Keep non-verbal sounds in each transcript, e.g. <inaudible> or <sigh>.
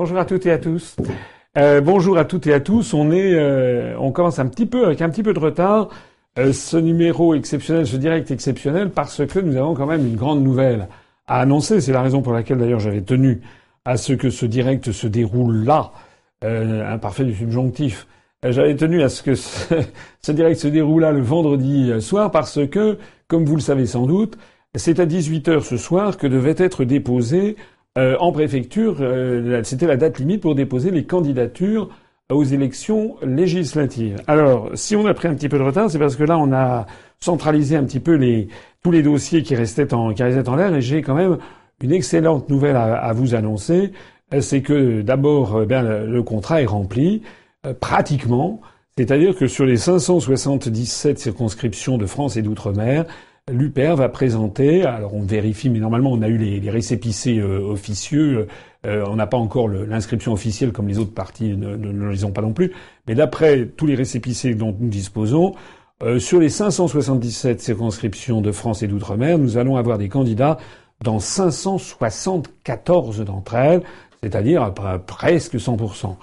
Bonjour à toutes et à tous. Euh, bonjour à toutes et à tous. Euh, on commence un petit peu avec un petit peu de retard. Euh, ce numéro exceptionnel, ce direct exceptionnel, parce que nous avons quand même une grande nouvelle à annoncer. C'est la raison pour laquelle d'ailleurs j'avais tenu à ce que ce direct se déroule là, imparfait du subjonctif. J'avais tenu à ce que ce, <laughs> ce direct se déroule là le vendredi soir parce que, comme vous le savez sans doute, c'est à 18h ce soir que devait être déposé euh, en préfecture, euh, c'était la date limite pour déposer les candidatures aux élections législatives. Alors, si on a pris un petit peu de retard, c'est parce que là, on a centralisé un petit peu les, tous les dossiers qui restaient en, qui restaient en l'air, et j'ai quand même une excellente nouvelle à, vous annoncer. Euh, c'est que d'abord, bien, le contrat est rempli, pratiquement. C'est-à-dire que sur les 577 circonscriptions de France et d'outre-mer, l'UPR va présenter, alors on vérifie, mais normalement on a eu les, récépissés euh, officieux, euh, on n'a pas encore l'inscription officielle comme les autres partis ne, ne, ne, les ont pas non plus, mais d'après tous les récépissés dont nous disposons, euh, sur les 577 circonscriptions de France et d'outre-mer, nous allons avoir des candidats dans 574 d'entre elles, c'est-à-dire presque 100%.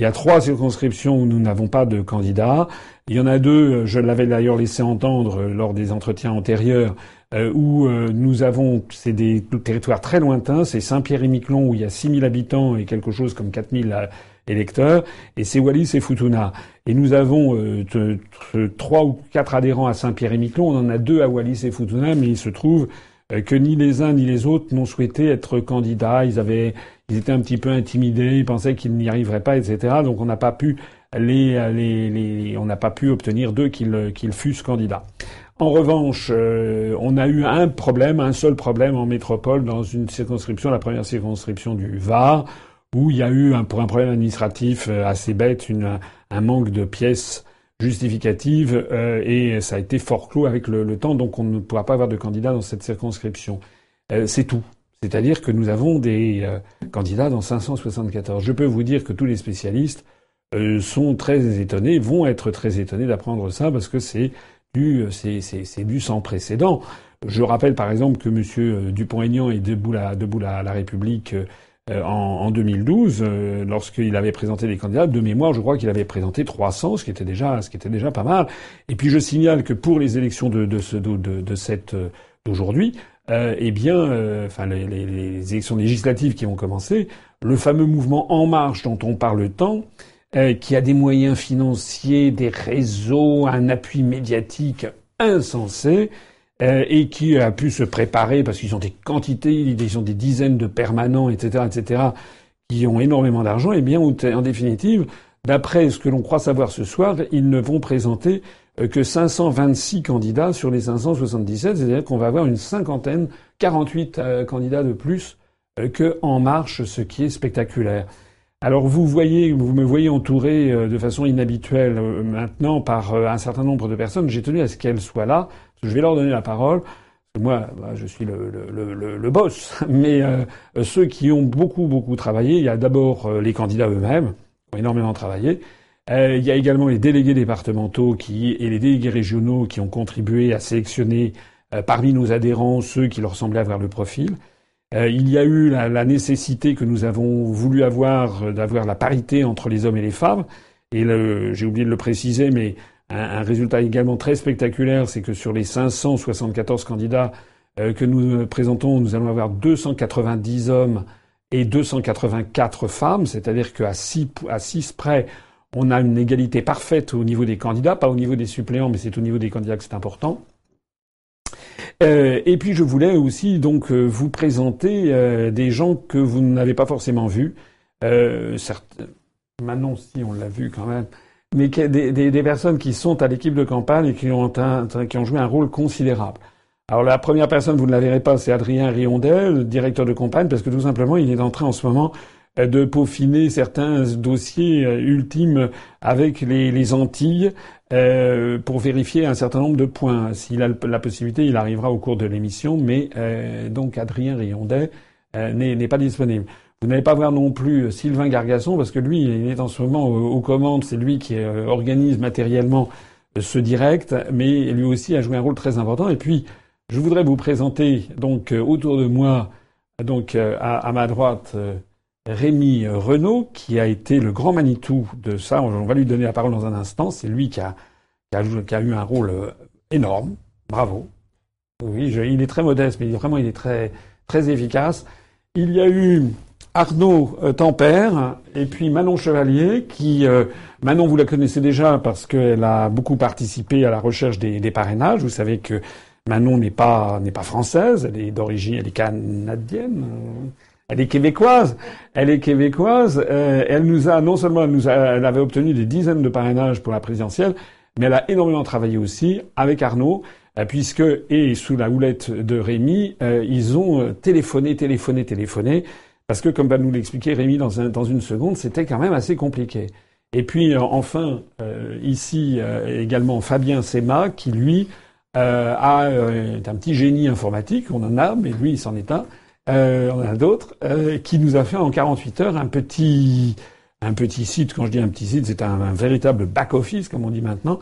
Il y a trois circonscriptions où nous n'avons pas de candidats. Il y en a deux, je l'avais d'ailleurs laissé entendre lors des entretiens antérieurs, euh, où euh, nous avons, c'est des territoires très lointains, c'est Saint-Pierre-et-Miquelon où il y a 6000 habitants et quelque chose comme 4000 euh, électeurs, et c'est Wallis et Futuna. Et nous avons euh, trois ou quatre adhérents à Saint-Pierre-et-Miquelon, on en a deux à Wallis et Futuna, mais il se trouve que ni les uns ni les autres n'ont souhaité être candidats. Ils avaient, ils étaient un petit peu intimidés, ils pensaient qu'ils n'y arriveraient pas, etc. Donc on n'a pas pu les, les, les on n'a pas pu obtenir d'eux qu'ils qu'ils fussent candidats. En revanche, euh, on a eu un problème, un seul problème en métropole dans une circonscription, la première circonscription du Var, où il y a eu, un, pour un problème administratif euh, assez bête, une, un manque de pièces justificatives euh, et ça a été fort clos avec le, le, temps, donc on ne pourra pas avoir de candidats dans cette circonscription. Euh, c'est tout. C'est-à-dire que nous avons des euh, candidats dans 574. Je peux vous dire que tous les spécialistes euh, sont très étonnés, vont être très étonnés d'apprendre ça parce que c'est du, c'est, c'est, du sans précédent. Je rappelle par exemple que M. Dupont-Aignan est debout la, debout la, la République euh, en, en, 2012, euh, lorsqu'il avait présenté des candidats. De mémoire, je crois qu'il avait présenté 300, ce qui était déjà, ce qui était déjà pas mal. Et puis je signale que pour les élections de, ce, cette euh, d'aujourd'hui, eh bien, enfin les, les, les, élections législatives qui vont commencer, le fameux mouvement En Marche dont on parle tant, qui a des moyens financiers, des réseaux, un appui médiatique insensé, euh, et qui a pu se préparer parce qu'ils ont des quantités, ils ont des dizaines de permanents, etc., etc., qui ont énormément d'argent. Eh bien, en définitive, d'après ce que l'on croit savoir ce soir, ils ne vont présenter euh, que 526 candidats sur les 577, c'est-à-dire qu'on va avoir une cinquantaine, 48 euh, candidats de plus que En Marche, ce qui est spectaculaire. Alors vous voyez, vous me voyez entouré de façon inhabituelle maintenant par un certain nombre de personnes. J'ai tenu à ce qu'elles soient là. Je vais leur donner la parole. Moi, bah, je suis le, le, le, le boss, <laughs> mais euh, ceux qui ont beaucoup, beaucoup travaillé, il y a d'abord euh, les candidats eux-mêmes, qui ont énormément travaillé. Euh, il y a également les délégués départementaux qui, et les délégués régionaux qui ont contribué à sélectionner euh, parmi nos adhérents ceux qui leur semblaient avoir le profil. Euh, il y a eu la, la, nécessité que nous avons voulu avoir d'avoir la parité entre les hommes et les femmes. Et j'ai oublié de le préciser, mais un, résultat également très spectaculaire, c'est que sur les 574 candidats euh, que nous présentons, nous allons avoir 290 hommes et 284 femmes, c'est-à-dire qu'à 6, à 6 près, on a une égalité parfaite au niveau des candidats, pas au niveau des suppléants, mais c'est au niveau des candidats que c'est important. Euh, et puis je voulais aussi donc euh, vous présenter euh, des gens que vous n'avez pas forcément vus. Euh, Manon, si on l'a vu quand même mais des, personnes qui sont à l'équipe de campagne et qui ont, joué un rôle considérable. Alors la première personne, vous ne la verrez pas, c'est Adrien Riondel, directeur de campagne, parce que tout simplement, il est en train en ce moment euh, de peaufiner certains dossiers euh, ultimes avec les, les Antilles euh, pour vérifier un certain nombre de points. S'il a la possibilité, il arrivera au cours de l'émission, mais donc Adrien Riondel euh, n'est pas disponible. Vous n'allez pas voir non plus euh, Sylvain Gargasson, parce que lui, il est en ce moment aux commandes, c'est lui qui euh, organise matériellement euh, ce direct, mais lui aussi a joué un rôle très important. Et puis, je voudrais vous présenter donc autour de moi, donc à, ma droite, Rémi Renault, qui a été le grand Manitou de ça. On va lui donner la parole dans un instant. C'est lui qui a, qui a, eu un rôle énorme. Bravo. Oui, il est très modeste, mais vraiment, il est très, très efficace. Il y a eu Arnaud euh, Tempère et puis Manon Chevalier, qui euh, Manon vous la connaissez déjà parce qu'elle a beaucoup participé à la recherche des, des parrainages. Vous savez que Manon n'est pas n'est pas française, elle est d'origine, elle est canadienne. Elle est québécoise. Elle est québécoise. Euh, elle nous a non seulement elle nous a, elle avait obtenu des dizaines de parrainages pour la présidentielle, mais elle a énormément travaillé aussi avec Arnaud, euh, puisque et sous la houlette de Rémi, euh, ils ont téléphoné, téléphoné, téléphoné, parce que comme va nous l'expliquer Rémi dans, un, dans une seconde, c'était quand même assez compliqué. Et puis enfin ici également Fabien Sema qui lui a un petit génie informatique, on en a, mais lui il s'en est un euh, on en a d'autres, euh, qui nous a fait en 48 heures un petit, un petit site. Quand je dis un petit site, c'est un, véritable back-office, comme on dit maintenant,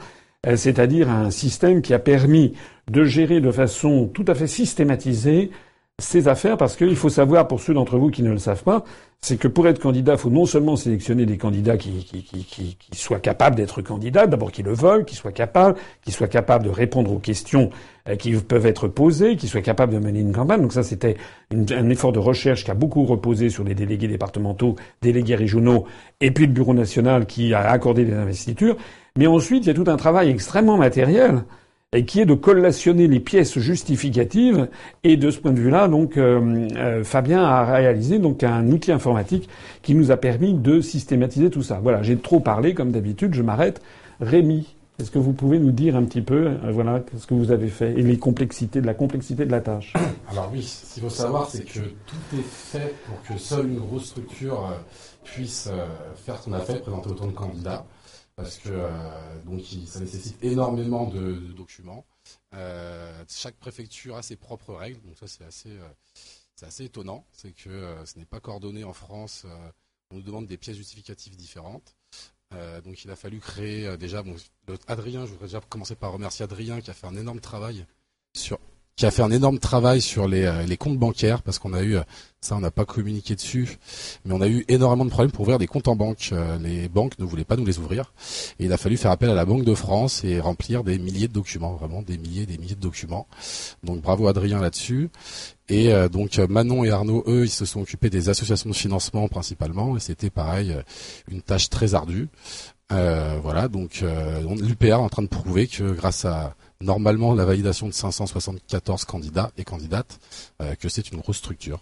euh, c'est-à-dire un système qui a permis de gérer de façon tout à fait systématisée ces affaires, parce qu'il faut savoir, pour ceux d'entre vous qui ne le savent pas, c'est que pour être candidat, il faut non seulement sélectionner des candidats qui, qui, soient capables d'être candidats, d'abord qui le veulent, qui soient capables, qui soient capables de répondre aux questions euh, qui peuvent être posées, qui soient capables de mener une campagne. Donc ça, c'était un effort de recherche qui a beaucoup reposé sur les délégués départementaux, délégués régionaux, et puis le Bureau national qui a accordé des investitures. Mais ensuite, il y a tout un travail extrêmement matériel et qui est de collationner les pièces justificatives. Et de ce point de vue-là, donc, euh, euh, Fabien a réalisé donc un outil informatique qui nous a permis de systématiser tout ça. Voilà, j'ai trop parlé, comme d'habitude, je m'arrête. Rémi, est-ce que vous pouvez nous dire un petit peu, euh, voilà, ce que vous avez fait et les complexités de la complexité de la tâche? Alors oui, ce qu'il faut savoir, c'est que tout est fait pour que seule une grosse structure puisse faire son affaire, présenter autant de candidats parce que euh, donc ça nécessite énormément de, documents. Euh, chaque préfecture a ses propres règles, donc ça c'est assez, euh, assez étonnant, c'est que ce n'est pas coordonné en France. on nous demande des pièces justificatives différentes. donc il a fallu créer déjà. Bon, Adrien, je voudrais déjà commencer par remercier Adrien qui a fait un énorme travail sur qui a fait un énorme travail sur les, euh, les comptes bancaires parce qu'on a eu ça on n'a pas communiqué dessus mais on a eu énormément de problèmes pour ouvrir des comptes en banque. Euh, les banques ne voulaient pas nous les ouvrir. Et il a fallu faire appel à la Banque de France et remplir des milliers de documents vraiment des milliers des milliers de documents. Donc bravo Adrien là-dessus. Et euh, donc Manon et Arnaud eux ils se sont occupés des associations de financement principalement. Et c'était pareil une tâche très ardue. Voilà donc l'UPR est en train de prouver que grâce à normalement la validation de 574 candidats et candidates, euh, que c'est une grosse structure.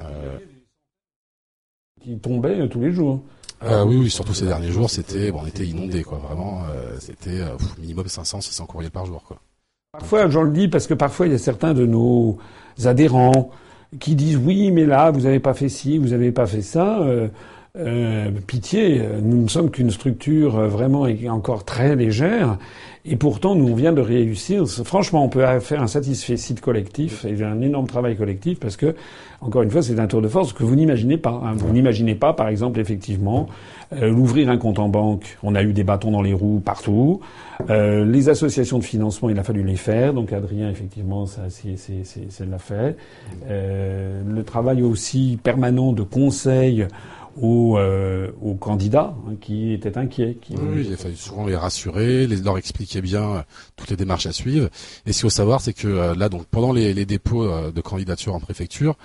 Euh, qui tombait euh, tous les jours. oui, oui, surtout ces derniers jours, c'était, bon, on était inondé, quoi. Vraiment, c'était minimum 500, 600 courriels par jour, quoi. Parfois, j'en le dis parce que parfois il y a certains de nos adhérents qui disent oui, mais là, vous n'avez pas fait ci, vous n'avez pas fait ça. Euh, pitié, nous ne sommes qu'une structure vraiment encore très légère et pourtant, nous, on vient de réussir. Franchement, on peut faire un satisfait site collectif et un énorme travail collectif parce que, encore une fois, c'est un tour de force que vous n'imaginez pas. Hein. Vous n'imaginez pas, par exemple, effectivement, euh, l'ouvrir un compte en banque. On a eu des bâtons dans les roues partout. Euh, les associations de financement, il a fallu les faire. Donc, Adrien, effectivement, ça, c'est, l'a fait. Euh, le travail aussi permanent de conseil aux, euh, aux candidats hein, qui étaient inquiets. Qui... Oui, il a fallu souvent les rassurer, les, leur expliquer bien euh, toutes les démarches à suivre. Et ce qu'il faut savoir, c'est que euh, là, donc pendant les, les dépôts de candidature en préfecture,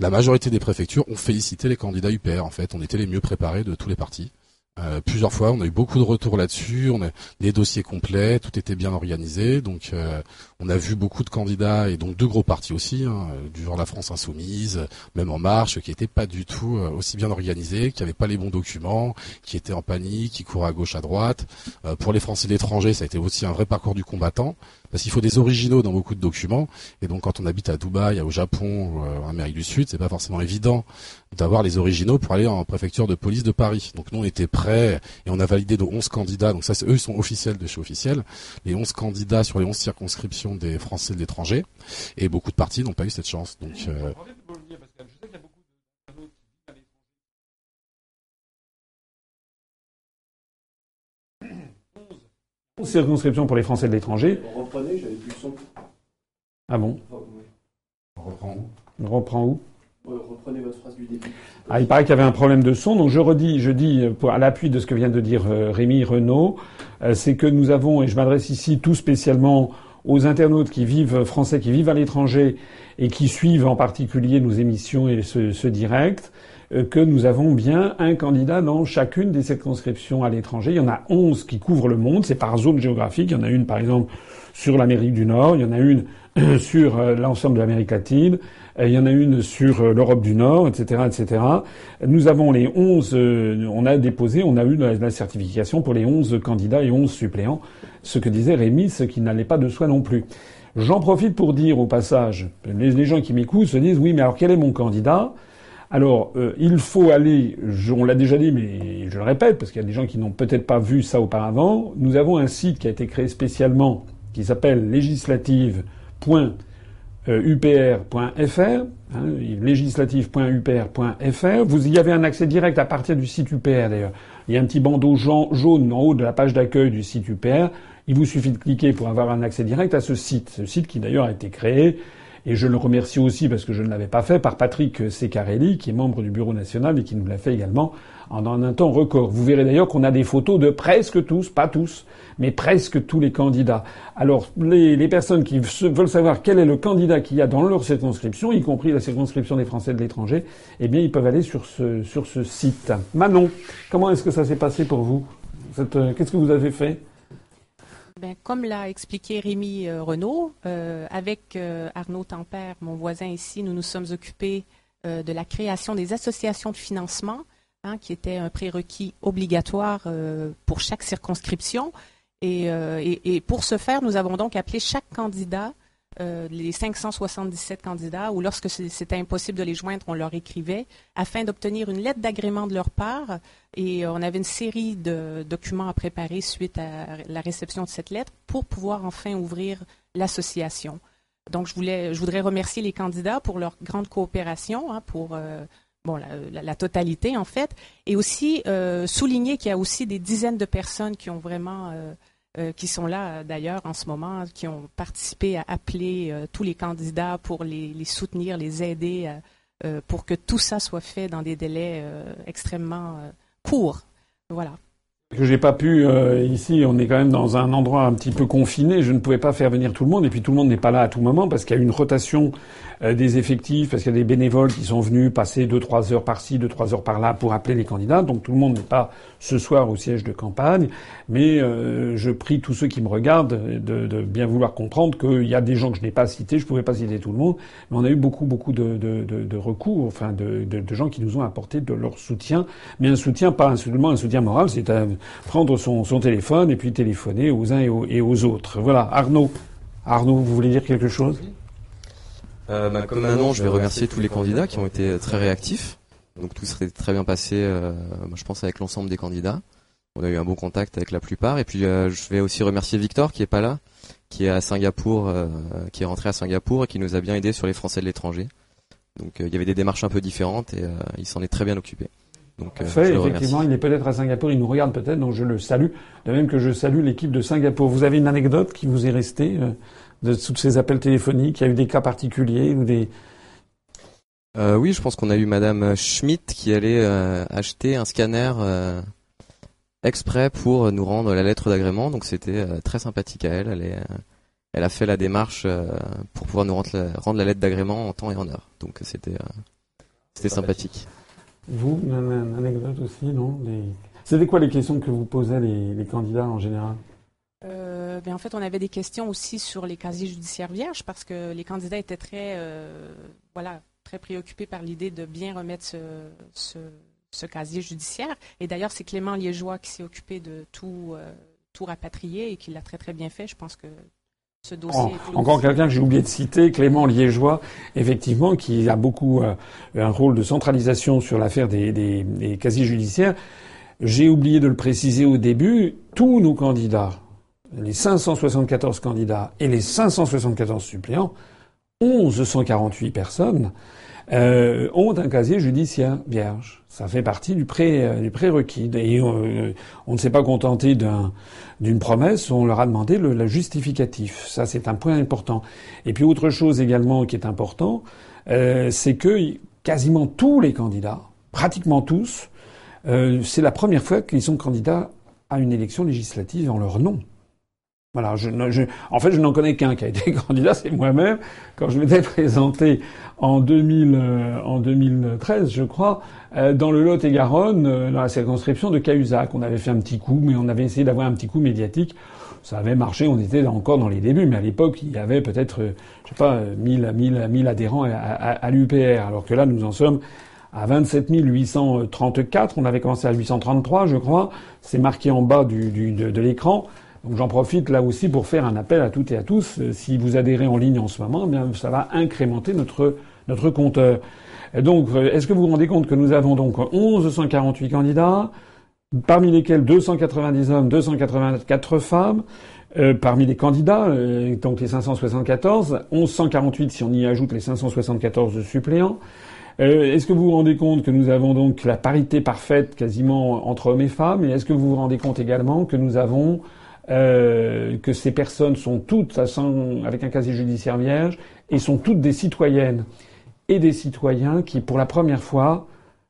la majorité des préfectures ont félicité les candidats UPR. En fait, on était les mieux préparés de tous les partis. Euh, plusieurs fois, on a eu beaucoup de retours là-dessus. On a des dossiers complets, tout était bien organisé. Donc, euh, on a vu beaucoup de candidats et donc deux gros partis aussi, hein, du genre la France insoumise, même En Marche, qui n'étaient pas du tout euh, aussi bien organisés, qui n'avaient pas les bons documents, qui étaient en panique, qui couraient à gauche, à droite. pour les Français de l'étranger, ça a été aussi un vrai parcours du combattant parce qu'il faut des originaux dans beaucoup de documents. Et donc, quand on habite à Dubaï, au Japon, en Amérique du Sud, c'est pas forcément évident d'avoir les originaux pour aller en préfecture de police de Paris. Donc, nous, on était prêts et on a validé de 11 candidats. Donc, ça, eux, ils sont officiels de chez officiel. Les 11 candidats sur les 11 circonscriptions des Français de l'étranger. Et beaucoup de partis n'ont pas eu cette chance. Donc, euh... circonscriptions pour les Français de l'étranger. Reprenez, j'avais plus son. Ah bon On reprend où? On reprend où? Reprenez votre phrase du début. Ah, il paraît qu'il y avait un problème de son, donc je redis, je dis pour, à l'appui de ce que vient de dire euh, Rémi Renault, euh, c'est que nous avons, et je m'adresse ici tout spécialement aux internautes qui vivent français, qui vivent à l'étranger et qui suivent en particulier nos émissions et ce, ce direct, euh, que nous avons bien un candidat dans chacune des circonscriptions à l'étranger. Il y en a 11 qui couvrent le monde, c'est par zone géographique. Il y en a une, par exemple, sur l'Amérique du Nord, il y en a une <clears throat> sur l'ensemble de l'Amérique latine, il y en a une sur euh, l'Europe du Nord, etc., etc. Nous avons les 11, euh, on a déposé, on a eu la, certification pour les 11 candidats et 11 suppléants, ce que disait Rémi, ce qui n'allait pas de soi non plus. J'en profite pour dire au passage, les, gens qui m'écoutent se disent oui, mais alors quel est mon candidat? Alors, euh, il faut aller, on l'a déjà dit, mais je le répète, parce qu'il y a des gens qui n'ont peut-être pas vu ça auparavant, nous avons un site qui a été créé spécialement, qui s'appelle législative.com upr.fr, hein, législative.upr.fr. Vous y avez un accès direct à partir du site UPR d'ailleurs. Il y a un petit bandeau jaune en haut de la page d'accueil du site UPR. Il vous suffit de cliquer pour avoir un accès direct à ce site. Ce site qui d'ailleurs a été créé, et je le remercie aussi parce que je ne l'avais pas fait, par Patrick Secarelli, qui est membre du Bureau national et qui nous l'a fait également en un temps record. Vous verrez d'ailleurs qu'on a des photos de presque tous, pas tous, mais presque tous les candidats. Alors, les, personnes qui veulent savoir quel est le candidat qu'il y a dans leur circonscription, y compris la circonscription des Français de l'étranger, eh bien, ils peuvent aller sur ce, sur ce site. Manon, comment est-ce que ça s'est passé pour vous? Euh, Qu'est-ce que vous avez fait? Ben, comme l'a expliqué Rémi euh, Renault, euh, avec Arnaud Tempère, mon voisin ici, nous nous sommes occupés de la création des associations de financement, hein, qui était un prérequis obligatoire pour chaque circonscription. Euh, et, pour ce faire, nous avons donc appelé chaque candidat, euh, les 577 candidats, ou lorsque c'était impossible de les joindre, on leur écrivait, afin d'obtenir une lettre d'agrément de leur part. Et euh, on avait une série de documents à préparer suite à la réception de cette lettre pour pouvoir enfin ouvrir l'association. Donc, je, voulais, je voudrais remercier les candidats pour leur grande coopération, hein, pour bon, la, totalité en fait, et aussi souligner qu'il y a aussi des dizaines de personnes qui ont vraiment euh, qui sont là d'ailleurs en ce moment, qui ont participé à appeler euh, tous les candidats pour les, soutenir, les aider, euh, pour que tout ça soit fait dans des délais extrêmement courts. Voilà que j'ai pas pu euh, ici, on est quand même dans un endroit un petit peu confiné. Je ne pouvais pas faire venir tout le monde, et puis tout le monde n'est pas là à tout moment parce qu'il y a une rotation euh, des effectifs, parce qu'il y a des bénévoles qui sont venus passer deux trois heures par-ci, deux trois heures par-là pour appeler les candidats. Donc tout le monde n'est pas ce soir au siège de campagne, mais euh, je prie tous ceux qui me regardent de, de bien vouloir comprendre qu'il y a des gens que je n'ai pas cités. Je pouvais pas citer tout le monde, mais on a eu beaucoup beaucoup de, de, de recours, enfin de, gens qui nous ont apporté de leur soutien, mais un soutien pas seulement un soutien moral, c'est prendre son, son, téléphone et puis téléphoner aux uns et aux, autres. Voilà, Arnaud. Arnaud, vous voulez dire quelque chose? Euh, bah, Comme maintenant, je vais remercier tous les candidats qui ont été très réactifs. Donc tout serait très bien passé, euh, je pense, avec l'ensemble des candidats. On a eu un bon contact avec la plupart. Et puis euh, je vais aussi remercier Victor qui est pas là, qui est à Singapour, euh, qui est rentré à Singapour et qui nous a bien aidé sur les Français de l'étranger. Donc il y avait des démarches un peu différentes et il s'en est très bien occupé. Donc, euh, fait, effectivement, il est peut-être à Singapour, il nous regarde peut-être, donc je le salue. De même que je salue l'équipe de Singapour. Vous avez une anecdote qui vous est restée euh, de tous ces appels téléphoniques Il y a eu des cas particuliers ou des euh, Oui, je pense qu'on a eu Madame Schmidt qui allait acheter un scanner exprès pour nous rendre la lettre d'agrément. Donc c'était très sympathique à elle. Elle, elle a fait la démarche pour pouvoir nous rendre la, rendre la lettre d'agrément en temps et en heure. Donc c'était c'était sympathique. Vous, une, anecdote aussi, non? C'était quoi les questions que vous posaient les, candidats en général? Euh, ben, en fait, on avait des questions aussi sur les casiers judiciaires vierges parce que les candidats étaient très, euh, voilà, très préoccupés par l'idée de bien remettre ce, ce, casier judiciaire. Et d'ailleurs, c'est Clément Liégeois qui s'est occupé de tout, euh, tout rapatrier et qui l'a très très bien fait. Je pense que encore quelqu'un que j'ai oublié de citer, Clément Liégeois, effectivement, qui a beaucoup un rôle de centralisation sur l'affaire des, des, casiers judiciaires. J'ai oublié de le préciser au début, tous nos candidats, les 574 candidats et les 574 suppléants, 1148 personnes, euh, ont un casier judiciaire vierge. Ça fait partie du, pré, euh, du prérequis. Et euh, on ne s'est pas contenté d'une promesse, on leur a demandé le, justificatif. Ça, c'est un point important. Et puis autre chose également qui est important, c'est que quasiment tous les candidats, pratiquement tous, euh, c'est la première fois qu'ils sont candidats à une élection législative en leur nom. Voilà, je, en fait, je n'en connais qu'un qui a été <laughs> candidat, c'est moi-même. Quand je m'étais <laughs> présenté en, 2000, euh, en 2013, je crois, euh, dans le Lot-et-Garonne, euh, dans la circonscription de Cahuzac. On avait fait un petit coup, mais on avait essayé d'avoir un petit coup médiatique. Ça avait marché, on était encore dans les débuts, mais à l'époque, il y avait peut-être, je sais pas, 1000, 1000, 1000 adhérents à, à l'UPR, alors que là, nous en sommes à 27 834. On avait commencé à 833, je crois. C'est marqué en bas du, du, de l'écran. Donc j'en profite là aussi pour faire un appel à toutes et à tous. Euh, si vous adhérez en ligne en ce moment, bien ça va incrémenter notre notre compteur. donc, euh, est-ce que vous vous rendez compte que nous avons donc 1148 candidats, parmi lesquels 290 hommes, 284 femmes, euh, parmi les candidats, donc les 574, 1148 si on y ajoute les 574 de suppléants. est-ce que vous vous rendez compte que nous avons donc la parité parfaite quasiment entre hommes et femmes? Et est-ce que vous vous rendez compte également que nous avons euh, que ces personnes sont toutes avec un casier judiciaire vierge et sont toutes des citoyennes et des citoyens qui, pour la première fois,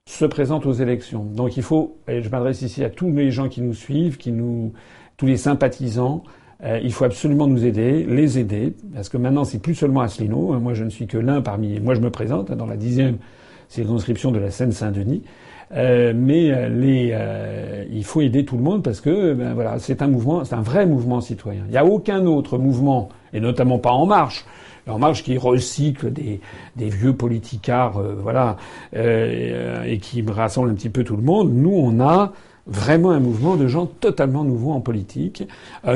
se présentent aux élections. Donc il faut, et je m'adresse ici à tous les gens qui nous suivent, qui nous, tous les sympathisants, euh, il faut absolument nous aider, les aider, parce que maintenant c'est plus seulement Asselineau. Moi je ne suis que l'un parmi, moi je me présente dans la dixième circonscription de la Seine-Saint-Denis. Euh, mais euh, les, euh, il faut aider tout le monde parce que ben, voilà, c'est un mouvement, c'est un vrai mouvement citoyen. Il n'y a aucun autre mouvement, et notamment pas En Marche, En Marche qui recycle des, des vieux politicards, voilà, et qui rassemble un petit peu tout le monde. Nous, on a vraiment un mouvement de gens totalement nouveaux en politique,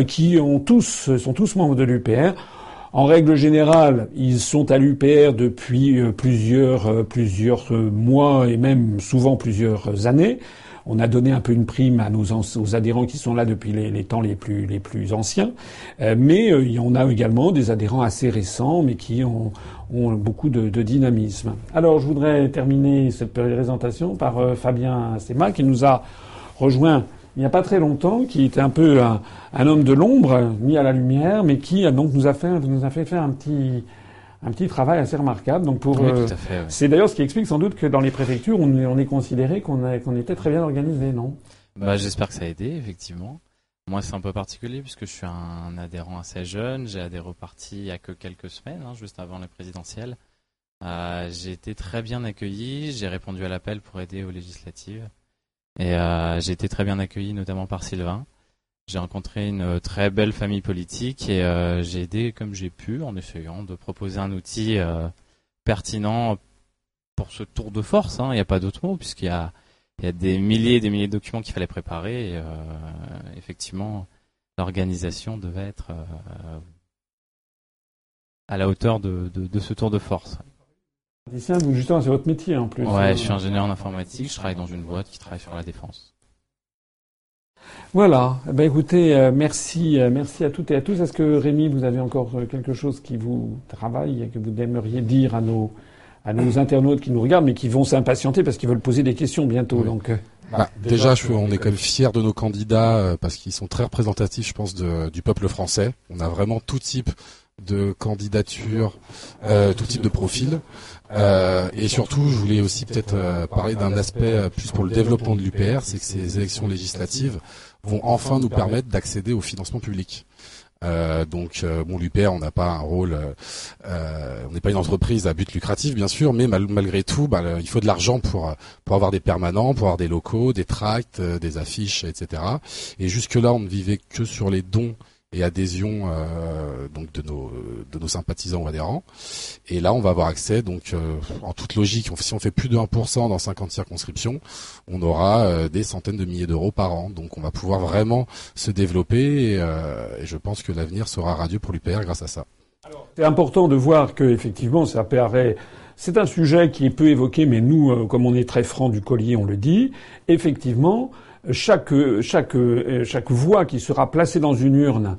qui ont tous, sont tous membres de l'UPR. En règle générale, ils sont à l'UPR depuis euh, plusieurs, euh, plusieurs euh, mois et même souvent plusieurs années. On a donné un peu une prime à nos aux adhérents qui sont là depuis les, temps les plus, les plus anciens, mais il y en a également des adhérents assez récents, mais qui ont, beaucoup de, de, dynamisme. Alors, je voudrais terminer cette présentation par Fabien Sema, qui nous a rejoint il n'y a pas très longtemps, qui était un peu un, homme de l'ombre, mis à la lumière, mais qui donc nous a fait nous a fait faire un petit un petit travail assez remarquable. Donc pour euh, c'est d'ailleurs ce qui explique sans doute que dans les préfectures on est, on est considéré qu'on qu'on était très bien organisé, non? Bah j'espère que ça a aidé effectivement. Moi c'est un peu particulier puisque je suis un adhérent assez jeune. J'ai adhéré au parti il y a que quelques semaines, hein, juste avant les présidentielles. Euh, j'ai été très bien accueilli. J'ai répondu à l'appel pour aider aux législatives. Et euh, j'ai été très bien accueilli, notamment par Sylvain. J'ai rencontré une euh, très belle famille politique et euh, j'ai aidé comme j'ai pu en essayant de proposer un outil pertinent pour ce tour de force. Hein. Il n'y a pas d'autre mot puisqu'il y a, y a des milliers et des milliers de documents qu'il fallait préparer. Et, effectivement, l'organisation devait être à la hauteur de, de, de, ce tour de force. Vous, justement, c'est votre métier en plus. Ouais, je suis ingénieur en informatique, je travaille dans une boîte qui travaille sur la défense. Voilà. Eh ben, écoutez, euh, merci, euh, merci à toutes et à tous. Est-ce que Rémi, vous avez encore euh, quelque chose qui vous travaille et que vous aimeriez dire à nos, à nos <clears throat> internautes qui nous regardent, mais qui vont s'impatienter parce qu'ils veulent poser des questions bientôt. Donc. Bah, déjà, je, on est quand même fiers de nos candidats parce qu'ils sont très représentatifs, je pense, du peuple français. On a vraiment tout type de candidatures, tout type de profil. Euh, et surtout, je voulais aussi peut-être euh, parler d'un aspect euh, plus pour le développement de l'UPR, c'est que ces élections législatives vont enfin nous permettre d'accéder au financement public. Euh, donc bon, l'UPR, on n'a pas un rôle, on n'est pas une entreprise à but lucratif, bien sûr, mais malgré tout, bah, il faut de l'argent pour pour avoir des permanents, pour avoir des locaux, des tracts, des affiches, etc. Et jusque là, on ne vivait que sur les dons et adhésion euh, donc de nos de nos sympathisants ou adhérents. Et là, on va avoir accès donc euh, en toute logique, si on fait plus de 1% dans 50 circonscriptions, on aura euh, des centaines de milliers d'euros par an. Donc on va pouvoir vraiment se développer et, et je pense que l'avenir sera radieux pour l'UPR grâce à ça. C'est important de voir que effectivement ça paraît c'est un sujet qui est peu évoqué, mais nous, comme on est très franc du collier, on le dit. Effectivement, chaque, voix qui sera placée dans une urne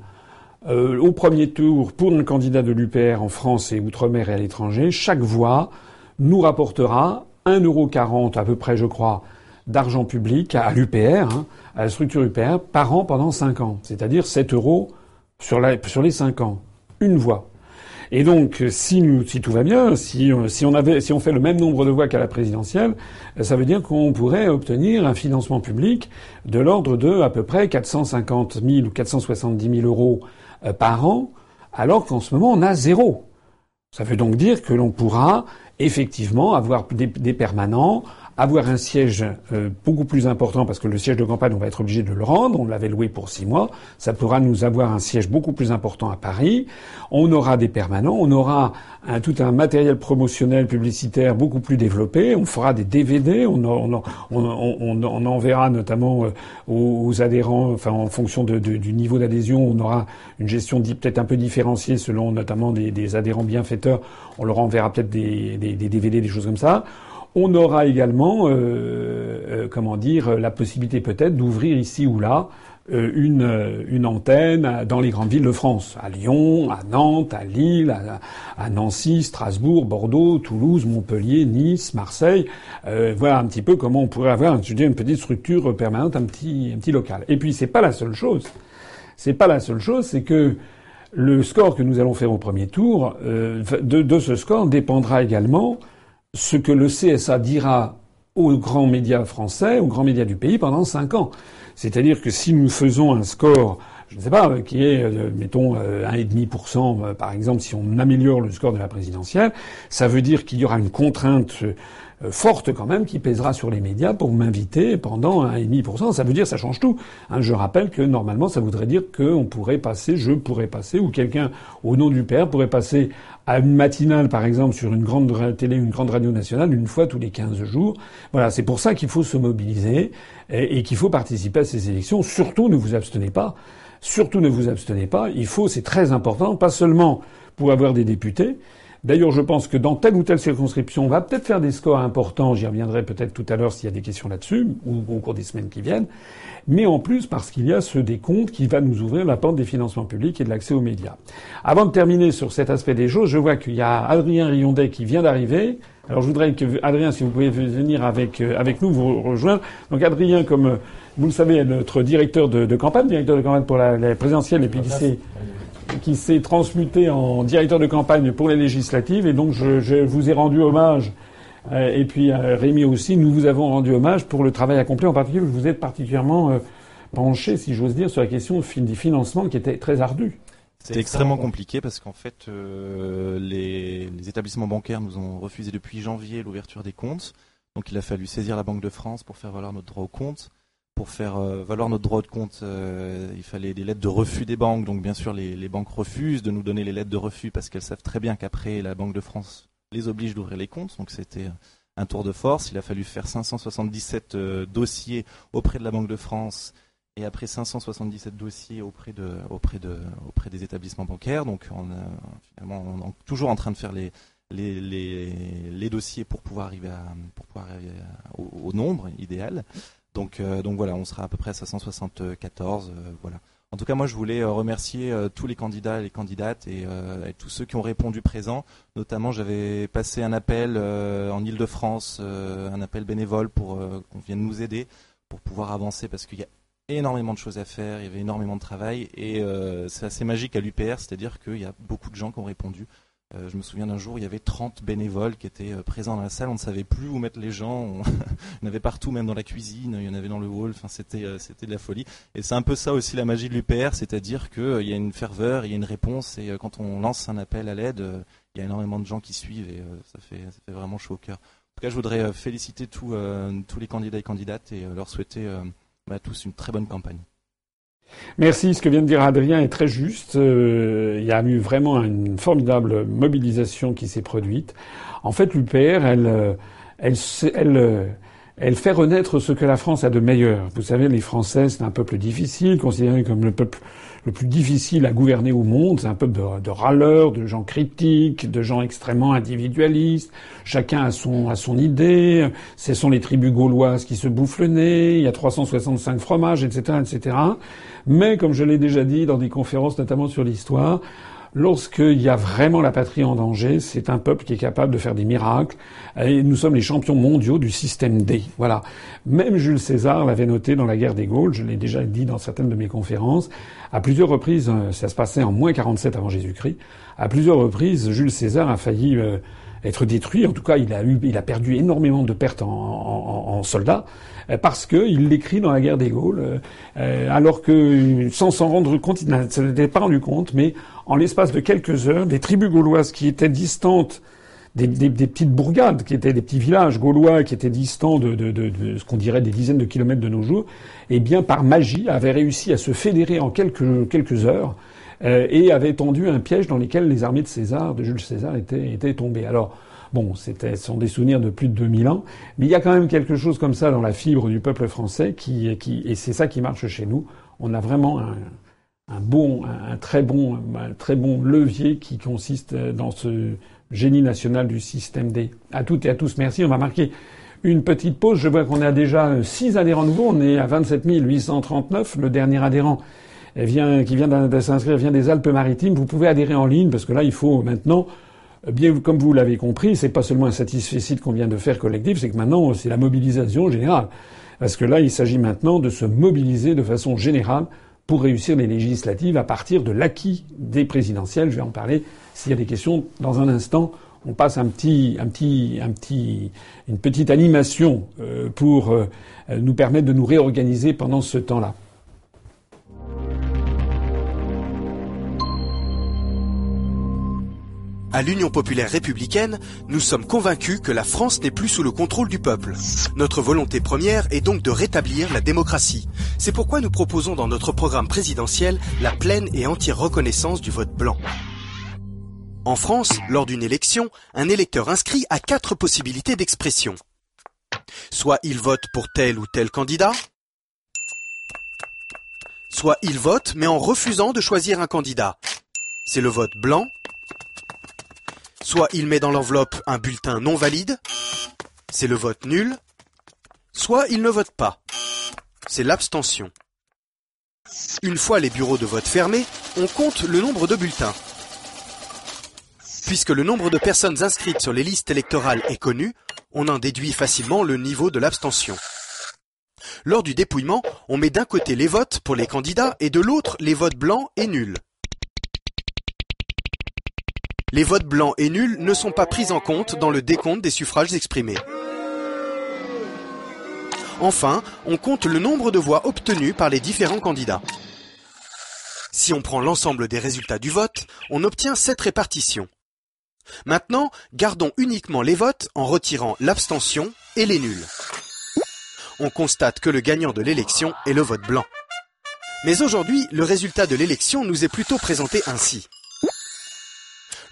euh, au premier tour pour un candidat de l'UPR en France et outre-mer et à l'étranger, chaque voix nous rapportera 1,40€ à peu près, je crois, d'argent public à l'UPR, hein, à la structure UPR, par an pendant 5 ans. C'est-à-dire 7 euros sur, sur les 5 ans. Une voix. Et donc, si, tout va bien, si, si, on fait le même nombre de voix qu'à la présidentielle, ça veut dire qu'on pourrait obtenir un financement public de l'ordre de à peu près 450 000 ou 470 000 euros euh, par an, alors qu'en ce moment on a zéro. Ça veut donc dire que l'on pourra effectivement avoir des permanents, avoir un siège euh, beaucoup plus important parce que le siège de campagne, on va être obligé de le rendre. On l'avait loué pour six mois. Ça pourra nous avoir un siège beaucoup plus important à Paris. On aura des permanents. On aura tout un matériel promotionnel publicitaire beaucoup plus développé. On fera des DVD. On, enverra notamment euh, aux, adhérents, enfin en fonction du niveau d'adhésion, on aura une gestion peut-être un peu différenciée selon notamment des, des adhérents bienfaiteurs. On leur enverra peut-être des, des, des DVD, des choses comme ça. On aura également, euh, euh, comment dire, la possibilité peut-être d'ouvrir ici ou là euh, une, antenne dans les grandes villes de France, à Lyon, à Nantes, à Lille, à, Nancy, Strasbourg, Bordeaux, Toulouse, Montpellier, Nice, Marseille. voilà un petit peu comment on pourrait avoir je une petite structure permanente, un petit, local. Et puis c'est pas la seule chose. C'est pas la seule chose, c'est que le score que nous allons faire au premier tour, de, ce score dépendra également ce que le CSA dira aux grands médias français, aux grands médias du pays pendant cinq ans. C'est-à-dire que si nous faisons un score, je ne sais pas, qui est, euh, mettons, 1,5%, euh, par exemple, si on améliore le score de la présidentielle, ça veut dire qu'il y aura une contrainte euh, forte quand même qui pèsera sur les médias pour m'inviter pendant 1,5%. Ça veut dire ça change tout. Hein, je rappelle que normalement ça voudrait dire qu'on pourrait passer, je pourrais passer, ou quelqu'un au nom du père pourrait passer à une matinale par exemple sur une grande télé, une grande radio nationale une fois tous les 15 jours. Voilà, c'est pour ça qu'il faut se mobiliser et, et qu'il faut participer à ces élections. Surtout ne vous abstenez pas. Surtout ne vous abstenez pas. Il faut, c'est très important, pas seulement pour avoir des députés, D'ailleurs, je pense que dans telle ou telle circonscription, on va peut-être faire des scores importants. J'y reviendrai peut-être tout à l'heure s'il y a des questions là-dessus, ou au cours des semaines qui viennent. Mais en plus, parce qu'il y a ce décompte qui va nous ouvrir la porte des financements publics et de l'accès aux médias. Avant de terminer sur cet aspect des choses, je vois qu'il y a Adrien Riondet qui vient d'arriver. Alors je voudrais que Adrien, si vous pouvez venir avec euh, avec nous, vous rejoindre. Donc Adrien, comme euh, vous le savez, est notre directeur de, de campagne, directeur de campagne pour la, la présidentielle, et puis qui s'est transmuté en directeur de campagne pour les législatives. Et donc, je, je vous ai rendu hommage. Euh, et puis, euh, Rémi aussi, nous vous avons rendu hommage pour le travail accompli. En particulier, vous êtes particulièrement euh, penché, si j'ose dire, sur la question du financement qui était très ardue. C'était extrêmement compliqué parce qu'en fait, les, les, établissements bancaires nous ont refusé depuis janvier l'ouverture des comptes. Donc il a fallu saisir la Banque de France pour faire valoir notre droit au compte pour faire euh, valoir notre droit de compte, euh, il fallait des lettres de refus des banques. Donc bien sûr, les, banques refusent de nous donner les lettres de refus parce qu'elles savent très bien qu'après, la Banque de France les oblige d'ouvrir les comptes. Donc c'était un tour de force. Il a fallu faire 577 euh, dossiers auprès de la Banque de France et après 577 dossiers auprès auprès de auprès des établissements bancaires. Donc on, finalement est toujours en train de faire les dossiers pour pouvoir arriver au, nombre idéal. Donc, euh, donc voilà, on sera à peu près à 574. Euh, voilà. En tout cas, moi, je voulais euh, remercier tous les candidats et les candidates et, tous ceux qui ont répondu présents. Notamment, j'avais passé un appel en Ile-de-France, un appel bénévole pour qu'on vienne nous aider pour pouvoir avancer parce qu'il y a énormément de choses à faire, il y avait énormément de travail et c'est assez magique à l'UPR, c'est-à-dire qu'il y a beaucoup de gens qui ont répondu. Euh, je me souviens d'un jour, il y avait 30 bénévoles qui étaient euh, présents dans la salle. On ne savait plus où mettre les gens. <laughs> il y en avait partout, même dans la cuisine. Il y en avait dans le hall. Enfin, c'était euh, de la folie. Et c'est un peu ça aussi la magie de l'UPR, c'est-à-dire qu'il y a une ferveur, il y a une réponse. Et quand on lance un appel à l'aide, il y a énormément de gens qui suivent et ça fait vraiment chaud au cœur. En tout cas, je voudrais féliciter tous les candidats et candidates et leur souhaiter bah, tous une très bonne campagne. Merci. Ce que vient de dire Adrien est très juste. Euh, il y a eu vraiment une formidable mobilisation qui s'est produite. En fait, l'UPR, elle, euh, elle, elle, euh, elle, fait renaître ce que la France a de meilleur. Vous savez, les Français, c'est un peuple difficile, considéré comme le peuple le plus difficile à gouverner au monde. C'est un peuple de, de, râleurs, de gens critiques, de gens extrêmement individualistes. Chacun a son, a son idée. Ce sont les tribus gauloises qui se bouffent le nez. Il y a 365 fromages, etc., etc. Mais comme je l'ai déjà dit dans des conférences, notamment sur l'histoire, lorsqu'il y a vraiment la patrie en danger, c'est un peuple qui est capable de faire des miracles. Et nous sommes les champions mondiaux du système D. Voilà. Même Jules César l'avait noté dans la guerre des Gaules, je l'ai déjà dit dans certaines de mes conférences. À plusieurs reprises, euh, ça se passait en moins 47 avant Jésus-Christ. À plusieurs reprises, Jules César a failli euh, être détruit. En tout cas, il a, eu, il a perdu énormément de pertes en, en, soldats parce qu'il l'écrit dans la guerre des Gaules, alors que sans s'en rendre compte, il ne s'était pas rendu compte, mais en l'espace de quelques heures, des tribus gauloises qui étaient distantes des, petites bourgades, qui étaient des petits villages gaulois, qui étaient distants de, ce qu'on dirait des dizaines de kilomètres de nos jours, eh bien, par magie, avaient réussi à se fédérer en quelques, quelques heures euh, et avaient tendu un piège dans lequel les armées de César, de Jules César, étaient, étaient tombées. Alors, bon, c'était, ce sont des souvenirs de plus de 2000 ans, mais il y a quand même quelque chose comme ça dans la fibre du peuple français qui, qui et c'est ça qui marche chez nous. On a vraiment un, bon, un, très bon, un très bon levier qui consiste dans ce génie national du système D. À toutes et à tous, merci. On va marquer une petite pause. Je vois qu'on a déjà six adhérents nouveaux. On est à 27 839. Le dernier adhérent vient, qui vient de s'inscrire vient des Alpes-Maritimes. Vous pouvez adhérer en ligne parce que là, il faut maintenant, bien comme vous l'avez compris, c'est pas seulement un satisfait qu'on vient de faire collectif, c'est que maintenant, c'est la mobilisation générale. Parce que là, il s'agit maintenant de se mobiliser de façon générale pour réussir les législatives à partir de l'acquis des présidentielles. Je vais en parler s'il y a des questions dans un instant. On passe un petit, un petit, un petit, une petite animation euh, pour euh, nous permettre de nous réorganiser pendant ce temps-là. À l'Union populaire républicaine, nous sommes convaincus que la France n'est plus sous le contrôle du peuple. Notre volonté première est donc de rétablir la démocratie. C'est pourquoi nous proposons dans notre programme présidentiel la pleine et entière reconnaissance du vote blanc. En France, lors d'une élection, un électeur inscrit a quatre possibilités d'expression. Soit il vote pour tel ou tel candidat, soit il vote mais en refusant de choisir un candidat. C'est le vote blanc, Soit il met dans l'enveloppe un bulletin non valide, c'est le vote nul, soit il ne vote pas, c'est l'abstention. Une fois les bureaux de vote fermés, on compte le nombre de bulletins. Puisque le nombre de personnes inscrites sur les listes électorales est connu, on en déduit facilement le niveau de l'abstention. Lors du dépouillement, on met d'un côté les votes pour les candidats et de l'autre les votes blancs et nuls. Les votes blancs et nuls ne sont pas pris en compte dans le décompte des suffrages exprimés. Enfin, on compte le nombre de voix obtenues par les différents candidats. Si on prend l'ensemble des résultats du vote, on obtient cette répartition. Maintenant, gardons uniquement les votes en retirant l'abstention et les nuls. On constate que le gagnant de l'élection est le vote blanc. Mais aujourd'hui, le résultat de l'élection nous est plutôt présenté ainsi.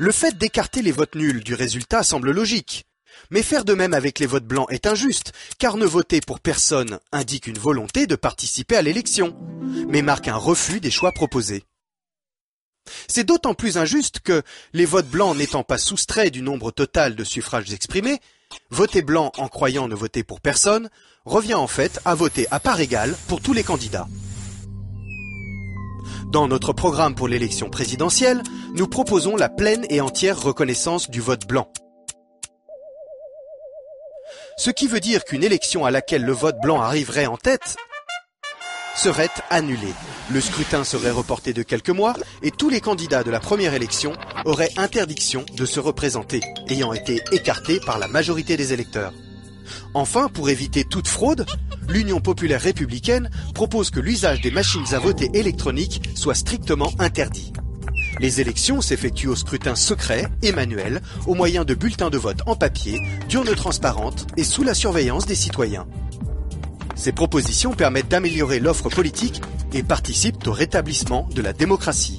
Le fait d'écarter les votes nuls du résultat semble logique. Mais faire de même avec les votes blancs est injuste, car ne voter pour personne indique une volonté de participer à l'élection, mais marque un refus des choix proposés. C'est d'autant plus injuste que, les votes blancs n'étant pas soustraits du nombre total de suffrages exprimés, voter blanc en croyant ne voter pour personne revient en fait à voter à part égale pour tous les candidats. Dans notre programme pour l'élection présidentielle, nous proposons la pleine et entière reconnaissance du vote blanc. Ce qui veut dire qu'une élection à laquelle le vote blanc arriverait en tête serait annulée. Le scrutin serait reporté de quelques mois et tous les candidats de la première élection auraient interdiction de se représenter, ayant été écartés par la majorité des électeurs. Enfin, pour éviter toute fraude, l'Union populaire républicaine propose que l'usage des machines à voter électroniques soit strictement interdit. Les élections s'effectuent au scrutin secret et manuel, au moyen de bulletins de vote en papier, d'urnes transparentes et sous la surveillance des citoyens. Ces propositions permettent d'améliorer l'offre politique et participent au rétablissement de la démocratie.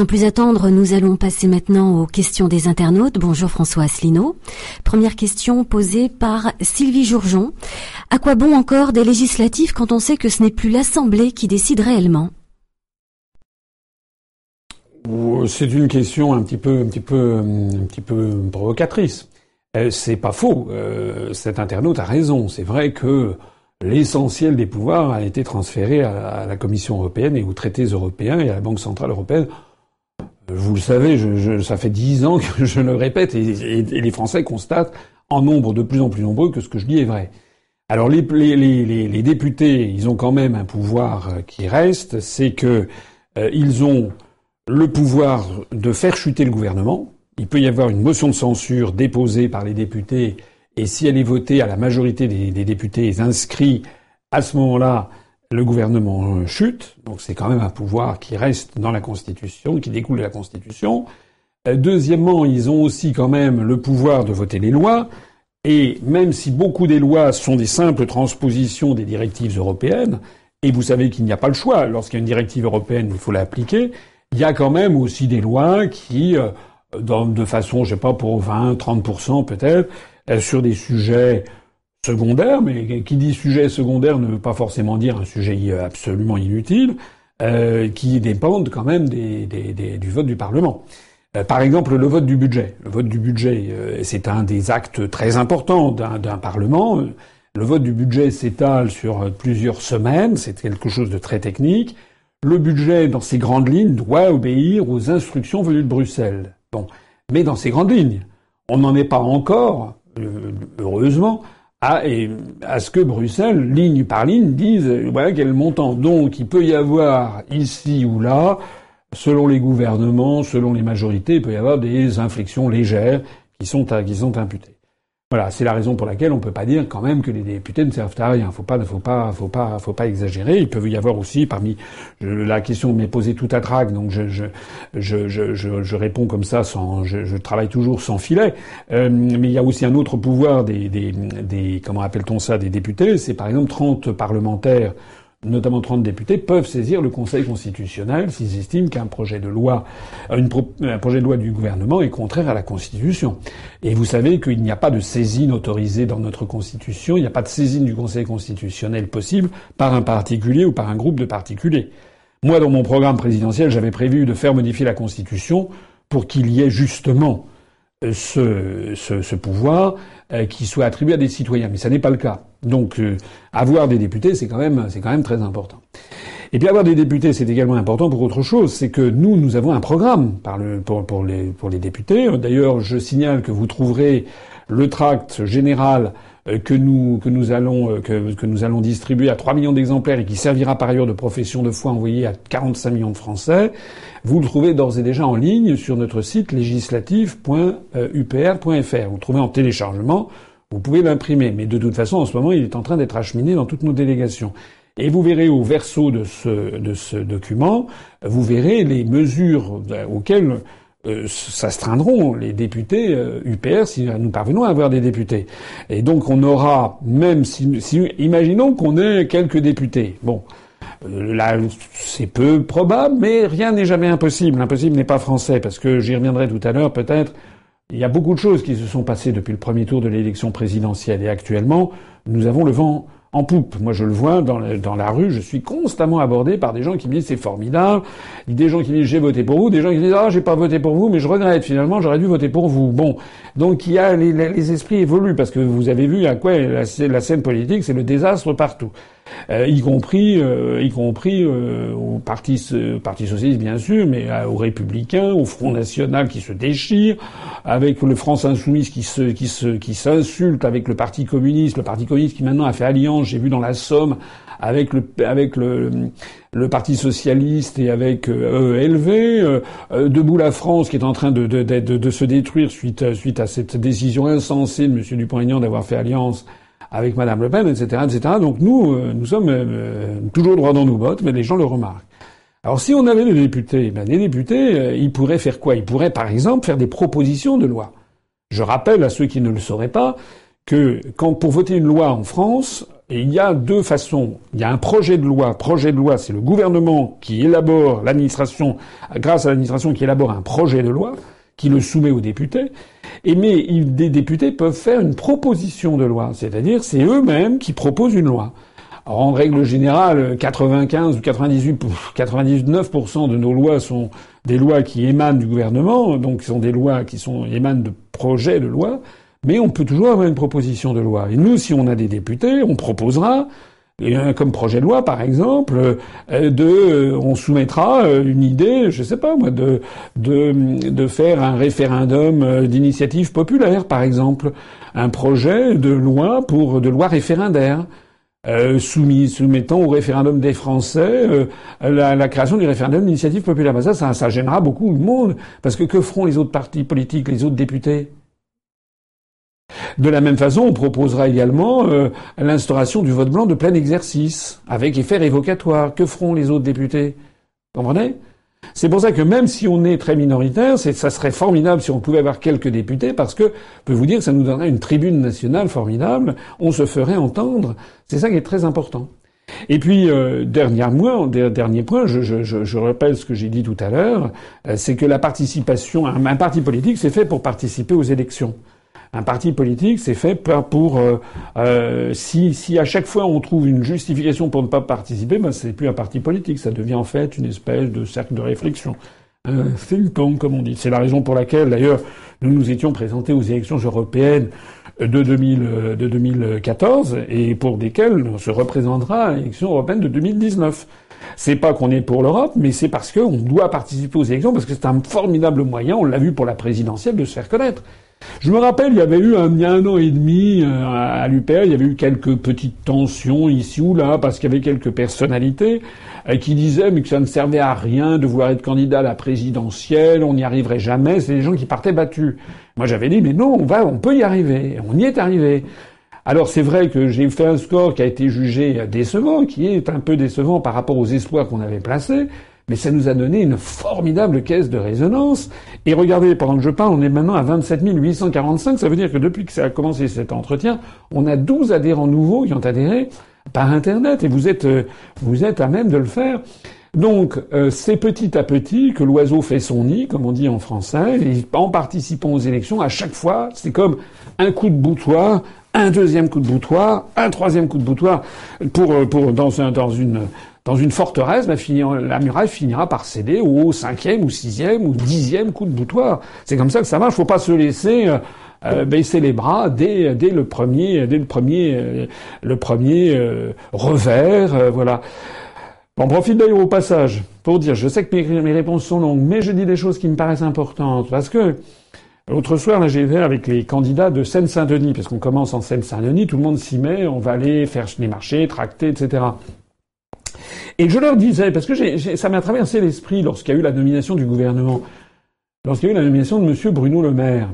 Sans plus attendre, nous allons passer maintenant aux questions des internautes. Bonjour François Asselineau. Première question posée par Sylvie Jourjon. À quoi bon encore des législatives quand on sait que ce n'est plus l'Assemblée qui décide réellement? C'est une question un petit peu, un petit peu, un petit peu provocatrice. Euh, c'est pas faux. Euh, cet internaute a raison. C'est vrai que l'essentiel des pouvoirs a été transféré à la Commission européenne et aux traités européens et à la Banque centrale européenne. Vous le savez, ça fait dix ans que je le répète et, les Français constatent en nombre de plus en plus nombreux que ce que je dis est vrai. Alors les, députés, ils ont quand même un pouvoir qui reste, c'est que euh, ils ont le pouvoir de faire chuter le gouvernement. Il peut y avoir une motion de censure déposée par les députés et si elle est votée à la majorité des, députés inscrits, à ce moment-là, le gouvernement chute. Donc c'est quand même un pouvoir qui reste dans la Constitution, qui découle de la Constitution. Euh, deuxièmement, ils ont aussi quand même le pouvoir de voter les lois. Et même si beaucoup des lois sont des simples transpositions des directives européennes, et vous savez qu'il n'y a pas le choix, lorsqu'il y a une directive européenne, il faut l'appliquer, il y a quand même aussi des lois qui, euh, de façon, je sais pas, pour 20, 30% peut-être, euh, sur des sujets secondaires, mais qui dit sujet secondaire ne veut pas forcément dire un sujet euh, absolument inutile, euh, qui dépendent quand même du vote du Parlement. par exemple, le vote du budget. Le vote du budget, c'est un des actes très importants d'un Parlement. Le vote du budget s'étale sur plusieurs semaines, c'est quelque chose de très technique. Le budget, dans ses grandes lignes, doit obéir aux instructions venues de Bruxelles. Bon, mais dans ses grandes lignes, on n'en est pas encore euh, heureusement, à, à, ce que Bruxelles, ligne par ligne, dise voilà quel montant. Donc il peut y avoir ici ou là, selon les gouvernements, selon les majorités, il peut y avoir des inflexions légères qui sont, qui sont imputées. Voilà, c'est la raison pour laquelle on peut pas dire quand même que les députés ne servent à rien. Faut pas, faut pas, faut pas, faut pas exagérer. Il peut y avoir aussi parmi la question m'est posée tout à trac, donc je je, je je, je, réponds comme ça sans, je, travaille toujours sans filet. Euh, mais il y a aussi un autre pouvoir des des, des comment appelle-t-on ça, des députés. C'est par exemple 30 parlementaires notamment 30 députés, peuvent saisir le Conseil constitutionnel s'ils estiment qu'un projet de loi, un projet de loi du gouvernement est contraire à la Constitution. Et vous savez qu'il n'y a pas de saisine autorisée dans notre Constitution, il n'y a pas de saisine du Conseil constitutionnel possible par un particulier ou par un groupe de particuliers. Moi, dans mon programme présidentiel, j'avais prévu de faire modifier la Constitution pour qu'il y ait justement ce, ce, ce pouvoir euh, qui soit attribué à des citoyens. Mais ça n'est pas le cas. Donc euh, avoir des députés, c'est quand même quand même très important. Et puis avoir des députés, c'est également important pour autre chose, c'est que nous nous avons un programme par le, pour, pour les pour les députés. D'ailleurs, je signale que vous trouverez le tract général que nous que nous allons euh, que, que nous allons distribuer à 3 millions d'exemplaires et qui servira par ailleurs de profession de foi envoyée à 45 millions de Français, vous le trouvez d'ores et déjà en ligne sur notre site législatif.upr.fr. Vous le trouvez en téléchargement, vous pouvez l'imprimer, mais de toute façon en ce moment il est en train d'être acheminé dans toutes nos délégations. Et vous verrez au verso de ce, de ce document, vous verrez les mesures auxquelles euh, s'astreindront les députés UPR euh, si nous parvenons à avoir des députés. Et donc on aura, même si, si imaginons qu'on ait quelques députés. Bon, euh, là c'est peu probable, mais rien n'est jamais impossible. L'impossible n'est pas français, parce que j'y reviendrai tout à l'heure peut-être. Il y a beaucoup de choses qui se sont passées depuis le premier tour de l'élection présidentielle et actuellement, nous avons le vent en poupe. Moi, je le vois dans, dans, la rue, je suis constamment abordé par des gens qui me disent c'est formidable, des gens qui me disent j'ai voté pour vous, des gens qui me disent ah j'ai pas voté pour vous, mais je regrette finalement j'aurais dû voter pour vous. Bon, donc il y a les, les esprits évoluent parce que vous avez vu à quoi la, la scène politique, c'est le désastre partout. Euh, y compris, euh, y compris euh, au parti, parti socialiste bien sûr, mais aux républicains, au Front National qui se déchire, avec le France Insoumise qui se, qui se, qui s'insulte avec le Parti communiste, le Parti communiste qui maintenant a fait alliance, j'ai vu dans la Somme, avec le, avec le, le Parti socialiste et avec ELV, debout la France qui est en train de, de, de, de se détruire suite, suite à cette décision insensée de M. Dupont-Aignan d'avoir fait alliance avec Madame Le Pen, etc., etc. Donc nous, euh, nous sommes euh, toujours droit dans nos bottes, mais les gens le remarquent. Alors si on avait des députés, ben les députés, euh, ils pourraient faire quoi? Ils pourraient, par exemple, faire des propositions de loi. Je rappelle à ceux qui ne le sauraient pas que quand pour voter une loi en France, il y a deux façons. Il y a un projet de loi. Projet de loi, c'est le gouvernement qui élabore l'administration, grâce à l'administration qui élabore un projet de loi, qui le soumet aux députés. Et mais des députés peuvent faire une proposition de loi, c'est-à-dire c'est eux-mêmes qui proposent une loi. En règle générale, 95 ou 98, 99% de nos lois sont des lois qui émanent du gouvernement, donc sont des lois qui sont émanent de projets de loi. Mais on peut toujours avoir une proposition de loi. Et nous, si on a des députés, on proposera comme projet de loi, par exemple, euh, de, euh, on soumettra euh, une idée, je sais pas moi, de de, de faire un référendum d'initiative populaire, par exemple, un projet de loi pour de loi référendaire. Euh, soumis, soumettant au référendum des Français la, la, création du référendum d'initiative populaire. Ben ça, ça, ça gênera beaucoup le monde, parce que que feront les autres partis politiques, les autres députés? De la même façon, on proposera également euh, l'instauration du vote blanc de plein exercice, avec effet révocatoire. Que feront les autres députés? Vous comprenez? C'est pour ça que même si on est très minoritaire, ça serait formidable si on pouvait avoir quelques députés, parce que, je peux vous dire, que ça nous donnerait une tribune nationale formidable, on se ferait entendre. C'est ça qui est très important. Et puis, euh, dernier, point, dernier point, je, rappelle ce que j'ai dit tout à l'heure, euh, c'est que la participation, un parti politique, c'est fait pour participer aux élections. Un parti politique, c'est fait pour euh, euh, si, si à chaque fois on trouve une justification pour ne pas participer, ben c'est plus un parti politique, ça devient en fait une espèce de cercle de réflexion, un think tank comme on dit. C'est la raison pour laquelle d'ailleurs nous nous étions présentés aux élections européennes de, 2000, de 2014 et pour desquelles on se représentera à l'élection européenne de 2019. C'est pas qu'on est pour l'Europe, mais c'est parce qu'on doit participer aux élections, parce que c'est un formidable moyen, on l'a vu pour la présidentielle, de se faire connaître. Je me rappelle, il y avait eu un, il y a un an et demi euh, à l'UPR, il y avait eu quelques petites tensions ici ou là parce qu'il y avait quelques personnalités euh, qui disaient mais que ça ne servait à rien de vouloir être candidat à la présidentielle, on n'y arriverait jamais. C'est des gens qui partaient battus. Moi, j'avais dit mais non, on va, on peut y arriver. On y est arrivé. Alors c'est vrai que j'ai fait un score qui a été jugé décevant, qui est un peu décevant par rapport aux espoirs qu'on avait placés, mais ça nous a donné une formidable caisse de résonance. Et regardez, pendant que je parle, on est maintenant à 27 845. Ça veut dire que depuis que ça a commencé cet entretien, on a 12 adhérents nouveaux qui ont adhéré par Internet. Et vous êtes, euh, vous êtes à même de le faire. Donc, euh, c'est petit à petit que l'oiseau fait son nid, comme on dit en français, et en participant aux élections, à chaque fois, c'est comme un coup de boutoir, un deuxième coup de boutoir, un troisième coup de boutoir, pour, euh, pour dans, un, dans une dans une forteresse, ben, la muraille finira par céder au cinquième ou sixième ou dixième coup de boutoir. C'est comme ça que ça marche. Faut pas se laisser euh, euh, baisser les bras dès, dès le premier, dès le premier, euh, le premier revers. voilà. On profite d'ailleurs au passage pour dire, je sais que mes, mes, réponses sont longues, mais je dis des choses qui me paraissent importantes parce que L'autre soir, là, j'ai été avec les candidats de Seine-Saint-Denis, parce qu'on commence en Seine-Saint-Denis, tout le monde s'y met, on va aller faire les marchés, tracter, etc. Et je leur disais, parce que ça m'a traversé l'esprit lorsqu'il y a eu la nomination du gouvernement, lorsqu'il y a eu la nomination de M. Bruno Le Maire,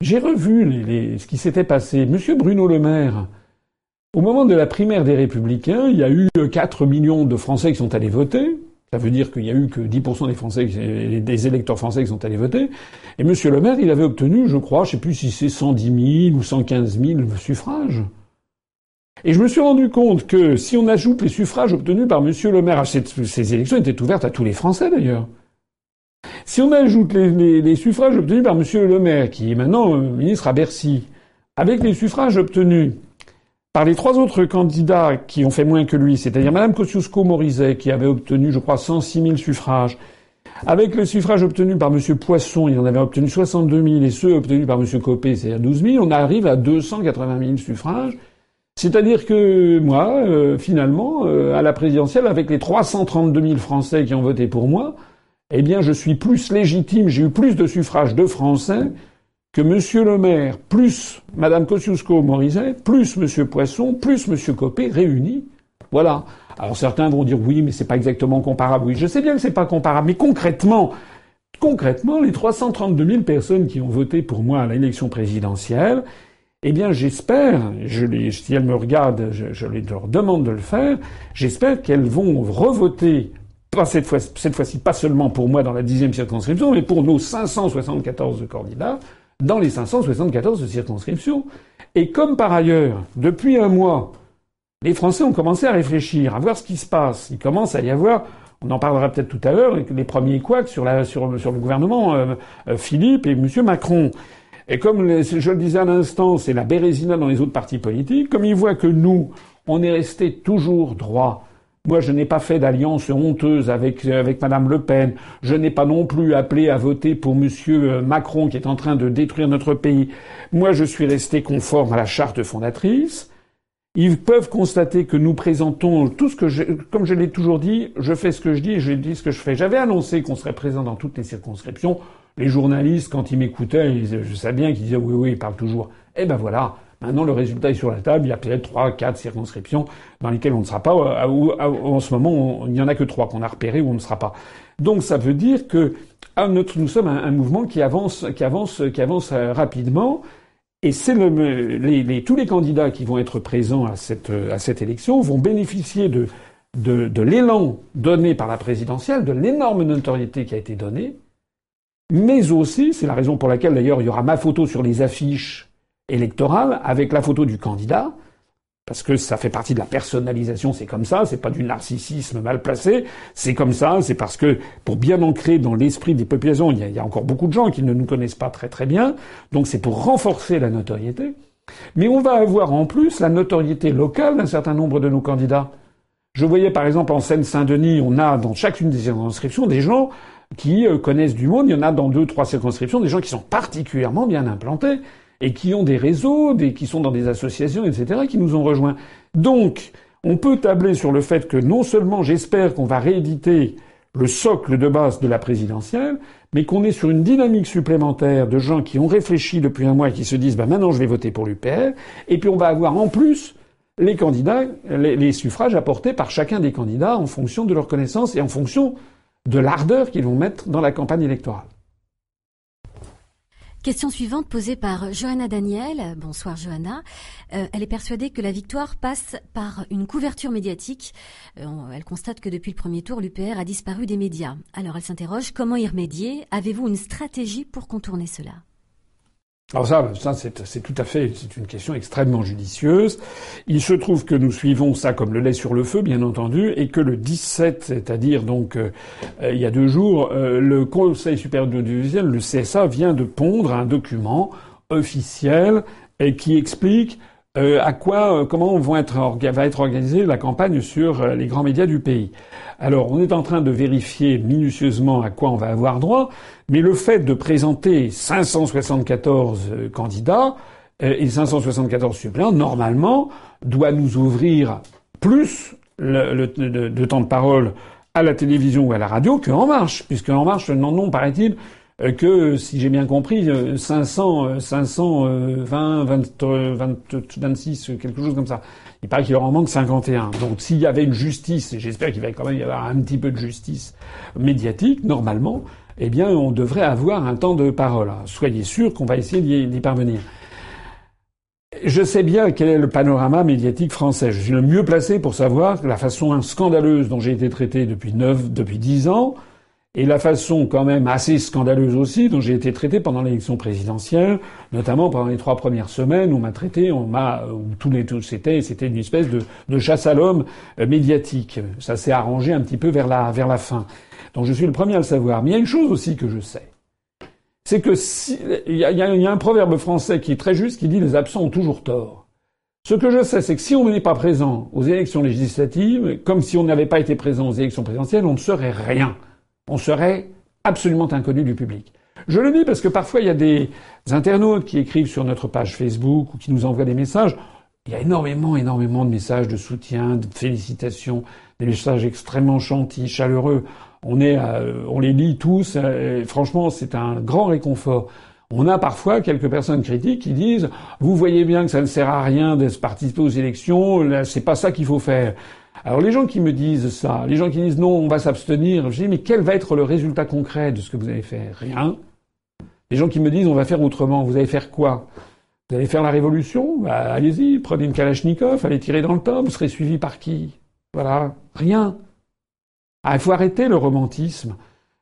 j'ai revu ce qui s'était passé. M. Bruno Le Maire, au moment de la primaire des Républicains, il y a eu 4 millions de Français qui sont allés voter. Ça veut dire qu'il n'y a eu que 10% des Français, des électeurs français qui sont allés voter. Et M. Le Maire, il avait obtenu, je crois, je ne sais plus si c'est 110 000 ou 115 000 suffrages. Et je me suis rendu compte que si on ajoute les suffrages obtenus par M. Le Maire, ces élections étaient ouvertes à tous les Français d'ailleurs. Si on ajoute les, suffrages obtenus par M. Le Maire, qui est maintenant euh, ministre à Bercy, avec les suffrages obtenus par les trois autres candidats qui ont fait moins que lui, c'est-à-dire Mme Kosciusko-Morizet, qui avait obtenu, je crois, 106 000 suffrages, avec les suffrages obtenus par M. Poisson, il en avait obtenu 62 000, et ceux obtenus par M. Copé, c'est-à-dire 12 000, on arrive à 280 000 suffrages. C'est-à-dire que moi, euh, finalement, euh, à la présidentielle, avec les 332 000 Français qui ont voté pour moi, eh bien, je suis plus légitime, j'ai eu plus de suffrages de Français que M. le maire, plus Mme Kosciusko-Morizet, plus M. Poisson, plus M. Copé réunis. Voilà. Alors certains vont dire oui, mais c'est pas exactement comparable. Oui, je sais bien que c'est pas comparable, mais concrètement, concrètement, les 332 000 personnes qui ont voté pour moi à l'élection présidentielle, eh bien, j'espère, je si elles me regardent, je, leur demande de le faire, j'espère qu'elles vont revoter, pas cette fois, cette fois-ci, pas seulement pour moi dans la dixième circonscription, mais pour nos 574 candidats dans les 574 circonscriptions. Et comme par ailleurs, depuis un mois, les Français ont commencé à réfléchir, à voir ce qui se passe. Il commence à y avoir, on en parlera peut-être tout à l'heure, les premiers couacs sur, la, sur le gouvernement euh, euh, Philippe et M. Macron. Et comme je le disais à l'instant, c'est la bérésina dans les autres partis politiques, comme ils voient que nous, on est resté toujours droit, moi, je n'ai pas fait d'alliance honteuse avec, avec Madame Le Pen. Je n'ai pas non plus appelé à voter pour Monsieur euh, Macron qui est en train de détruire notre pays. Moi, je suis resté conforme à la charte fondatrice. Ils peuvent constater que nous présentons tout ce que comme je l'ai toujours dit, je fais ce que je dis et je dis ce que je fais. J'avais annoncé qu'on serait présent dans toutes les circonscriptions. Les journalistes, quand ils m'écoutaient, je sais bien qu'ils disaient oui, oui, ils parlent toujours. Eh ben voilà. Maintenant, le résultat est sur la table. Il y a peut-être trois, quatre circonscriptions dans lesquelles on ne sera pas. Euh, en ce moment, il n'y en a que trois qu'on a repérées où on ne sera pas. Donc, ça veut dire que ah, notre, nous sommes un, mouvement qui avance, qui avance, qui avance euh, rapidement. Et c'est le, tous les candidats qui vont être présents à cette, cette élection vont bénéficier de l'élan donné par la présidentielle, de l'énorme notoriété qui a été donnée, mais aussi, c'est la raison pour laquelle d'ailleurs il y aura ma photo sur les affiches électorale avec la photo du candidat, parce que ça fait partie de la personnalisation, c'est comme ça, c'est pas du narcissisme mal placé, c'est comme ça, c'est parce que pour bien ancrer dans l'esprit des populations, il y, a, encore beaucoup de gens qui ne nous connaissent pas très très bien, donc c'est pour renforcer la notoriété. Mais on va avoir en plus la notoriété locale d'un certain nombre de nos candidats. Je voyais par exemple en Seine-Saint-Denis, on a dans chacune des circonscriptions des gens qui euh, connaissent du monde. Il y en a dans deux, trois circonscriptions des gens qui sont particulièrement bien implantés et qui ont des réseaux, des, qui sont dans des associations, etc., qui nous ont rejoints. Donc, on peut tabler sur le fait que non seulement j'espère qu'on va rééditer le socle de base de la présidentielle, mais qu'on est sur une dynamique supplémentaire de gens qui ont réfléchi depuis un mois et qui se disent bah maintenant je vais voter pour l'UPR, et puis on va avoir en plus les candidats, les, les suffrages apportés par chacun des candidats en fonction de leur connaissance et en fonction de l'ardeur qu'ils vont mettre dans la campagne électorale. Question suivante posée par Johanna Daniel. Bonsoir Johanna. Euh, elle est persuadée que la victoire passe par une couverture médiatique. Euh, elle constate que depuis le premier tour, l'UPR a disparu des médias. Alors elle s'interroge comment y remédier? Avez-vous une stratégie pour contourner cela? Alors ça, c'est tout à fait, c'est une question extrêmement judicieuse. Il se trouve que nous suivons ça comme le lait sur le feu, bien entendu, et que le 17, c'est-à-dire donc euh, il y a deux jours, euh, le Conseil supérieur de l'audiovisuel, le CSA, vient de pondre un document officiel qui explique euh, à quoi, comment vont être, va être organisée la campagne sur les grands médias du pays? Alors, on est en train de vérifier minutieusement à quoi on va avoir droit, mais le fait de présenter 574 euh, candidats euh, et 574 suppléants, normalement, doit nous ouvrir plus de, temps de parole à la télévision ou à la radio que En Marche, puisque En Marche n'en ont, paraît-il, euh, que, si j'ai bien compris, 500, 520, 20, 26, quelque chose comme ça. Il paraît qu'il en manque 51. Donc s'il y avait une justice, et j'espère qu'il va quand même y avoir un petit peu de justice médiatique, normalement, eh bien on devrait avoir un temps de parole. Soyez sûr qu'on va essayer d'y parvenir. Je sais bien quel est le panorama médiatique français. Je suis le mieux placé pour savoir la façon scandaleuse dont j'ai été traité depuis neuf, depuis dix ans, et la façon quand même assez scandaleuse aussi dont j'ai été traité pendant l'élection présidentielle, notamment pendant les trois premières semaines, on m'a traité, on m'a, où tous les tous c'était, c'était une espèce de, de chasse à l'homme euh, médiatique. Ça s'est arrangé un petit peu vers la vers la fin. Donc je suis le premier à le savoir. Mais il y a une chose aussi que je sais, c'est que si, il y, a, y a un proverbe français qui est très juste qui dit les absents ont toujours tort. Ce que je sais, c'est que si on n'est pas présent aux élections législatives, comme si on n'avait pas été présent aux élections présidentielles, on ne serait rien on serait absolument inconnu du public. Je le dis parce que parfois il y a des internautes qui écrivent sur notre page Facebook ou qui nous envoient des messages. Il y a énormément, énormément de messages de soutien, de félicitations, des messages extrêmement gentils, chaleureux. On euh, les lit tous. Euh, et franchement, c'est un grand réconfort. On a parfois quelques personnes critiques qui disent vous voyez bien que ça ne sert à rien de participer aux élections, c'est pas ça qu'il faut faire. Alors les gens qui me disent ça, les gens qui disent non, on va s'abstenir, je dis mais quel va être le résultat concret de ce que vous allez faire? Rien. Les gens qui me disent on va faire autrement, vous allez faire quoi? Vous allez faire la révolution? Bah, Allez-y, prenez une Kalachnikov, allez tirer dans le tas, vous serez suivi par qui? Voilà, rien. Ah, il faut arrêter le romantisme.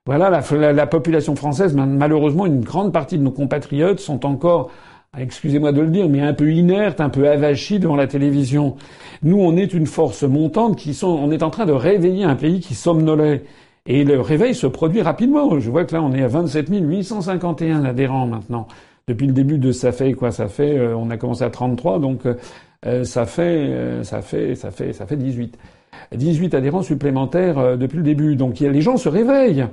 Voilà, la, la population française, malheureusement, une grande partie de nos compatriotes sont encore excusez-moi de le dire, mais un peu inerte, un peu avachi devant la télévision. Nous, on est une force montante qui sont, on est en train de réveiller un pays qui somnolait. Et le réveil se produit rapidement. Je vois que là, on est à 27 851 adhérents maintenant. depuis le début de ça fait quoi Ça fait, on a commencé à 33, donc ça fait, ça fait, ça fait, ça fait 18. 18 adhérents supplémentaires depuis le début. Donc les gens se réveillent.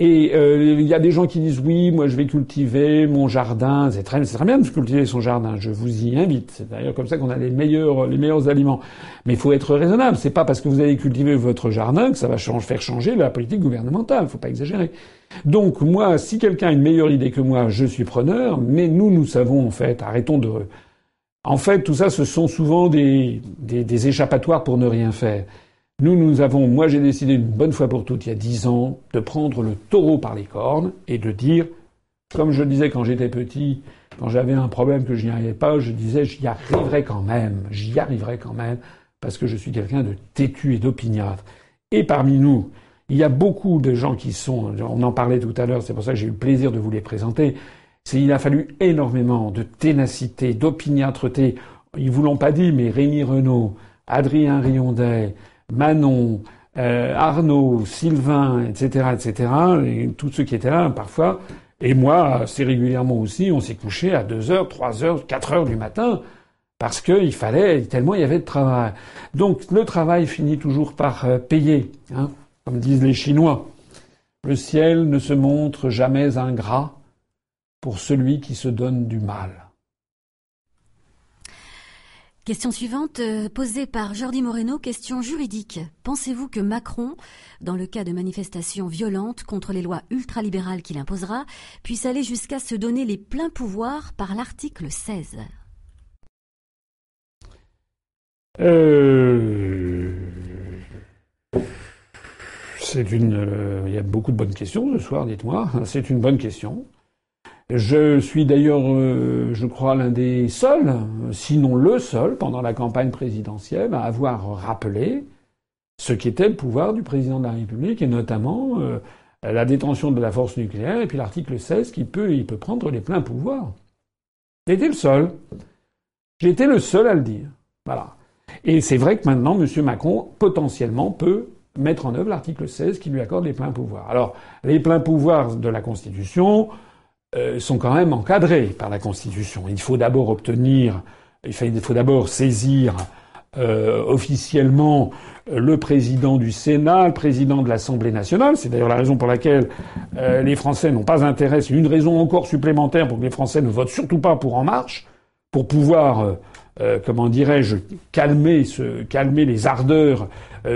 Et euh, il y a des gens qui disent oui, moi je vais cultiver mon jardin. C'est très, très bien de cultiver son jardin. Je vous y invite. C'est d'ailleurs comme ça qu'on a les meilleurs, les meilleurs aliments. Mais il faut être raisonnable. C'est pas parce que vous allez cultiver votre jardin que ça va faire changer la politique gouvernementale. Il faut pas exagérer. Donc moi, si quelqu'un a une meilleure idée que moi, je suis preneur. Mais nous, nous savons en fait. Arrêtons de. En fait, tout ça, ce sont souvent des, des, des échappatoires pour ne rien faire. Nous, nous avons, moi j'ai décidé une bonne fois pour toutes, il y a dix ans, de prendre le taureau par les cornes et de dire, comme je disais quand j'étais petit, quand j'avais un problème que je n'y arrivais pas, je disais j'y arriverai quand même, j'y arriverai quand même, parce que je suis quelqu'un de têtu et d'opiniâtre. Et parmi nous, il y a beaucoup de gens qui sont, on en parlait tout à l'heure, c'est pour ça que j'ai eu le plaisir de vous les présenter, il a fallu énormément de ténacité, d'opiniâtreté. Ils vous l'ont pas dit, mais Rémi Renault, Adrien Riondet, Manon, euh, Arnaud, Sylvain, etc., etc., et tous ceux qui étaient là, parfois, et moi, assez régulièrement aussi, on s'est couché à 2 heures, 3 heures, 4 heures du matin, parce qu'il fallait, tellement il y avait de travail. Donc le travail finit toujours par euh, payer, hein, comme disent les Chinois. Le ciel ne se montre jamais ingrat pour celui qui se donne du mal. Question suivante, euh, posée par Jordi Moreno, question juridique. Pensez-vous que Macron, dans le cas de manifestations violentes contre les lois ultralibérales qu'il imposera, puisse aller jusqu'à se donner les pleins pouvoirs par l'article 16 euh... C'est une. Euh, il y a beaucoup de bonnes questions ce soir, dites-moi. C'est une bonne question. Je suis d'ailleurs, euh, je crois, l'un des seuls, sinon le seul, pendant la campagne présidentielle, à avoir rappelé ce qu'était le pouvoir du président de la République, et notamment euh, la détention de la force nucléaire, et puis l'article 16 qui peut, il peut prendre les pleins pouvoirs. J'étais le seul. J'étais le seul à le dire. Voilà. Et c'est vrai que maintenant, M. Macron, potentiellement, peut mettre en œuvre l'article 16 qui lui accorde les pleins pouvoirs. Alors, les pleins pouvoirs de la Constitution, sont quand même encadrés par la Constitution. Il faut d'abord obtenir, il faut d'abord saisir euh, officiellement euh, le président du Sénat, le président de l'Assemblée nationale. C'est d'ailleurs la raison pour laquelle les Français n'ont pas intérêt. C'est une raison encore supplémentaire pour que les Français ne votent surtout pas pour En Marche, pour pouvoir, comment dirais-je, calmer, calmer les ardeurs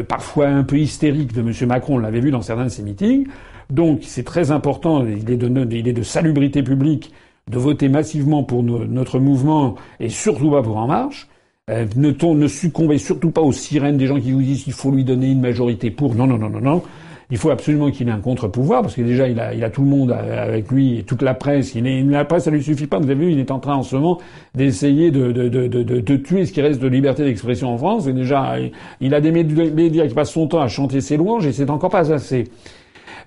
parfois un peu hystériques de M. Macron. On l'avait vu dans certains de ses meetings. Donc c'est très important, il est, de, salubrité publique, de voter massivement pour notre mouvement et surtout pas pour En Marche. Euh, ne, ne succombez surtout pas aux sirènes des gens qui vous disent qu'il faut lui donner une majorité pour. Non, non, non, non, non. Il faut absolument qu'il ait un contre-pouvoir, parce que déjà, il a, il tout le monde avec lui, et toute la presse. Il est, la presse, ça lui suffit pas. Vous avez vu, il est en train en ce moment d'essayer de, tuer ce qui reste de liberté d'expression en France. Et déjà, il a des médias qui passent son temps à chanter ses louanges, et c'est encore pas assez.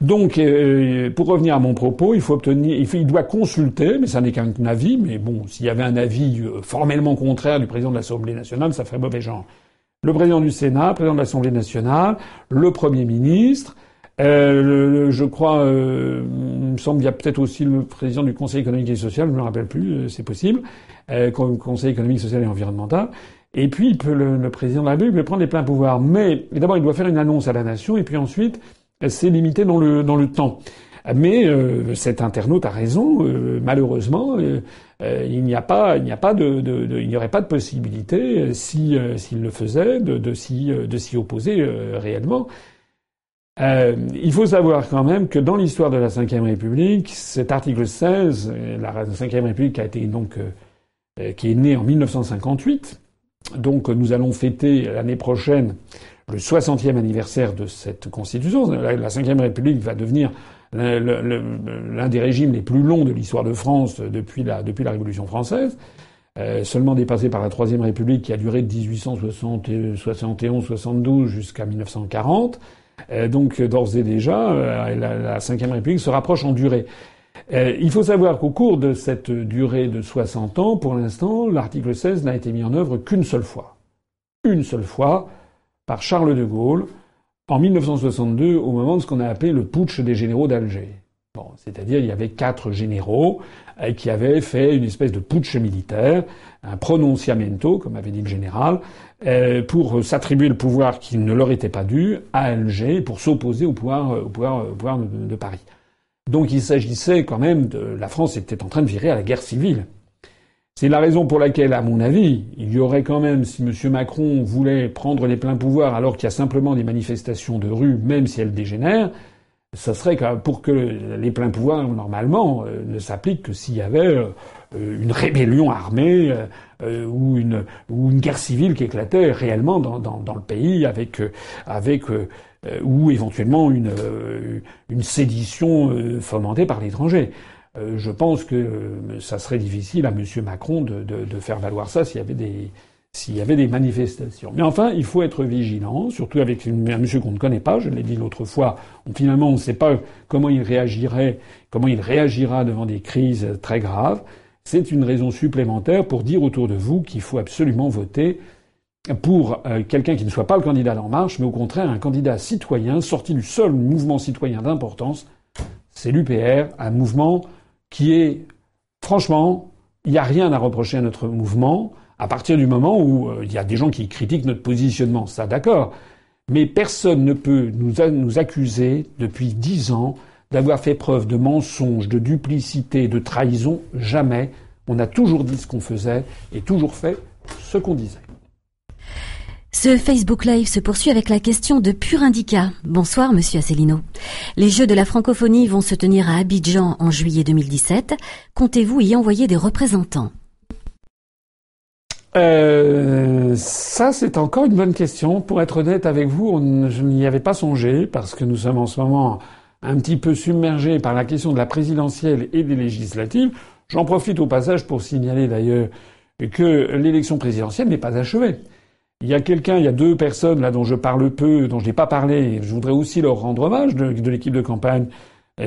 Donc, euh, pour revenir à mon propos, il faut obtenir, il, doit consulter, mais ça n'est qu'un avis. Mais bon, s'il y avait un avis euh, formellement contraire du président de l'Assemblée nationale, ça ferait mauvais genre. Le président du Sénat, le président de l'Assemblée nationale, le Premier ministre, euh, je crois, euh, il me semble, qu'il y a peut-être aussi le président du Conseil économique et social, je ne me rappelle plus, c'est possible, euh, Conseil économique, social et environnemental. Et puis, il peut, le, le président de la République peut prendre les pleins pouvoirs. Mais d'abord, il doit faire une annonce à la nation, et puis ensuite, c'est limité dans le, dans le temps. Mais euh, cet internaute a raison. Euh, malheureusement, euh, il n'y a pas, il n'y a pas de, il n'y aurait pas de possibilité si s'il le faisait de, de s'y de s'y opposer réellement. il faut savoir quand même que dans l'histoire de la Ve République, cet article 16, la Ve République a été donc qui est née en 1958. Donc nous allons fêter l'année prochaine le 60e anniversaire de cette constitution. La, Ve République va devenir l'un des régimes les plus longs de l'histoire de France depuis la, Révolution française, euh, seulement dépassé par la Troisième République qui a duré de 1871-72 jusqu'à 1940. Euh, donc d'ores et déjà, euh, la, la Ve République se rapproche en durée. Euh, il faut savoir qu'au cours de cette durée de 60 ans, pour l'instant, l'article 16 n'a été mis en œuvre qu'une seule fois. Une seule fois, par Charles de Gaulle en 1962 au moment de ce qu'on a appelé le putsch des généraux d'Alger. Bon, c'est-à-dire il y avait quatre généraux euh, qui avaient fait une espèce de putsch militaire, un prononciamento, comme avait dit le général, euh, pour s'attribuer le pouvoir qui ne leur était pas dû à Alger, pour s'opposer au pouvoir, au pouvoir, au pouvoir de Paris. Donc il s'agissait quand même de la France était en train de virer à la guerre civile. C'est la raison pour laquelle, à mon avis, il y aurait quand même, si M. Macron voulait prendre les pleins pouvoirs alors qu'il y a simplement des manifestations de rue, même si elles dégénèrent, ça serait pour que les pleins pouvoirs, normalement, euh, ne s'appliquent que s'il y avait euh, une rébellion armée euh, ou, une, guerre civile qui éclatait réellement dans, le pays avec, ou éventuellement une sédition fomentée par l'étranger. Euh, je pense que euh, ça serait difficile à M. Macron de, faire valoir ça s'il y avait des s'il y avait des manifestations. Mais enfin, il faut être vigilant, surtout avec un monsieur qu'on ne connaît pas. Je l'ai dit l'autre fois. Finalement, on ne sait pas comment il réagirait, comment il réagira devant des crises très graves. C'est une raison supplémentaire pour dire autour de vous qu'il faut absolument voter pour euh, quelqu'un qui ne soit pas le candidat d'En Marche, mais au contraire un candidat citoyen sorti du seul mouvement citoyen d'importance, c'est l'UPR, un mouvement qui est, franchement, il n'y a rien à reprocher à notre mouvement à partir du moment où euh, il y a des gens qui critiquent notre positionnement. Ça, d'accord. Mais personne ne peut nous, nous accuser depuis dix ans d'avoir fait preuve de mensonges, de duplicité, de trahison. Jamais. On a toujours dit ce qu'on faisait et toujours fait ce qu'on disait. Ce Facebook Live se poursuit avec la question de Pur Indica. Bonsoir, monsieur Asselineau. Les Jeux de la francophonie vont se tenir à Abidjan en juillet 2017. Comptez-vous y envoyer des représentants? Euh, ça, c'est encore une bonne question. Pour être honnête avec vous, je n'y avais pas songé parce que nous sommes en ce moment un petit peu submergés par la question de la présidentielle et des législatives. J'en profite au passage pour signaler d'ailleurs que l'élection présidentielle n'est pas achevée. Il y a quelqu'un, il y a deux personnes là dont je parle peu, dont je n'ai pas parlé. Je voudrais aussi leur rendre hommage de, l'équipe de campagne.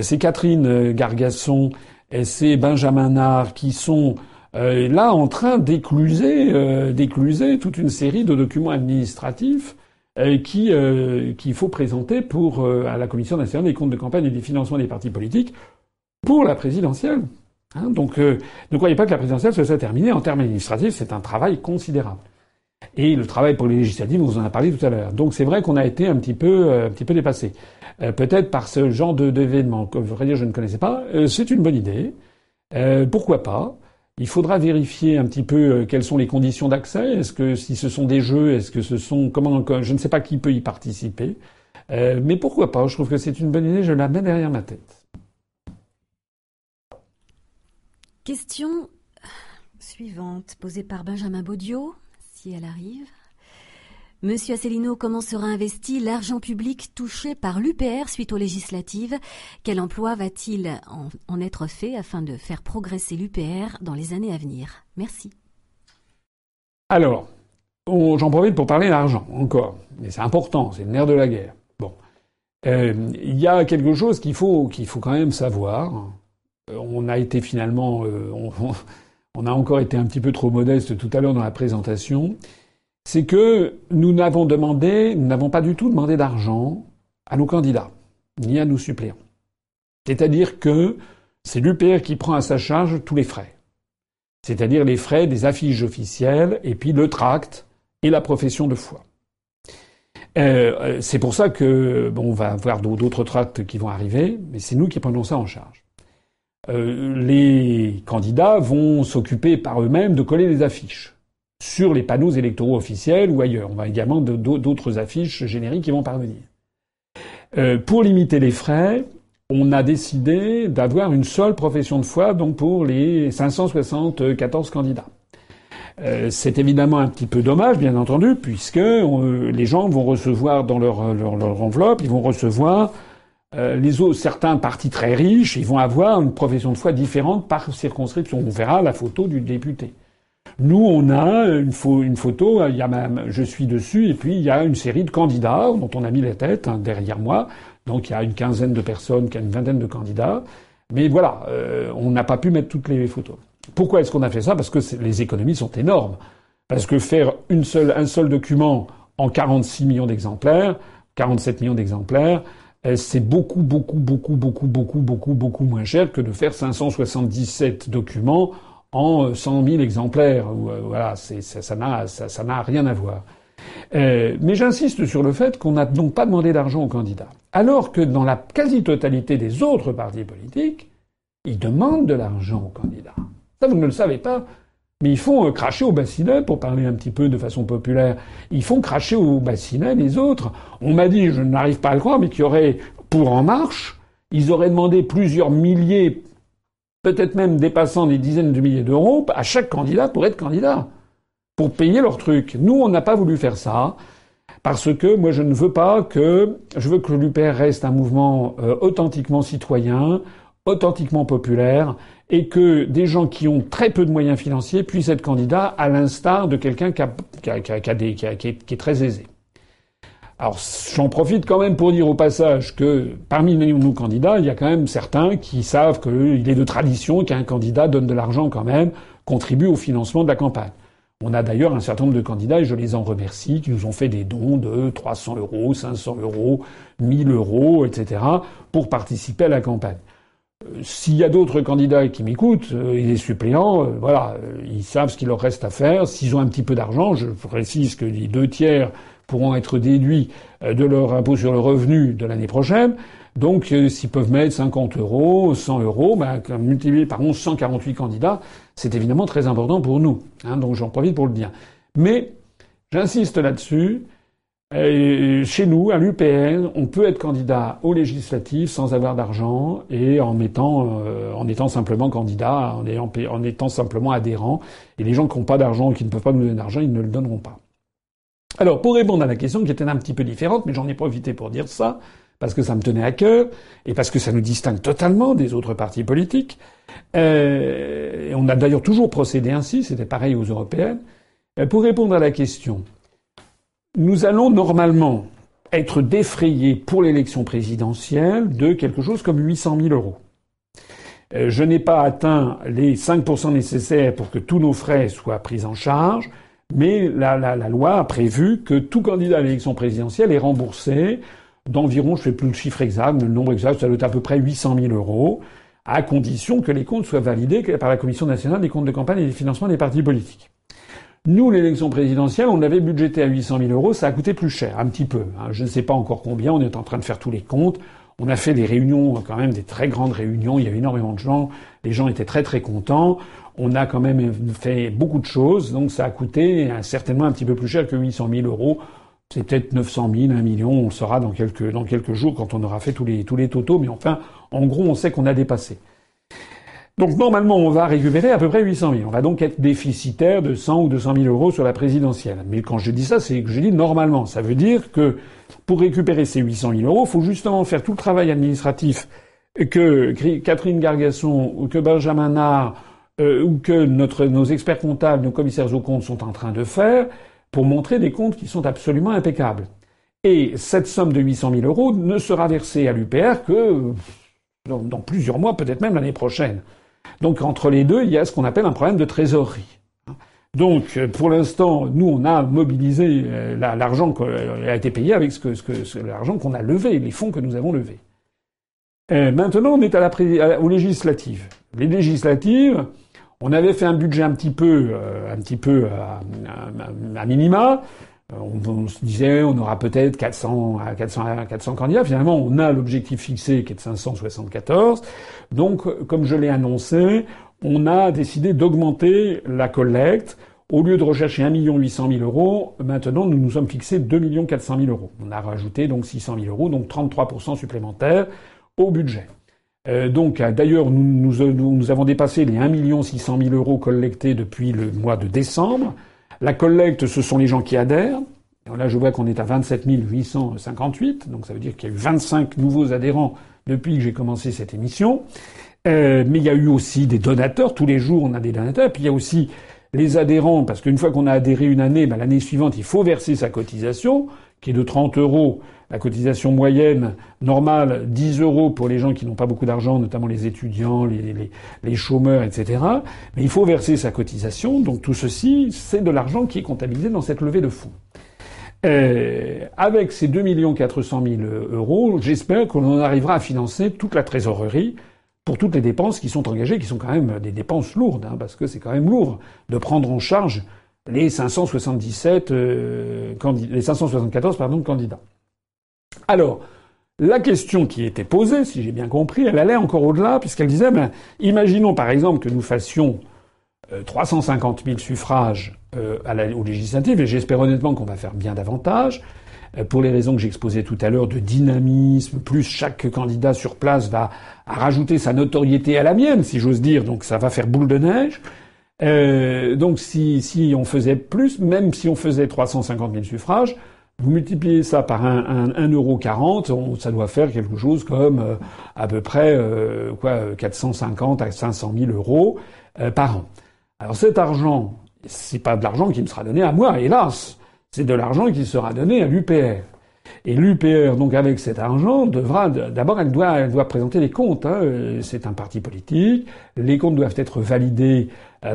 C'est Catherine euh, Gargasson et c'est Benjamin Nard qui sont euh, là en train d'écluser, euh, d'écluser toute une série de documents administratifs qui qu'il faut présenter pour à la Commission nationale des comptes de campagne et des financements des partis politiques pour la présidentielle. Hein, donc ne croyez pas que la présidentielle se soit terminée en termes administratifs. C'est un travail considérable. Et le travail pour les législatives, on vous en a parlé tout à l'heure. Donc c'est vrai qu'on a été un petit peu, euh, un petit peu dépassé. Euh, peut-être par ce genre d'événement que, dire, je ne connaissais pas. Euh, c'est une bonne idée. pourquoi pas? Il faudra vérifier un petit peu quelles sont les conditions d'accès. Est-ce que si ce sont des jeux, est-ce que ce sont comment Je ne sais pas qui peut y participer. mais pourquoi pas? Je trouve que c'est une bonne idée. Je la mets derrière ma tête. Question suivante posée par Benjamin Baudio si elle arrive. Monsieur Asselineau, comment sera investi l'argent public touché par l'UPR suite aux législatives? Quel emploi va-t-il en, être fait afin de faire progresser l'UPR dans les années à venir? Merci. Alors, j'en profite pour parler d'argent, encore. Mais c'est important, c'est le nerf de la guerre. Bon. Euh, il y a quelque chose qu'il faut, qu'il faut quand même savoir. Euh, on a été finalement... Euh, a encore été un petit peu trop modeste tout à l'heure dans la présentation, c'est que nous n'avons demandé, nous n'avons pas du tout demandé d'argent à nos candidats, ni à nos suppléants. C'est-à-dire que c'est l'UPR qui prend à sa charge tous les frais. C'est-à-dire les frais des affiches officielles et puis le tract et la profession de foi. Euh, c'est pour ça que bon, on va avoir d'autres tracts qui vont arriver, mais c'est nous qui prenons ça en charge. Euh, les candidats vont s'occuper par eux-mêmes de coller des affiches sur les panneaux électoraux officiels ou ailleurs. On va également d'autres affiches génériques qui vont parvenir. Euh, pour limiter les frais, on a décidé d'avoir une seule profession de foi donc pour les 574 candidats. Euh, c'est évidemment un petit peu dommage, bien entendu, puisque les gens vont recevoir dans leur enveloppe, ils vont recevoir euh, les autres, certains partis très riches, ils vont avoir une profession de foi différente par circonscription. On verra la photo du député. Nous, on a une, photo, il y a même, je suis dessus, et puis il y a une série de candidats dont on a mis la tête hein, derrière moi. Donc il y a une quinzaine de personnes, une vingtaine de candidats. Mais voilà, euh, on n'a pas pu mettre toutes les photos. Pourquoi est-ce qu'on a fait ça? Parce que les économies sont énormes. Parce que faire une seule, un seul document en 46 millions d'exemplaires, 47 millions d'exemplaires, c'est beaucoup, beaucoup, beaucoup, beaucoup, beaucoup, beaucoup, beaucoup moins cher que de faire 577 documents en 100 000 exemplaires. Euh, voilà, ça n'a rien à voir. Euh, mais j'insiste sur le fait qu'on n'a donc pas demandé d'argent aux candidats, alors que dans la quasi-totalité des autres partis politiques, ils demandent de l'argent aux candidats. Ça, vous ne le savez pas, mais ils font euh, cracher au bassinet, pour parler un petit peu de façon populaire. Ils font cracher au bassinet les autres. On m'a dit, je n'arrive pas à le croire, mais qu'il y aurait, pour En Marche, ils auraient demandé plusieurs milliers, peut-être même dépassant des dizaines de milliers d'euros à chaque candidat pour être candidat, pour payer leur truc. Nous, on n'a pas voulu faire ça. Parce que moi, je ne veux pas que, je veux que l'UPR reste un mouvement euh, authentiquement citoyen, authentiquement populaire, et que des gens qui ont très peu de moyens financiers puissent être candidats, à l'instar de quelqu'un qui, est, très aisé. Alors j'en profite quand même pour dire au passage que parmi nos candidats, il y a quand même certains qui savent qu'il est de tradition qu'un candidat donne de l'argent quand même, contribue au financement de la campagne. On a d'ailleurs un certain nombre de candidats, et je les en remercie, qui nous ont fait des dons de 300 euros, 500 euros, 1000 euros, etc., pour participer à la campagne. S'il y a d'autres candidats qui m'écoutent, euh, et des suppléants, euh, voilà, euh, ils savent ce qu'il leur reste à faire. S'ils ont un petit peu d'argent, je précise que les deux tiers pourront être déduits de leur impôt sur le revenu de l'année prochaine. Donc, s'ils peuvent mettre 50 euros, 100 euros, ben, multiplié par 11, 148 candidats, c'est évidemment très important pour nous. Hein, donc, j'en profite pour le dire. Mais, j'insiste là-dessus, chez nous, à l'UPN, on peut être candidat aux législatives sans avoir d'argent et en étant, euh, en étant simplement candidat, en, ayant, en étant simplement adhérent. Et les gens qui n'ont pas d'argent, qui ne peuvent pas nous donner d'argent, ils ne le donneront pas. Alors, pour répondre à la question qui était un petit peu différente, mais j'en ai profité pour dire ça, parce que ça me tenait à cœur et parce que ça nous distingue totalement des autres partis politiques. Euh, et on a d'ailleurs toujours procédé ainsi, c'était pareil aux européennes. Euh, pour répondre à la question, nous allons normalement être défrayés pour l'élection présidentielle de quelque chose comme 800 000 euros. Euh, je n'ai pas atteint les 5% nécessaires pour que tous nos frais soient pris en charge, mais la, loi a prévu que tout candidat à l'élection présidentielle est remboursé d'environ, je ne sais plus le chiffre exact, mais le nombre exact, ça doit être à peu près 800 000 euros, à condition que les comptes soient validés par la Commission nationale des comptes de campagne et des financements des partis politiques. Nous, l'élection présidentielle, on avait budgété à 800 000 euros, ça a coûté plus cher, un petit peu. Hein. Je ne sais pas encore combien, on est en train de faire tous les comptes. On a fait des réunions, quand même des très grandes réunions, il y avait énormément de gens, les gens étaient très très contents. On a quand même fait beaucoup de choses, donc ça a coûté certainement un petit peu plus cher que 800 000 euros. C'est peut-être 900 000, 1 million, on le saura dans quelques, dans quelques jours quand on aura fait tous les, tous les totaux, mais enfin, en gros, on sait qu'on a dépassé. Donc normalement, on va récupérer à peu près 800 000. On va donc être déficitaire de 100 ou 200 000 euros sur la présidentielle. Mais quand je dis ça, c'est que je dis normalement. Ça veut dire que pour récupérer ces 800 000 euros, il faut justement faire tout le travail administratif que Catherine Gargasson ou que Benjamin Nard euh, ou que nos experts comptables, nos commissaires aux comptes sont en train de faire pour montrer des comptes qui sont absolument impeccables. Et cette somme de 800 000 euros ne sera versée à l'UPR que dans plusieurs mois, peut-être même l'année prochaine. Donc entre les deux, il y a ce qu'on appelle un problème de trésorerie. Donc, euh, pour l'instant, nous, on a mobilisé euh, l'argent qui a été payé avec l'argent qu'on a levé, les fonds que nous avons levés. Euh, maintenant, on est à la, aux législatives. Les législatives, on avait fait un budget un petit peu, à minima. Euh, on, se disait on aura peut-être 400 à 400 400 candidats. Finalement, on a l'objectif fixé qui est de 574. Donc, comme je l'ai annoncé, on a décidé d'augmenter la collecte. Au lieu de rechercher 1 800 000 euros, maintenant nous nous sommes fixés 2 400 000 euros. On a rajouté donc 600 000 euros, donc 33% supplémentaires au budget. Euh, donc d'ailleurs nous, nous, nous, avons dépassé les 1 600 000 euros collectés depuis le mois de décembre. La collecte, ce sont les gens qui adhèrent. Là, je vois qu'on est à 27 858, donc ça veut dire qu'il y a eu 25 nouveaux adhérents depuis que j'ai commencé cette émission. Euh, mais il y a eu aussi des donateurs. Tous les jours, on a des donateurs. Puis il y a aussi les adhérents, parce qu'une fois qu'on a adhéré une année, ben, l'année suivante, il faut verser sa cotisation, qui est de 30 euros la cotisation moyenne normale, 10 euros pour les gens qui n'ont pas beaucoup d'argent, notamment les étudiants, les, les, les, chômeurs, etc. Mais il faut verser sa cotisation. Donc tout ceci, c'est de l'argent qui est comptabilisé dans cette levée de fonds. Euh, avec ces 2 400 000 euros, j'espère qu'on en arrivera à financer toute la trésorerie pour toutes les dépenses qui sont engagées, qui sont quand même des dépenses lourdes, hein, parce que c'est quand même lourd de prendre en charge les 577 euh, les 574 pardon, candidats. Alors, la question qui était posée, si j'ai bien compris, elle allait encore au-delà, puisqu'elle disait, ben, imaginons par exemple que nous fassions 350 euh, 000 suffrages euh, à la, aux législatives, et j'espère honnêtement qu'on va faire bien davantage, euh, pour les raisons que j'exposais tout à l'heure de dynamisme, plus chaque candidat sur place va rajouter sa notoriété à la mienne, si j'ose dire, donc ça va faire boule de neige. Donc si, si on faisait plus, même si on faisait 350 000 suffrages, vous multipliez ça par 1,40 euro, ça doit faire quelque chose comme euh, à peu près quoi 450 à 500 000 euros par an. Alors cet argent, c'est pas de l'argent qui me sera donné à moi, hélas, c'est de l'argent qui sera donné à l'UPR. Et l'UPR, donc avec cet argent, devra d'abord elle doit, elle doit présenter les comptes. Hein. C'est un parti politique. Les comptes doivent être validés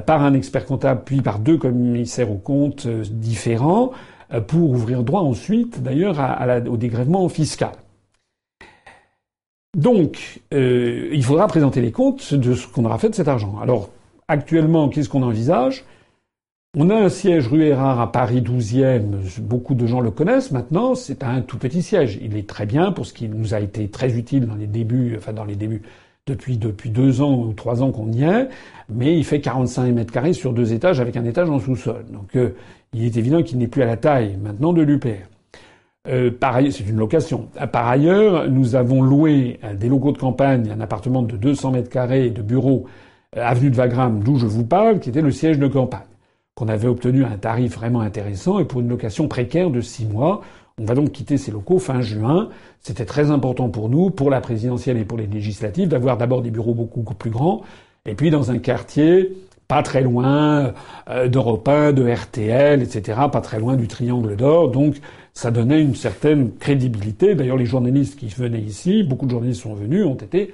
par un expert comptable, puis par deux commissaires aux comptes différents. Euh, pour ouvrir droit ensuite, d'ailleurs, au dégrèvement fiscal. Donc, euh, il faudra présenter les comptes de ce qu'on aura fait de cet argent. Alors, actuellement, qu'est-ce qu'on envisage? On a un siège rue Erard à Paris 12e. Beaucoup de gens le connaissent maintenant. C'est un tout petit siège. Il est très bien pour ce qui nous a été très utile dans les débuts, enfin dans les débuts depuis deux ans ou trois ans qu'on y est. Mais il fait 45 mètres carrés sur deux étages avec un étage en sous-sol. Donc, euh, il est évident qu'il n'est plus à la taille maintenant de l'UPR. Euh, c'est une location. Euh, par ailleurs, nous avons loué des locaux de campagne, un appartement de 200 mètres carrés de bureaux, avenue de Wagram, d'où je vous parle, qui était le siège de campagne, qu'on avait obtenu un tarif vraiment intéressant et pour une location précaire de six mois. On va donc quitter ces locaux fin juin. C'était très important pour nous, pour la présidentielle et pour les législatives, d'avoir d'abord des bureaux beaucoup plus grands, et puis dans un quartier pas très loin euh, d'Europe 1, de RTL, etc., pas très loin du Triangle d'Or. Donc ça donnait une certaine crédibilité. D'ailleurs, les journalistes qui venaient ici, beaucoup de journalistes sont venus, ont été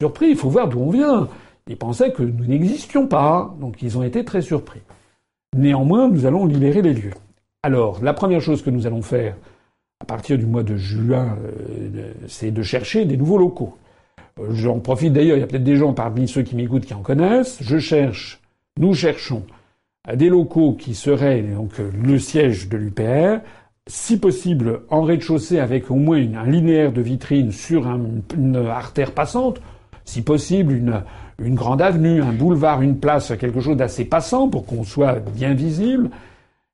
surpris. Il faut voir d'où on vient. Ils pensaient que nous n'existions pas, donc ils ont été très surpris. Néanmoins, nous allons libérer les lieux. Alors, la première chose que nous allons faire à partir du mois de juin, euh, c'est de chercher des nouveaux locaux. Euh, j'en profite d'ailleurs, il y a peut-être des gens parmi ceux qui m'écoutent qui en connaissent. Je cherche nous cherchons des locaux qui seraient donc le siège de l'UPR, si possible en rez-de-chaussée avec au moins un linéaire de vitrine sur une artère passante, si possible une, une grande avenue, un boulevard, une place, quelque chose d'assez passant pour qu'on soit bien visible,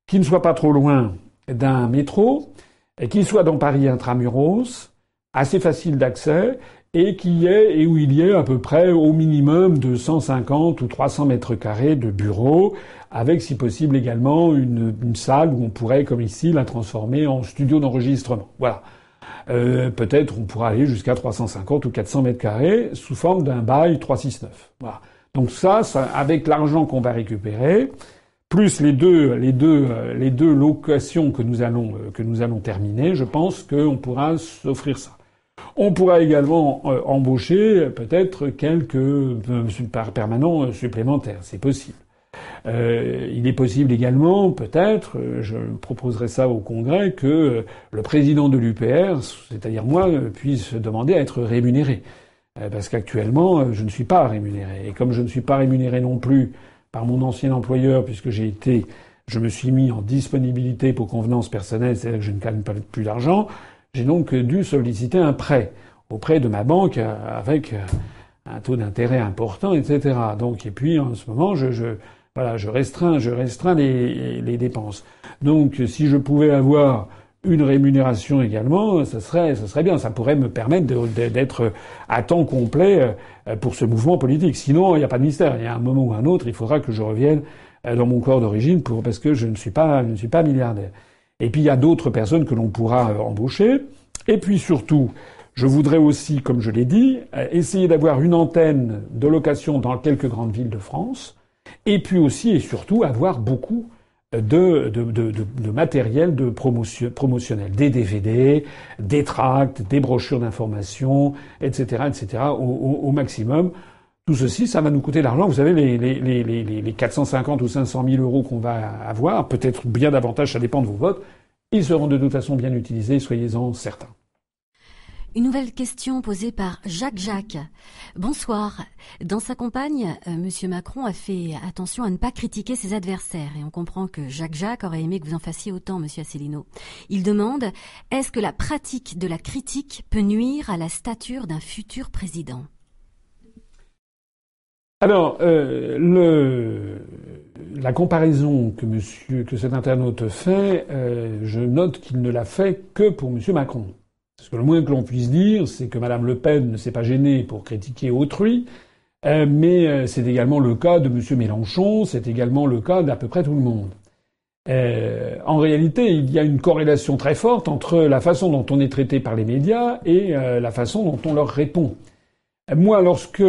qui ne soit pas trop loin d'un métro, et qu'il soit dans Paris intramuros, assez facile d'accès, et qui est et où il y ait à peu près au minimum de 150 ou 300 mètres carrés de bureaux, avec si possible également une, une salle où on pourrait, comme ici, la transformer en studio d'enregistrement. Voilà. Euh, peut-être on pourra aller jusqu'à 350 ou 400 mètres carrés sous forme d'un bail 369. Voilà. Donc ça, ça avec l'argent qu'on va récupérer, plus les deux, les deux, les deux locations que nous allons, que nous allons terminer, je pense qu'on pourra s'offrir ça. On pourra également euh, embaucher peut-être quelques euh, permanents supplémentaires, c'est possible. Euh, il est possible également, peut-être, je proposerai ça au Congrès, que le président de l'UPR, c'est-à-dire moi, puisse demander à être rémunéré. parce qu'actuellement, je ne suis pas rémunéré. Et comme je ne suis pas rémunéré non plus par mon ancien employeur, puisque j'ai été, je me suis mis en disponibilité pour convenance personnelle, c'est-à-dire que je ne gagne pas plus d'argent, j'ai donc dû solliciter un prêt auprès de ma banque avec un taux d'intérêt important, etc. Donc, et puis en ce moment, je, je voilà, je restreins, je restreins les, dépenses. Donc, si je pouvais avoir une rémunération également, ça serait, serait bien. Ça pourrait me permettre d'être à temps complet euh, pour ce mouvement politique. Sinon, il n'y a pas de mystère. Il y a un moment ou un autre, il faudra que je revienne euh, dans mon corps d'origine pour parce que je ne suis pas, je ne suis pas milliardaire. Et puis il y a d'autres personnes que l'on pourra euh, embaucher. Et puis surtout, je voudrais aussi, comme je l'ai dit, essayer d'avoir une antenne de location dans quelques grandes villes de France. Et puis aussi et surtout avoir beaucoup euh, de, de, de, de matériel de promotion, promotionnel, des DVD, des tracts, des brochures d'information, etc., etc., au, au, maximum tout ceci, ça va nous coûter l'argent. Vous savez, les, les, les, les 450 ou 500 000 euros qu'on va avoir, peut-être bien davantage, ça dépend de vos votes, Ils seront de toute façon bien utilisés, soyez-en certains. Une nouvelle question posée par Jacques Jacques. Bonsoir. Dans sa campagne, euh, Monsieur Macron a fait attention à ne pas critiquer ses adversaires et on comprend que Jacques Jacques aurait aimé que vous en fassiez autant, Monsieur Asselineau. Il demande est-ce que la pratique de la critique peut nuire à la stature d'un futur président? Alors, euh, le, la comparaison que cet internaute fait, euh, je note qu'il ne l'a fait que pour Monsieur Macron. Parce que le moins que l'on puisse dire, c'est que Madame Le Pen ne s'est pas gênée pour critiquer autrui, euh, mais euh, c'est également le cas de Monsieur Mélenchon, c'est également le cas d'à peu près tout le monde. Euh, en réalité, il y a une corrélation très forte entre la façon dont on est traité par les médias et la façon dont on leur répond. Moi, lorsque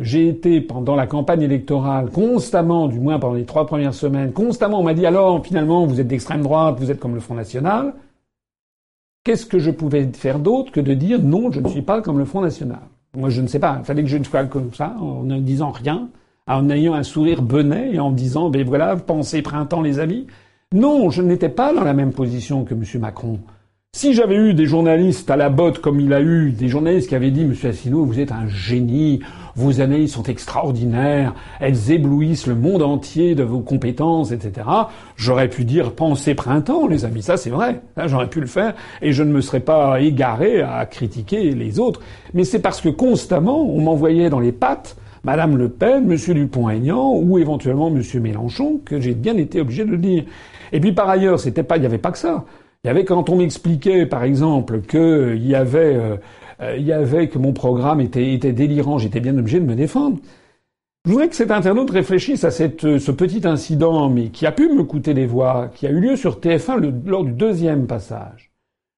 j'ai été pendant la campagne électorale, constamment, du moins pendant les trois premières semaines, constamment, on m'a dit alors finalement vous êtes d'extrême droite, vous êtes comme le Front National. Qu'est-ce que je pouvais faire d'autre que de dire non, je ne suis pas comme le Front National? Moi, je ne sais pas. Il fallait que je ne sois comme ça, en ne disant rien, en ayant un sourire benet et en disant, ben voilà, pensez printemps, les amis. Non, je n'étais pas dans la même position que M. Macron. Si j'avais eu des journalistes à la botte comme il a eu, des journalistes qui avaient dit Monsieur Asselineau, vous êtes un génie, vos analyses sont extraordinaires, elles éblouissent le monde entier de vos compétences, etc. J'aurais pu dire pensez printemps, les amis, ça c'est vrai, j'aurais pu le faire et je ne me serais pas égaré à critiquer les autres. Mais c'est parce que constamment on m'envoyait dans les pattes Madame Le Pen, Monsieur Dupont-Aignan ou éventuellement Monsieur Mélenchon que j'ai bien été obligé de le dire. Et puis par ailleurs, c'était pas, il n'y avait pas que ça. Il y avait quand on m'expliquait, par exemple, qu'il euh, y avait, euh, euh, il y avait que mon programme était, délirant, j'étais bien obligé de me défendre. Je voudrais que cet internaute réfléchisse à ce petit incident, mais qui a pu me coûter des voix, qui a eu lieu sur TF1 lors du deuxième passage.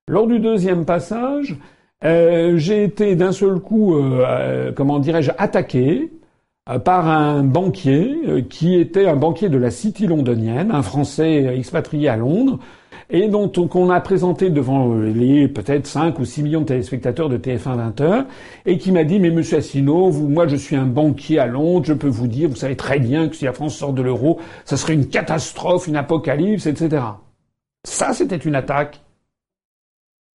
Lors du deuxième passage, j'ai été d'un seul coup, comment dirais-je, attaqué par un banquier qui était un banquier de la City londonienne, un Français expatrié à Londres, et dont on a présenté devant euh, les peut-être 5 ou 6 millions de téléspectateurs de TF1 20 heures, et qui m'a dit, mais monsieur Assino, moi je suis un banquier à Londres, je peux vous dire, vous savez très bien que si la France sort de l'euro, ça serait une catastrophe, une apocalypse, etc. Ça, c'était une attaque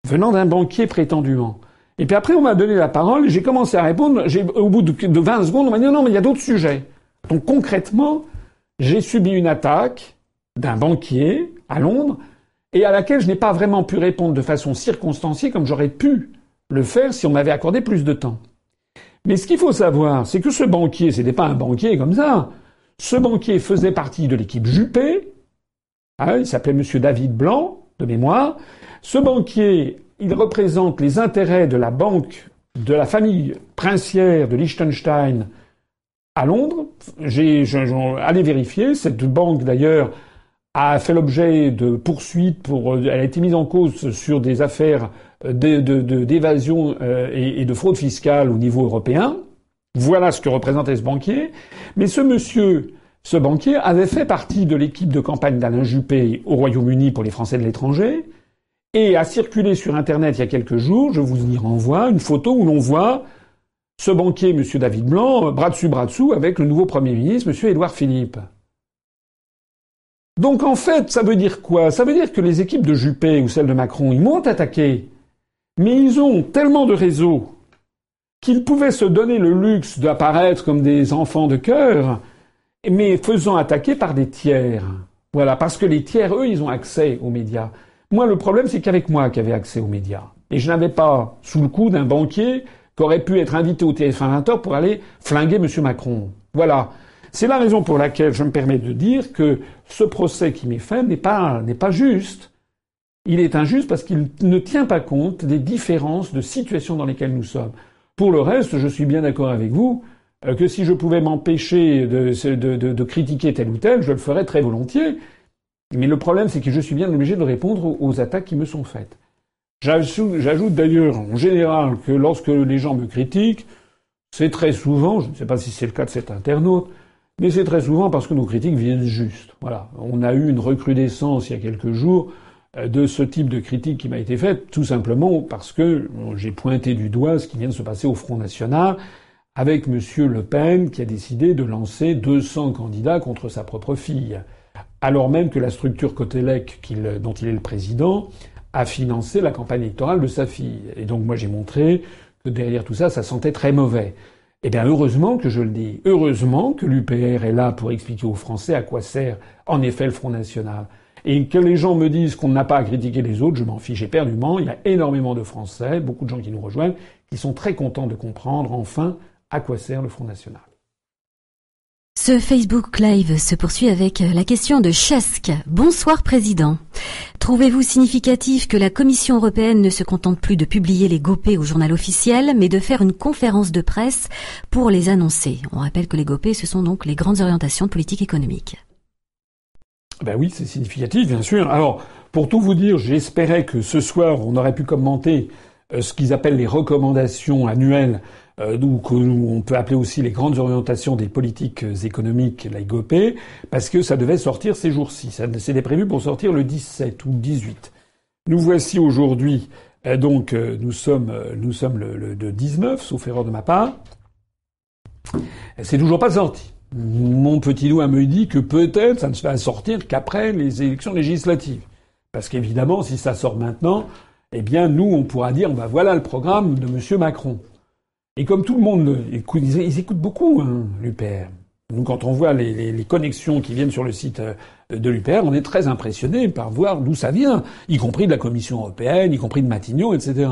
venant d'un banquier prétendument. Et puis après, on m'a donné la parole, j'ai commencé à répondre, au bout de 20 secondes, on m'a dit, non, mais il y a d'autres sujets. Donc concrètement, j'ai subi une attaque d'un banquier à Londres et à laquelle je n'ai pas vraiment pu répondre de façon circonstanciée comme j'aurais pu le faire si on m'avait accordé plus de temps. Mais ce qu'il faut savoir, c'est que ce banquier, ce n'était pas un banquier comme ça. Ce banquier faisait partie de l'équipe Juppé. Ah, il s'appelait Monsieur David Blanc, de mémoire. Ce banquier, il représente les intérêts de la banque de la famille princière de Liechtenstein à Londres. J'ai, allé vérifier. Cette banque, d'ailleurs, a fait l'objet de poursuites pour, euh, elle a été mise en cause sur des affaires euh, d'évasion euh, et de fraude fiscale au niveau européen. Voilà ce que représentait ce banquier. Mais ce monsieur, ce banquier avait fait partie de l'équipe de campagne d'Alain Juppé au Royaume-Uni pour les Français de l'étranger et a circulé sur Internet il y a quelques jours, je vous y renvoie, une photo où l'on voit ce banquier, monsieur David Blanc, bras dessus, bras dessous, avec le nouveau Premier ministre, monsieur Édouard Philippe. Donc en fait, ça veut dire quoi? Ça veut dire que les équipes de Juppé ou celles de Macron, ils m'ont attaqué, mais ils ont tellement de réseaux qu'ils pouvaient se donner le luxe d'apparaître comme des enfants de cœur, mais faisant attaquer par des tiers. Voilà, parce que les tiers, eux, ils ont accès aux médias. Moi, le problème, c'est qu'avec moi qui avait accès aux médias. Et je n'avais pas sous le coup d'un banquier qui aurait pu être invité au TF1 20 pour aller flinguer M. Macron. Voilà. C'est la raison pour laquelle je me permets de dire que ce procès qui m'est fait n'est pas, juste. Il est injuste parce qu'il ne tient pas compte des différences de situation dans lesquelles nous sommes. Pour le reste, je suis bien d'accord avec vous euh, que si je pouvais m'empêcher de, critiquer tel ou tel, je le ferais très volontiers. Mais le problème, c'est que je suis bien obligé de répondre aux attaques qui me sont faites. J'ajoute d'ailleurs en général que lorsque les gens me critiquent, c'est très souvent, je ne sais pas si c'est le cas de cet internaute, mais c'est très souvent parce que nos critiques viennent juste. Voilà. On a eu une recrudescence il y a quelques jours euh, de ce type de critique qui m'a été faite, tout simplement parce que j'ai pointé du doigt ce qui vient de se passer au Front National avec M. Le Pen qui a décidé de lancer 200 candidats contre sa propre fille. alors même que la structure Cotelec, dont il est le président, a financé la campagne électorale de sa fille. Et donc moi j'ai montré que derrière tout ça, ça sentait très mauvais. Eh bien heureusement que je le dis, heureusement que l'UPR est là pour expliquer aux Français à quoi sert en effet le Front National. Et que les gens me disent qu'on n'a pas à critiquer les autres, je m'en fiche éperdument. Il y a énormément de Français, beaucoup de gens qui nous rejoignent, qui sont très contents de comprendre enfin à quoi sert le Front National. Ce Facebook Live se poursuit avec la question de Chesk. Bonsoir Président. Trouvez-vous significatif que la Commission européenne ne se contente plus de publier les GOPÉ au journal officiel, mais de faire une conférence de presse pour les annoncer? On rappelle que les GOPÉ, ce sont donc les grandes orientations de politique économique. Ben oui, c'est significatif, bien sûr. Alors, pour tout vous dire, j'espérais que ce soir, on aurait pu commenter euh, ce qu'ils appellent les recommandations annuelles euh, on peut appeler aussi les grandes orientations des politiques économiques, la IGOP, parce que ça devait sortir ces jours-ci. C'était prévu pour sortir le 17 ou le 18. Nous voici aujourd'hui, euh, donc euh, nous sommes, le, 19, sauf erreur de ma part. C'est toujours pas sorti. Mon petit doigt me dit que peut-être ça ne se va sortir qu'après les élections législatives. Parce qu'évidemment, si ça sort maintenant, eh bien, nous, on pourra dire, bah, voilà le programme de M. Macron. Et comme tout le monde écoute, ils, écoutent beaucoup hein, l'UPR. Nous, quand on voit les, connexions qui viennent sur le site euh, de l'UPR, on est très impressionné par voir d'où ça vient, y compris de la Commission européenne, y compris de Matignon, etc.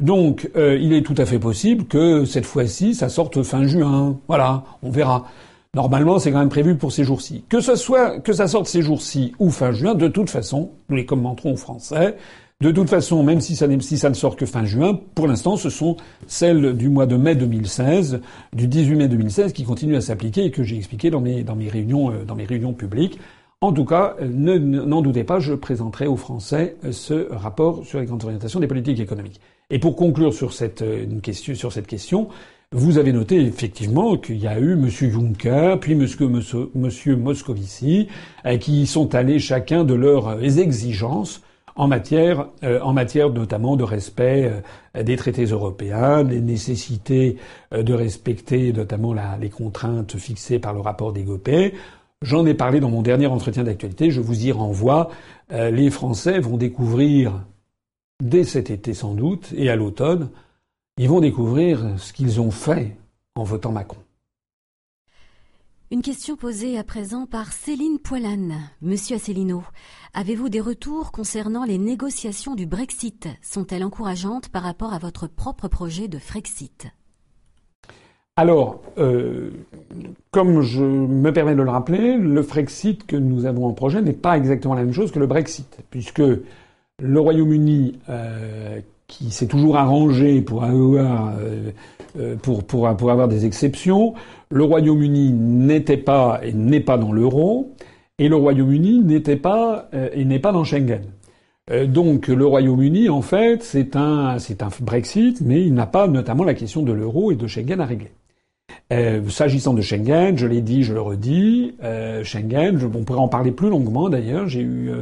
Donc, euh, il est tout à fait possible que cette fois-ci, ça sorte fin juin. Voilà, on verra. Normalement, c'est quand même prévu pour ces jours-ci. Que ce soit que ça sorte ces jours-ci ou fin juin, de toute façon, nous les commenterons en français. De toute façon, même si ça, ne sort que fin juin, pour l'instant, ce sont celles du mois de mai 2016, du 18 mai 2016, qui continuent à s'appliquer et que j'ai expliqué dans mes, euh, réunions publiques. En tout cas, n'en doutez pas, je présenterai aux Français euh, ce rapport sur les grandes orientations des politiques économiques. Et pour conclure sur cette, euh, question, sur cette question, vous avez noté effectivement qu'il y a eu M. Juncker, puis M. Moscovici, qui sont allés chacun de leurs exigences en matière, euh, en matière notamment de respect euh, des traités européens, des nécessités euh, de respecter notamment les contraintes fixées par le rapport des GOPÉ. J'en ai parlé dans mon dernier entretien d'actualité, je vous y renvoie. les Français vont découvrir, dès cet été sans doute, et à l'automne, ils vont découvrir ce qu'ils ont fait en votant Macron. Une question posée à présent par Céline Poilane. Monsieur Asselineau, avez-vous des retours concernant les négociations du Brexit? Sont-elles encourageantes par rapport à votre propre projet de Frexit? Alors, euh, comme je me permets de le rappeler, le Frexit que nous avons en projet n'est pas exactement la même chose que le Brexit, puisque le Royaume-Uni, euh, qui s'est toujours arrangé pour avoir, euh, pour, pour, avoir des exceptions, le Royaume-Uni n'était pas et n'est pas dans l'euro, et le Royaume-Uni n'était pas euh, et n'est pas dans Schengen. Euh, donc le Royaume-Uni, en fait, c'est un, un Brexit, mais il n'a pas notamment la question de l'euro et de Schengen à régler. Euh, s'agissant de Schengen, je l'ai dit, je le redis, Schengen, je, on pourrait en parler plus longuement d'ailleurs. J'ai eu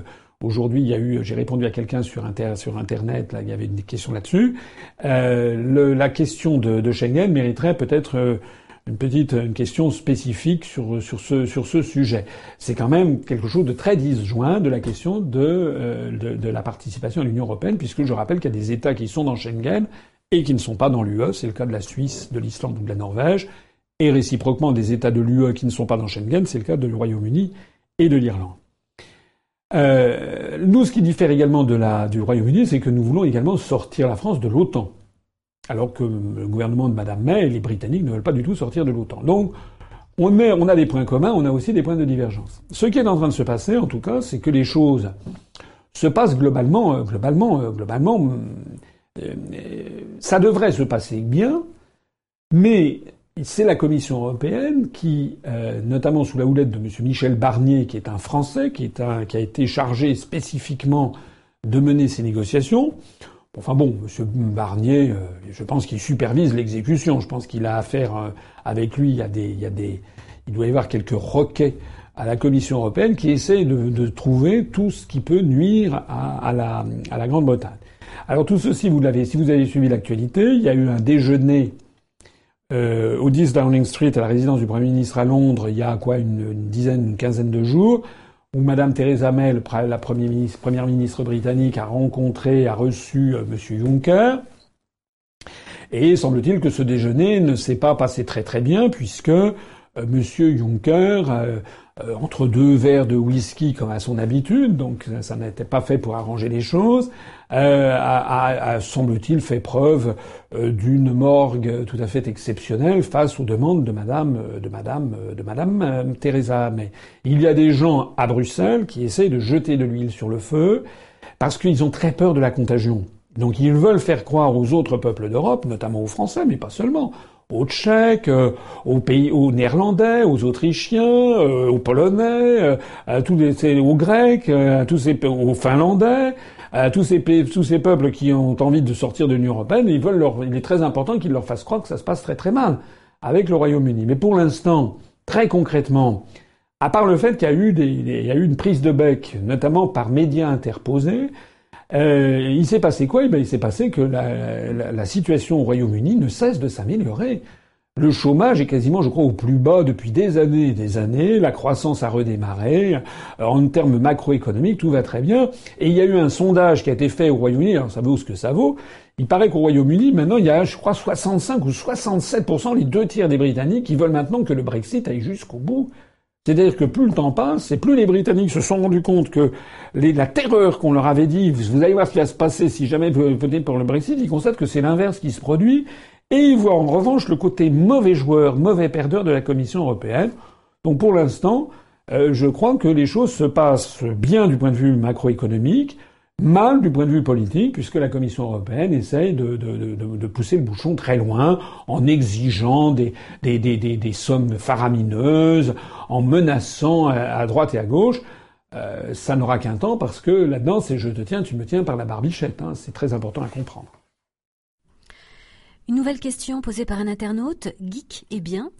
aujourd'hui, il y a eu, j'ai répondu à quelqu'un sur, internet, là, il y avait une question là-dessus. la question de, de Schengen mériterait peut-être une petite une question spécifique sur, sur, ce, sur ce sujet. C'est quand même quelque chose de très disjoint de la question de, euh, de, de, la participation à l'Union européenne, puisque je rappelle qu'il y a des États qui sont dans Schengen et qui ne sont pas dans l'UE. C'est le cas de la Suisse, de l'Islande ou de la Norvège. Et réciproquement, des États de l'UE qui ne sont pas dans Schengen, c'est le cas du Royaume-Uni et de l'Irlande. Euh, nous, ce qui diffère également de la, du Royaume-Uni, c'est que nous voulons également sortir la France de l'OTAN alors que le gouvernement de Mme May et les Britanniques ne veulent pas du tout sortir de l'OTAN. Donc, on, on a des points communs, on a aussi des points de divergence. Ce qui est en train de se passer, en tout cas, c'est que les choses se passent globalement, euh, globalement, euh, globalement, euh, ça devrait se passer bien, mais c'est la Commission européenne qui, notamment sous la houlette de M. Michel Barnier, qui est un Français, qui, est un, qui a été chargé spécifiquement de mener ces négociations, Enfin bon, M. Barnier, euh, je pense qu'il supervise l'exécution. Je pense qu'il a affaire euh, avec lui. Il y a des, il y a des, il doit y avoir quelques requêtes à la Commission européenne qui essaie de, de trouver tout ce qui peut nuire à, à la, à la Grande-Bretagne. Alors tout ceci, vous l'avez, si vous avez suivi l'actualité, il y a eu un déjeuner euh, au 10 Downing Street à la résidence du Premier ministre à Londres il y a quoi une, dizaine, une quinzaine de jours où Madame Theresa May, la première ministre, première ministre britannique, a rencontré, a reçu M. Juncker. Et semble-t-il que ce déjeuner ne s'est pas passé très très bien puisque Monsieur Juncker, euh, euh, entre deux verres de whisky comme à son habitude, donc ça, n'était pas fait pour arranger les choses, euh, a, semble-t-il fait preuve d'une morgue tout à fait exceptionnelle face aux demandes de Madame de Madame de Madame Theresa May. Il y a des gens à Bruxelles qui essayent de jeter de l'huile sur le feu parce qu'ils ont très peur de la contagion. Donc ils veulent faire croire aux autres peuples d'Europe, notamment aux Français, mais pas seulement, aux Tchèques, euh, aux pays, aux Néerlandais, aux Autrichiens, euh, aux Polonais, euh, tous les, aux Grecs, tous ces, aux Finlandais, à tous ces, tous ces peuples qui ont envie de sortir de l'Union européenne. Ils veulent leur, il est très important qu'ils leur fassent croire que ça se passe très très mal avec le Royaume-Uni. Mais pour l'instant, très concrètement, à part le fait qu'il y a eu des, il y a eu une prise de bec, notamment par médias interposés, euh, il s'est passé quoi? Eh ben, Il s'est passé que la, la, la situation au Royaume-Uni ne cesse de s'améliorer. Le chômage est quasiment, je crois, au plus bas depuis des années et des années. La croissance a redémarré. Euh, en termes macroéconomiques, tout va très bien. Et il y a eu un sondage qui a été fait au Royaume-Uni. Alors ça vaut ce que ça vaut. Il paraît qu'au Royaume-Uni, maintenant, il y a, je crois, 65 ou 67% les deux tiers des Britanniques qui veulent maintenant que le Brexit aille jusqu'au bout. C'est-à-dire que plus le temps passe, et plus les Britanniques se sont rendus compte que la terreur qu'on leur avait dit, vous allez voir ce qui va se passer si jamais vous votez pour le Brexit, ils constatent que c'est l'inverse qui se produit, et ils voient en revanche le côté mauvais joueur, mauvais perdeur de la Commission européenne. Donc pour l'instant, euh, je crois que les choses se passent bien du point de vue macroéconomique mal du point de vue politique, puisque la Commission européenne essaye de, pousser le bouchon très loin en exigeant des, sommes faramineuses, en menaçant à, droite et à gauche. Euh, ça n'aura qu'un temps parce que là-dedans, c'est je te tiens, tu me tiens par la barbichette. Hein. C'est très important à comprendre. Une nouvelle question posée par un internaute, geek et bien.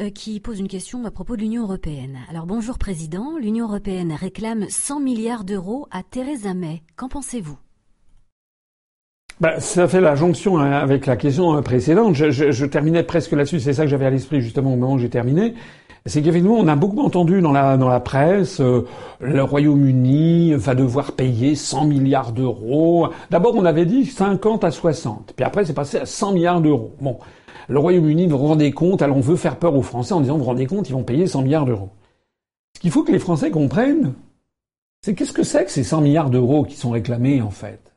Euh, qui pose une question à propos de l'Union européenne. Alors bonjour Président, l'Union européenne réclame 100 milliards d'euros à Theresa May. Qu'en pensez-vous? Bah, ça fait la jonction hein, avec la question précédente. Je, je, je terminais presque là-dessus. C'est ça que j'avais à l'esprit justement au moment où j'ai terminé. C'est qu'effectivement, on a beaucoup entendu dans la, dans la presse, euh, le Royaume-Uni va devoir payer 100 milliards d'euros. D'abord, on avait dit 50 à 60. Puis après, c'est passé à 100 milliards d'euros. Bon le Royaume-Uni, vous vous rendez compte, alors on veut faire peur aux Français en disant, vous vous rendez compte, ils vont payer 100 milliards d'euros. Ce qu'il faut que les Français comprennent, c'est qu'est-ce que c'est que ces 100 milliards d'euros qui sont réclamés, en fait?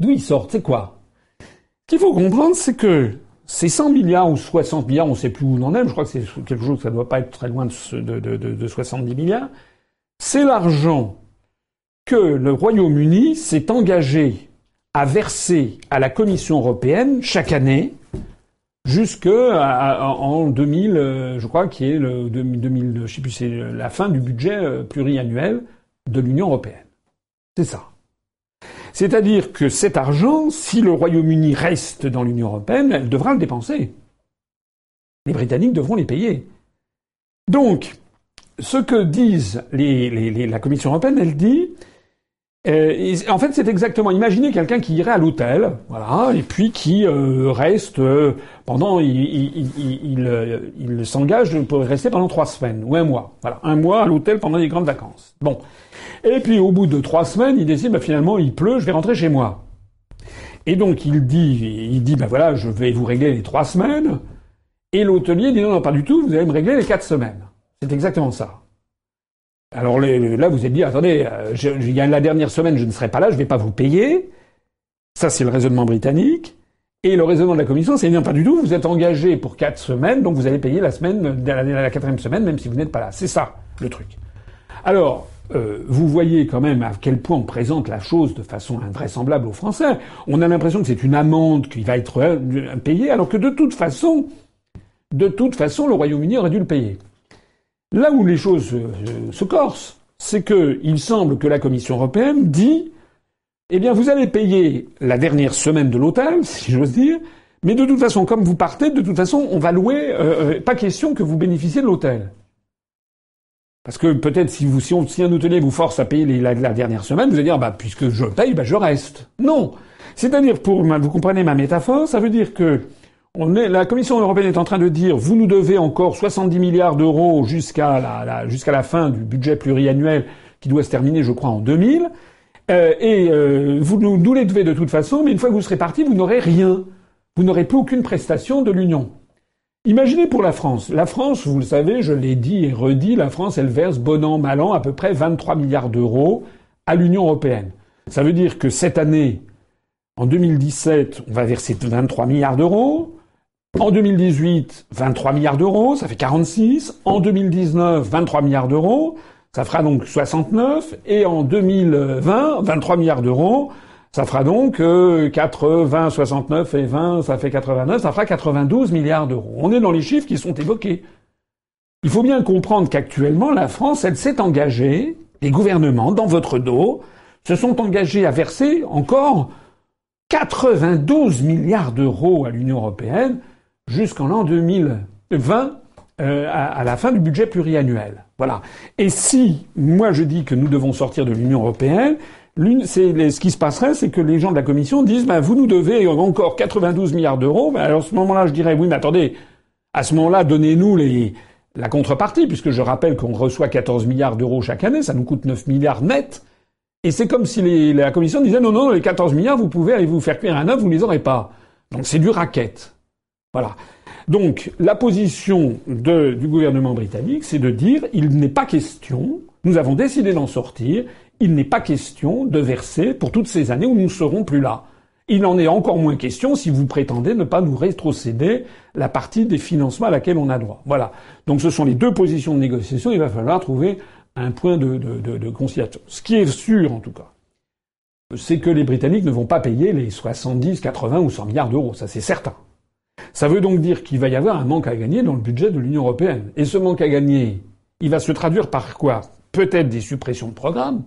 D'où ils sortent? C'est quoi? Ce qu'il faut comprendre, c'est que ces 100 milliards ou 60 milliards, on ne sait plus où on en est, je crois que c'est quelque chose, ça ne doit pas être très loin de, de, de 70 milliards, c'est l'argent que le Royaume-Uni s'est engagé à verser à la Commission européenne chaque année jusque en 2000, euh, je crois, qui est le 2000, je sais plus, c'est la fin du budget euh, pluriannuel de l'Union européenne. C'est ça. C'est-à-dire que cet argent, si le Royaume-Uni reste dans l'Union européenne, elle devra le dépenser. Les Britanniques devront les payer. Donc, ce que disent la Commission européenne, elle dit euh, en fait, c'est exactement. Imaginez quelqu'un qui irait à l'hôtel, voilà, et puis qui euh, reste euh, pendant, il, il, il, s'engage pour rester pendant trois semaines ou un mois, voilà, un mois à l'hôtel pendant les grandes vacances. Bon, et puis au bout de trois semaines, il décide, bah, finalement, il pleut, je vais rentrer chez moi. Et donc il dit, il dit, ben voilà, je vais vous régler les trois semaines. Et l'hôtelier dit non, non, pas du tout, vous allez me régler les quatre semaines. C'est exactement ça. Alors là, vous êtes dit, attendez, euh, il y a la dernière semaine, je ne serai pas là, je ne vais pas vous payer. Ça, c'est le raisonnement britannique. Et le raisonnement de la Commission, c'est non, pas du tout, vous êtes engagé pour quatre semaines, donc vous allez payer la semaine, la, quatrième semaine, même si vous n'êtes pas là. C'est ça, le truc. Alors, euh, vous voyez quand même à quel point on présente la chose de façon invraisemblable aux Français. On a l'impression que c'est une amende qui va être euh, payée, alors que de toute façon, de toute façon, le Royaume-Uni aurait dû le payer. Là où les choses euh, se corsent, c'est qu'il semble que la Commission européenne dit eh bien, vous allez payer la dernière semaine de l'hôtel, <laughs> si j'ose dire, mais de toute façon, comme vous partez, de toute façon, on va louer, euh, euh, pas question que vous bénéficiez de l'hôtel. Parce que peut-être si, vous, si, un hôtelier vous force à payer la, dernière semaine, vous allez dire, bah, puisque je paye, bah, je reste. Non. C'est-à-dire, pour, vous comprenez ma métaphore, ça veut dire que la Commission européenne est en train de dire vous nous devez encore 70 milliards d'euros jusqu'à la, jusqu'à la fin du budget pluriannuel qui doit se terminer, je crois, en 2000. Euh, et euh, vous nous, nous les devez de toute façon, mais une fois que vous serez parti, vous n'aurez rien. Vous n'aurez plus aucune prestation de l'Union. Imaginez pour la France. La France, vous le savez, je l'ai dit et redit, la France, elle verse bon an, mal an à peu près 23 milliards d'euros à l'Union européenne. Ça veut dire que cette année, en 2017, on va verser 23 milliards d'euros. En 2018, 23 milliards d'euros, ça fait 46. En 2019, 23 milliards d'euros, ça fera donc 69. Et en 2020, 23 milliards d'euros, ça fera donc 80, 69 et 20, ça fait 89, ça fera 92 milliards d'euros. On est dans les chiffres qui sont évoqués. Il faut bien comprendre qu'actuellement, la France, elle s'est engagée, les gouvernements, dans votre dos, se sont engagés à verser encore 92 milliards d'euros à l'Union européenne jusqu'en l'an 2020 euh, à, la fin du budget pluriannuel. Voilà. Et si moi je dis que nous devons sortir de l'Union européenne, c'est, ce qui se passerait, c'est que les gens de la Commission disent ben, vous nous devez encore 92 milliards d'euros. Ben, alors à ce moment-là, je dirais oui, mais attendez, à ce moment-là, donnez-nous la contrepartie, puisque je rappelle qu'on reçoit 14 milliards d'euros chaque année, ça nous coûte 9 milliards net. Et c'est comme si la Commission disait non, non, les 14 milliards, vous pouvez aller vous faire cuire un œuf, vous ne les aurez pas. Donc c'est du racket. Voilà. Donc la position du gouvernement britannique, c'est de dire il n'est pas question, nous avons décidé d'en sortir, il n'est pas question de verser pour toutes ces années où nous ne serons plus là. Il en est encore moins question si vous prétendez ne pas nous rétrocéder la partie des financements à laquelle on a droit. Voilà. Donc ce sont les deux positions de négociation. Il va falloir trouver un point de, de, conciliation. Ce qui est sûr, en tout cas, c'est que les Britanniques ne vont pas payer les 70, 80 ou 100 milliards d'euros. Ça, c'est certain. Ça veut donc dire qu'il va y avoir un manque à gagner dans le budget de l'Union européenne. Et ce manque à gagner, il va se traduire par quoi? Peut-être des suppressions de programmes,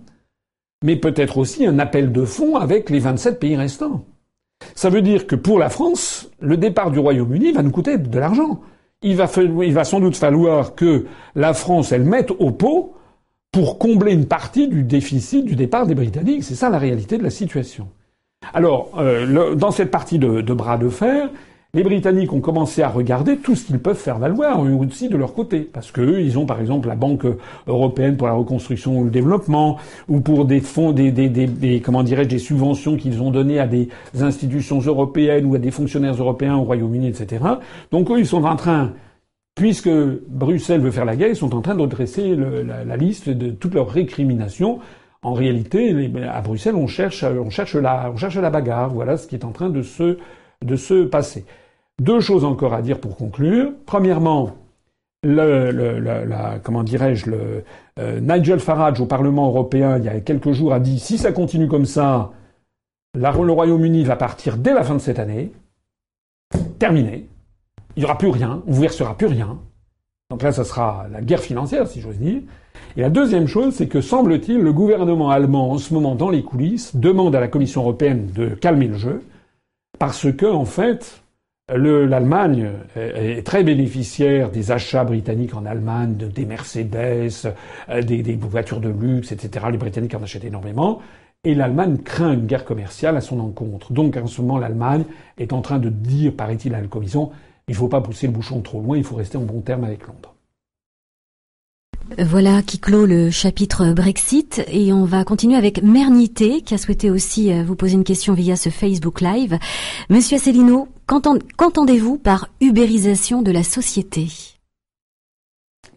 mais peut-être aussi un appel de fonds avec les 27 pays restants. Ça veut dire que pour la France, le départ du Royaume-Uni va nous coûter de l'argent. Il va, sans doute falloir que la France, elle mette au pot pour combler une partie du déficit du départ des Britanniques. C'est ça la réalité de la situation. Alors, euh, dans cette partie de, bras de fer, les Britanniques ont commencé à regarder tout ce qu'ils peuvent faire valoir aussi de leur côté, parce qu'eux, ils ont par exemple la Banque européenne pour la reconstruction ou le développement, ou pour des fonds, des, des, des, comment dirais-je, des subventions qu'ils ont données à des institutions européennes ou à des fonctionnaires européens au Royaume-Uni, etc. Donc eux, ils sont en train puisque Bruxelles veut faire la guerre, ils sont en train de dresser la, liste de toutes leurs récriminations. En réalité, à Bruxelles, on cherche, on cherche la, on cherche la bagarre. Voilà ce qui est en train de se, de se passer. Deux choses encore à dire pour conclure. Premièrement, le, la, comment dirais-je, le euh, Nigel Farage au Parlement européen il y a quelques jours a dit si ça continue comme ça, la, le Royaume-Uni va partir dès la fin de cette année. Terminé. Il n'y aura plus rien, on vous versera plus rien. Donc là, ça sera la guerre financière, si j'ose dire. Et la deuxième chose, c'est que semble-t-il, le gouvernement allemand, en ce moment, dans les coulisses, demande à la Commission européenne de calmer le jeu, parce que, en fait, l'Allemagne est très bénéficiaire des achats britanniques en Allemagne, des Mercedes, euh, des, des, voitures de luxe, etc. Les Britanniques en achètent énormément. Et l'Allemagne craint une guerre commerciale à son encontre. Donc, en ce moment, l'Allemagne est en train de dire, paraît-il, à la Commission, il ne faut pas pousser le bouchon trop loin, il faut rester en bon terme avec Londres. Voilà qui clôt le chapitre Brexit et on va continuer avec Mernité qui a souhaité aussi euh, vous poser une question via ce Facebook Live. Monsieur Asselineau, qu'entendez-vous par ubérisation de la société?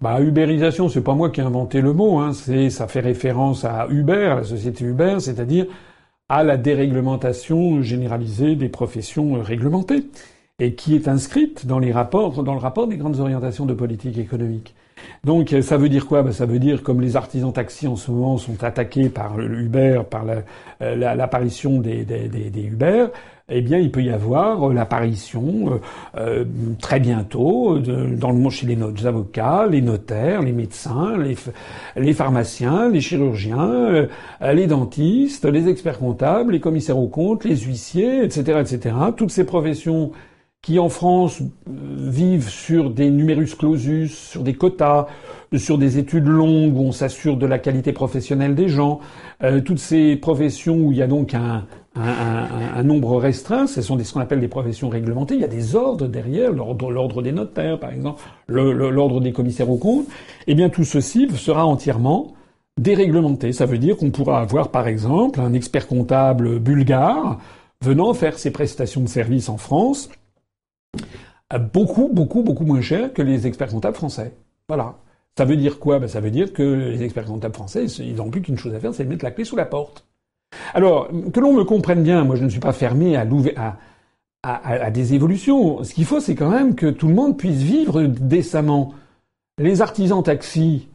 Bah, ubérisation, c'est pas moi qui ai inventé le mot, hein. c'est, ça fait référence à Uber, à la société Uber, c'est-à-dire à la déréglementation généralisée des professions réglementées et qui est inscrite dans les rapports, dans le rapport des grandes orientations de politique économique. Donc ça veut dire quoi? Ben, Ça veut dire comme les artisans taxis en ce moment sont attaqués par Uber, par euh, l'apparition des, Uber, eh bien il peut y avoir l'apparition euh, euh, très bientôt dans le monde chez les, avocats, les notaires, les médecins, les, les pharmaciens, les chirurgiens, les dentistes, les experts comptables, les commissaires aux comptes, les huissiers, etc., etc. Toutes ces professions qui en France vivent sur des numerus clausus, sur des quotas, sur des études longues où on s'assure de la qualité professionnelle des gens, euh, toutes ces professions où il y a donc un, un, nombre restreint. Ce sont des, ce qu'on appelle des professions réglementées. Il y a des ordres derrière, l'ordre, des notaires, par exemple, l'ordre des commissaires aux comptes. Eh bien, tout ceci sera entièrement déréglementé. Ça veut dire qu'on pourra avoir, par exemple, un expert comptable bulgare venant faire ses prestations de services en France beaucoup, beaucoup, beaucoup moins cher que les experts comptables français. Voilà. Ça veut dire quoi? Ben, Ça veut dire que les experts comptables français, ils n'ont plus qu'une chose à faire, c'est de mettre la clé sous la porte. Alors, que l'on me comprenne bien, moi je ne suis pas fermé à, à, des évolutions. Ce qu'il faut, c'est quand même que tout le monde puisse vivre décemment. Les artisans taxis,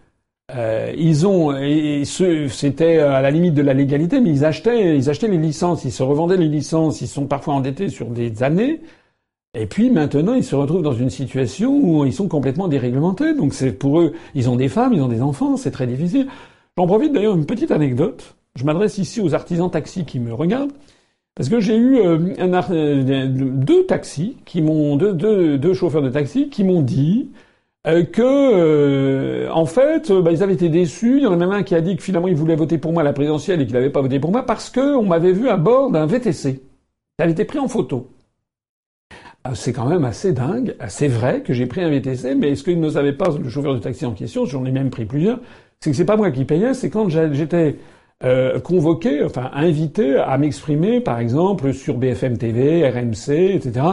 euh, ils ont, et, c'était à la limite de la légalité, mais ils achetaient, ils achetaient les licences, ils se revendaient les licences, ils sont parfois endettés sur des années. Et puis maintenant, ils se retrouvent dans une situation où ils sont complètement déréglementés. Donc c'est pour eux, ils ont des femmes, ils ont des enfants, c'est très difficile. J'en profite d'ailleurs une petite anecdote. Je m'adresse ici aux artisans taxis qui me regardent. Parce que j'ai eu euh, euh, deux taxis qui m'ont deux, chauffeurs de taxi qui m'ont dit euh, que en fait bah, ils avaient été déçus. Il y en a même un qui a dit que finalement il voulait voter pour moi à la présidentielle et qu'il n'avait pas voté pour moi parce qu'on m'avait vu à bord d'un VTC. Ça avait été pris en photo. Ah, c'est quand même assez dingue, assez vrai que j'ai pris un VTC, mais ce qu'il ne savait pas, le chauffeur de taxi en question, j'en ai même pris plusieurs, c'est que c'est pas moi qui payais, c'est quand j'étais euh, convoqué, enfin invité à m'exprimer, par exemple, sur BFM TV, RMC, etc.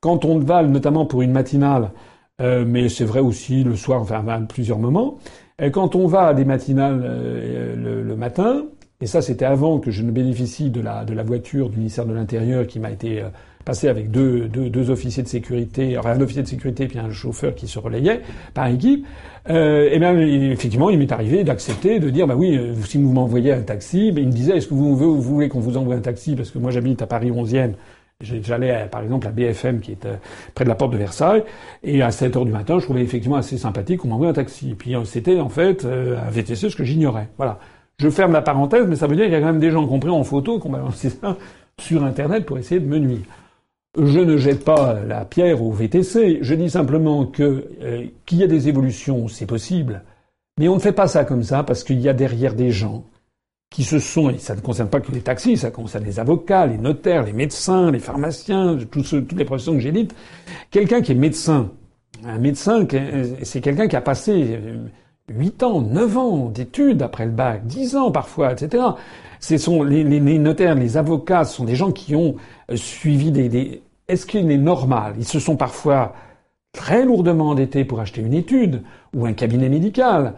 Quand on va, notamment pour une matinale, euh, mais c'est vrai aussi le soir, enfin à plusieurs moments, quand on va à des matinales euh, le, matin, et ça c'était avant que je ne bénéficie de la, de la voiture du ministère de l'Intérieur qui m'a été passé avec deux, deux, deux, officiers de sécurité, un officier de sécurité puis un chauffeur qui se relayait par équipe. Euh, et bien effectivement, il m'est arrivé d'accepter, de dire bah oui, euh, si vous m'envoyez un taxi, ben, il me disait est-ce que vous, vous voulez qu'on vous envoie un taxi? Parce que moi j'habite à Paris 11e. J'allais par exemple à BFM qui est euh, près de la porte de Versailles et à 7 heures du matin, je trouvais effectivement assez sympathique qu'on m'envoie un taxi. Et puis euh, c'était en fait un VTC, ce que j'ignorais. Voilà. Je ferme la parenthèse, mais ça veut dire qu'il y a quand même des gens qui ont pris en photo, qui ont balancé ça sur Internet pour essayer de me nuire. Je ne jette pas la pierre au VTC, je dis simplement que euh, qu'il y a des évolutions, c'est possible, mais on ne fait pas ça comme ça parce qu'il y a derrière des gens qui se sont, et ça ne concerne pas que les taxis, ça concerne les avocats, les notaires, les médecins, les pharmaciens, tous toutes les professions que j'ai dites. Quelqu'un qui est médecin, un médecin, c'est quelqu'un qui a passé 8 ans, 9 ans d'études après le bac, 10 ans parfois, etc. Ce sont les, les, notaires, les avocats, ce sont des gens qui ont suivi des, des est-ce qu'il est normal? Ils se sont parfois très lourdement endettés pour acheter une étude ou un cabinet médical.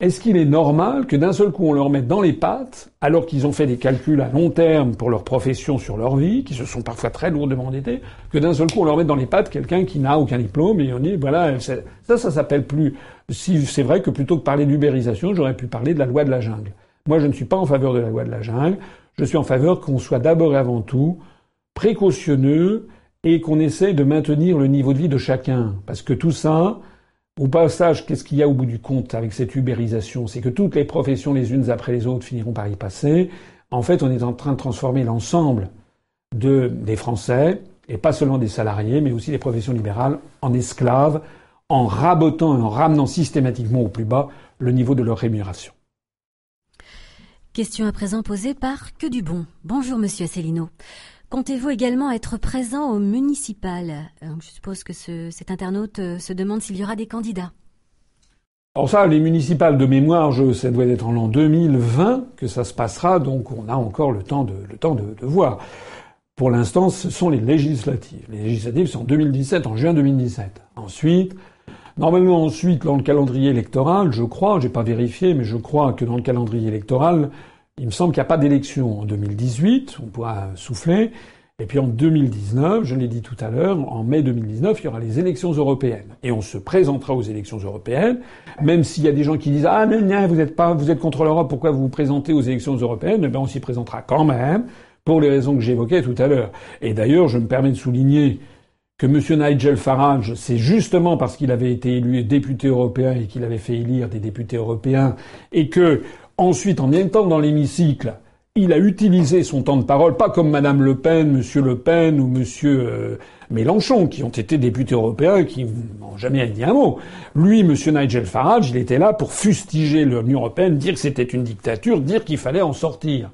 Est-ce qu'il est normal que d'un seul coup on leur mette dans les pattes, alors qu'ils ont fait des calculs à long terme pour leur profession sur leur vie, qui se sont parfois très lourdement endettés, que d'un seul coup on leur mette dans les pattes quelqu'un qui n'a aucun diplôme et on dit voilà ça ça s'appelle plus si c'est vrai que plutôt que parler d'ubérisation j'aurais pu parler de la loi de la jungle. Moi je ne suis pas en faveur de la loi de la jungle, je suis en faveur qu'on soit d'abord et avant tout précautionneux et qu'on essaie de maintenir le niveau de vie de chacun. Parce que tout ça, au passage, qu'est-ce qu'il y a au bout du compte avec cette ubérisation? C'est que toutes les professions les unes après les autres finiront par y passer. En fait, on est en train de transformer l'ensemble de, des Français, et pas seulement des salariés, mais aussi des professions libérales, en esclaves, en rabotant et en ramenant systématiquement au plus bas le niveau de leur rémunération. Question à présent posée par Que du bon. Bonjour Monsieur Asselineau. Comptez-vous également être présent au municipal? Euh, Je suppose que cet internaute euh, se demande s'il y aura des candidats. Alors ça, les municipales de mémoire, ça doit être en l'an 2020 que ça se passera, donc on a encore le temps de, le temps de, voir. Pour l'instant, ce sont les législatives. Les législatives sont en 2017, en juin 2017. Ensuite, normalement ensuite, dans le calendrier électoral, je crois, j'ai pas vérifié, mais je crois que dans le calendrier électoral, il me semble qu'il n'y a pas d'élection en 2018, on pourra souffler. Et puis en 2019, je l'ai dit tout à l'heure, en mai 2019, il y aura les élections européennes. Et on se présentera aux élections européennes, même s'il y a des gens qui disent Ah, mais non, vous êtes pas, vous êtes contre l'Europe, pourquoi vous vous présentez aux élections européennes? Eh bien, on s'y présentera quand même, pour les raisons que j'évoquais tout à l'heure. Et d'ailleurs, je me permets de souligner que M. Nigel Farage, c'est justement parce qu'il avait été élu député européen et qu'il avait fait élire des députés européens et que Ensuite, en même temps dans l'hémicycle, il a utilisé son temps de parole, pas comme Madame Le Pen, Monsieur Le Pen ou Monsieur euh, Mélenchon, qui ont été députés européens, qui n'ont jamais dit un mot. Lui, Monsieur Nigel Farage, il était là pour fustiger l'Union européenne, dire que c'était une dictature, dire qu'il fallait en sortir.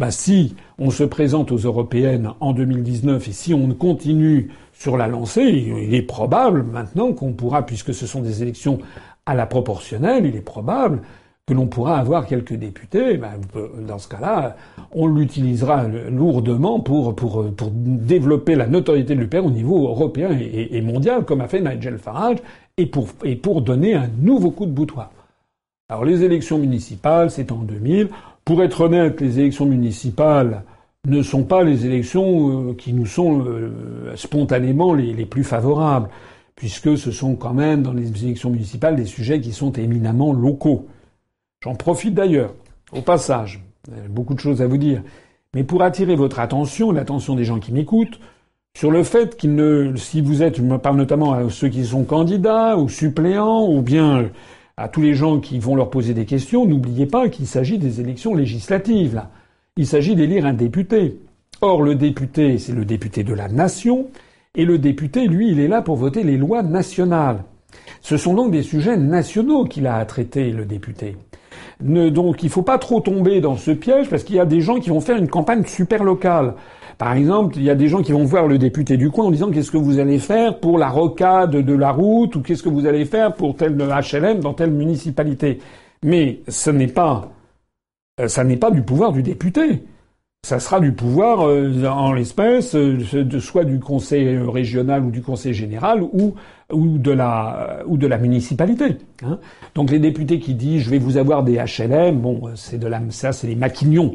Bah, si on se présente aux européennes en 2019 et si on continue sur la lancée, il est probable maintenant qu'on pourra, puisque ce sont des élections à la proportionnelle, il est probable que l'on pourra avoir quelques députés. Ben, dans ce cas-là, on l'utilisera lourdement pour, développer la notoriété de l'UPR au niveau européen et, mondial, comme a fait Nigel Farage, et pour, donner un nouveau coup de boutoir. Alors les élections municipales, c'est en 2000. Pour être honnête, les élections municipales ne sont pas les élections euh, qui nous sont euh, spontanément les, plus favorables, puisque ce sont quand même dans les élections municipales des sujets qui sont éminemment locaux. J'en profite d'ailleurs, au passage, beaucoup de choses à vous dire, mais pour attirer votre attention, l'attention des gens qui m'écoutent, sur le fait qu'il ne, si vous êtes, je me parle notamment à ceux qui sont candidats ou suppléants, ou bien à tous les gens qui vont leur poser des questions, n'oubliez pas qu'il s'agit des élections législatives, là. Il s'agit d'élire un député. Or, le député, c'est le député de la nation, et le député, lui, il est là pour voter les lois nationales. Ce sont donc des sujets nationaux qu'il a à traiter, le député. Donc, il ne faut pas trop tomber dans ce piège, parce qu'il y a des gens qui vont faire une campagne super locale. Par exemple, il y a des gens qui vont voir le député du coin en disant qu'est-ce que vous allez faire pour la rocade de la route ou qu'est-ce que vous allez faire pour tel HLM dans telle municipalité? Mais ce n'est pas, euh, ça n'est pas du pouvoir du député. Ça sera du pouvoir, euh, en l'espèce, euh, soit du conseil régional ou du conseil général ou, ou de la ou de la municipalité. Hein. Donc les députés qui disent je vais vous avoir des HLM, bon, c'est de la ça, c'est les maquignons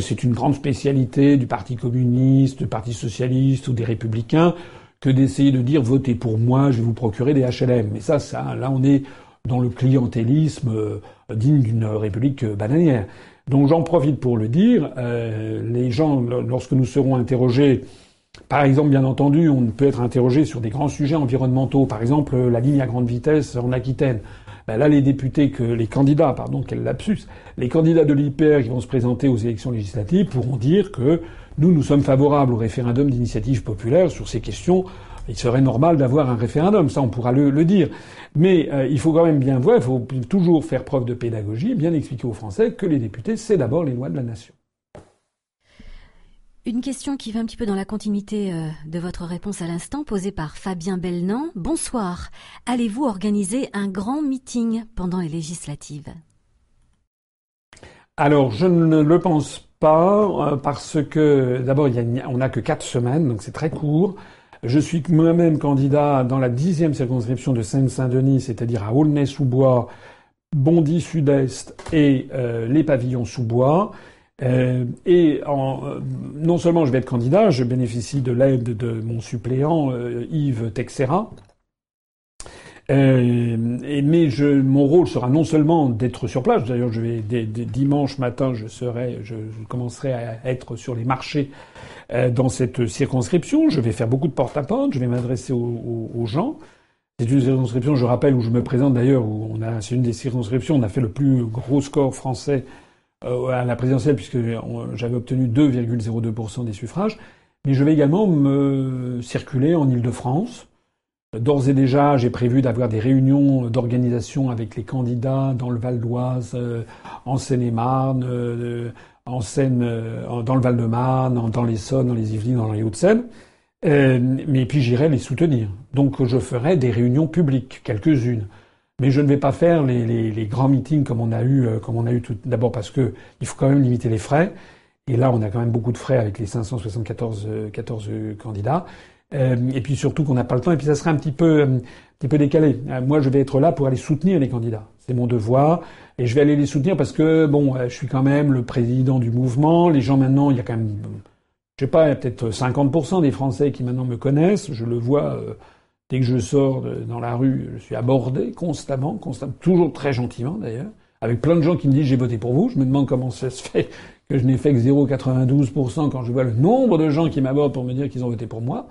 c'est une grande spécialité du Parti communiste, du Parti socialiste ou des républicains que d'essayer de dire votez pour moi, je vais vous procurer des HLM. Mais ça, ça, là, on est dans le clientélisme euh, digne d'une république bananière. Donc j'en profite pour le dire. Euh, les gens, lorsque nous serons interrogés, par exemple, bien entendu, on peut être interrogé sur des grands sujets environnementaux, par exemple la ligne à grande vitesse en Aquitaine. Ben là, les députés, que les candidats, pardon, quel lapsus, les candidats de l'IPR qui vont se présenter aux élections législatives pourront dire que nous, nous sommes favorables au référendum d'initiative populaire sur ces questions. Il serait normal d'avoir un référendum, ça on pourra le, dire. Mais euh, il faut quand même bien voir, il faut toujours faire preuve de pédagogie, bien expliquer aux Français que les députés, c'est d'abord les lois de la nation. Une question qui va un petit peu dans la continuité euh, de votre réponse à l'instant, posée par Fabien Belnan. Bonsoir. Allez-vous organiser un grand meeting pendant les législatives? Alors, je ne le pense pas, euh, parce que d'abord, on n'a que quatre semaines, donc c'est très court. Je suis moi-même candidat dans la dixième circonscription de Seine-Saint-Denis, c'est-à-dire à Aulnay-sous-Bois, Bondy Sud-Est et euh, les pavillons sous bois. Euh, et non seulement je vais être candidat, je bénéficie de l'aide de mon suppléant euh, Yves Texera. Et, mais je, mon rôle sera non seulement d'être sur place. D'ailleurs, je vais dimanche matin, je serai, je, commencerai à être sur les marchés dans cette circonscription. Je vais faire beaucoup de porte-à-porte. Je vais m'adresser aux, aux, gens. C'est une circonscription, je rappelle, où je me présente d'ailleurs, où on a, c'est une des circonscriptions, on a fait le plus gros score français euh, à la présidentielle, puisque j'avais obtenu 2,02% des suffrages. Mais je vais également me circuler en Ile-de-France. D'ores et déjà, j'ai prévu d'avoir des réunions d'organisation avec les candidats dans le Val d'Oise, euh, en Seine-et-Marne, euh, en Seine, dans le Val-de-Marne, dans l'Essonne, dans les Yvelines, dans les Hauts-de-Seine. mais puis j'irai les soutenir. Donc je ferai des réunions publiques, quelques-unes. Mais je ne vais pas faire les, les, les grands meetings comme on a eu, euh, comme on a eu tout d'abord parce que il faut quand même limiter les frais. Et là, on a quand même beaucoup de frais avec les 574 14 euh, candidats. Euh, et puis surtout qu'on n'a pas le temps. Et puis ça serait un petit peu, un petit peu décalé. moi, je vais être là pour aller soutenir les candidats. C'est mon devoir. Et je vais aller les soutenir parce que bon, je suis quand même le président du mouvement. Les gens maintenant, il y a quand même, je sais pas, peut-être 50% des Français qui maintenant me connaissent. Je le vois. Dès que je sors dans la rue, je suis abordé constamment, constamment, toujours très gentiment d'ailleurs, avec plein de gens qui me disent j'ai voté pour vous. Je me demande comment ça se fait que je n'ai fait que 0,92% quand je vois le nombre de gens qui m'abordent pour me dire qu'ils ont voté pour moi.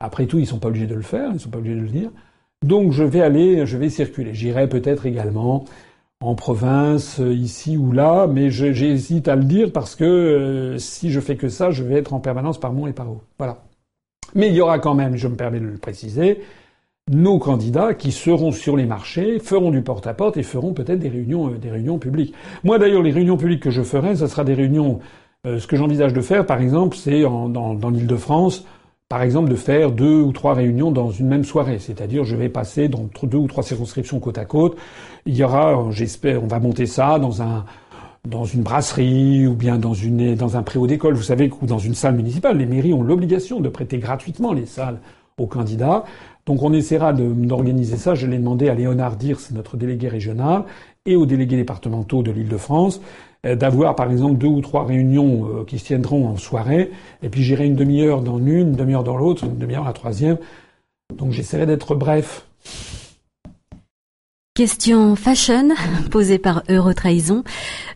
Après tout, ils sont pas obligés de le faire, ils sont pas obligés de le dire. Donc je vais aller, je vais circuler. J'irai peut-être également en province, ici ou là, mais j'hésite à le dire parce que euh, si je fais que ça, je vais être en permanence par Mont et par haut. Voilà. Mais il y aura quand même, je me permets de le préciser, nos candidats qui seront sur les marchés, feront du porte-à-porte et feront peut-être des réunions, euh, des réunions publiques. Moi d'ailleurs, les réunions publiques que je ferai, ce sera des réunions. Euh, ce que j'envisage de faire, par exemple, c'est dans, dans l'Île-de-France, par exemple, de faire deux ou trois réunions dans une même soirée. C'est-à-dire, je vais passer dans deux ou trois circonscriptions côte à côte. Il y aura, j'espère, on va monter ça dans un dans une brasserie ou bien dans une dans un préau d'école. Vous savez, ou dans une salle municipale, les mairies ont l'obligation de prêter gratuitement les salles aux candidats. Donc on essaiera d'organiser ça. Je l'ai demandé à Léonard Dirs, notre délégué régional, et aux délégués départementaux de l'Île-de-France, euh, d'avoir par exemple deux ou trois réunions euh, qui se tiendront en soirée, et puis j'irai une demi-heure dans l'une, une demi-heure dans l'autre, une demi-heure la troisième. Donc j'essaierai d'être bref. Question fashion <laughs> posée par Eurotrahison.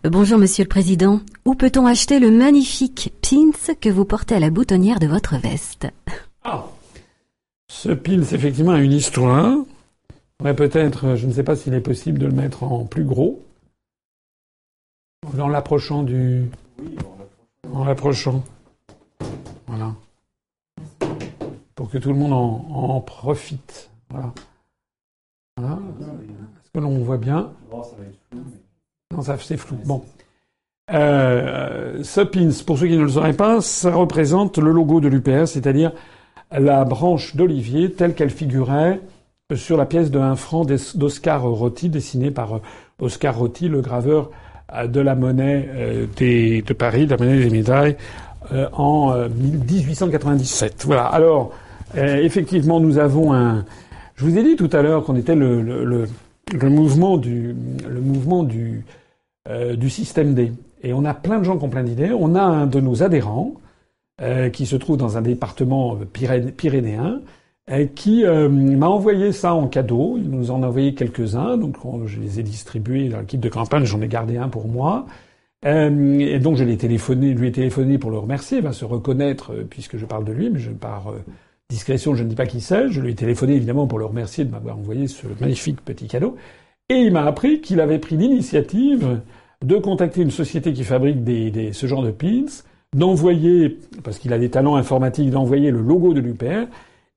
Euh, bonjour Monsieur le Président. Où peut-on acheter le magnifique pins que vous portez à la boutonnière de votre veste? Ah ce pins, effectivement, a une histoire. Ouais, peut-être, je ne sais pas s'il est possible de le mettre en plus gros. En l'approchant du. Oui, en l'approchant. Voilà. Pour que tout le monde en, profite. Voilà. Est-ce que l'on voit bien? Non, ça c'est flou. Bon. Euh, ce pins, pour ceux qui ne le sauraient pas, ça représente le logo de l'UPR, c'est-à-dire la branche d'olivier telle qu'elle figurait sur la pièce de 1 franc d'Oscar Rotti, dessinée par euh, Oscar Rotti, le graveur de la monnaie euh, de Paris, de la monnaie des médailles, en 1897. Voilà. Alors, effectivement, nous avons un. Je vous ai dit tout à l'heure qu'on était le, le, mouvement du, le mouvement du, du système D. Et on a plein de gens qui ont plein d'idées. On a un de nos adhérents euh, qui se trouve dans un département pyrénéen, euh, qui euh, m'a envoyé ça en cadeau. Il nous en a envoyé quelques-uns, donc je les ai distribués dans l'équipe de campagne. J'en ai gardé un pour moi. et donc je l'ai téléphoné, lui ai téléphoné pour le remercier. Il va se reconnaître puisque je parle de lui, mais je, par discrétion, je ne dis pas qui c'est. Je lui ai téléphoné évidemment pour le remercier de m'avoir envoyé ce magnifique petit cadeau. Et il m'a appris qu'il avait pris l'initiative de contacter une société qui fabrique des, des, ce genre de pins d'envoyer, parce qu'il a des talents informatiques, d'envoyer le logo de l'UPR,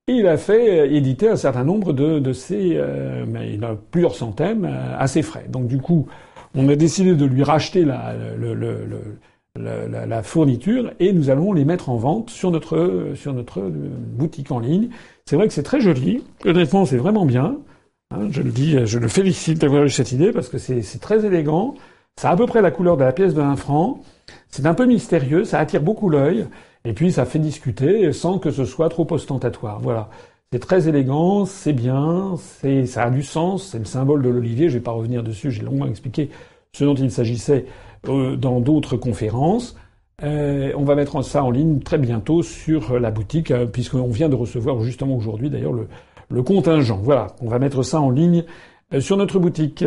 et il a fait euh, éditer un certain nombre de, de ces, euh, il a plusieurs centaines, euh, à ses frais. Donc du coup, on a décidé de lui racheter la, la, fourniture et nous allons les mettre en vente sur notre sur notre boutique en ligne. C'est vrai que c'est très joli. Honnêtement, c'est vraiment bien. Hein, je le dis, je le félicite d'avoir eu cette idée parce que c'est très élégant. Ça a à peu près la couleur de la pièce de 1 franc. C'est un peu mystérieux, ça attire beaucoup l'œil, et puis ça fait discuter sans que ce soit trop ostentatoire. Voilà. C'est très élégant, c'est bien, c'est, ça a du sens, c'est le symbole de l'olivier, je vais pas revenir dessus, j'ai longuement expliqué ce dont il s'agissait euh, dans d'autres conférences. Euh, on va mettre ça en ligne très bientôt sur la boutique, euh, puisqu'on vient de recevoir justement aujourd'hui d'ailleurs le, le contingent. Voilà, on va mettre ça en ligne sur notre boutique.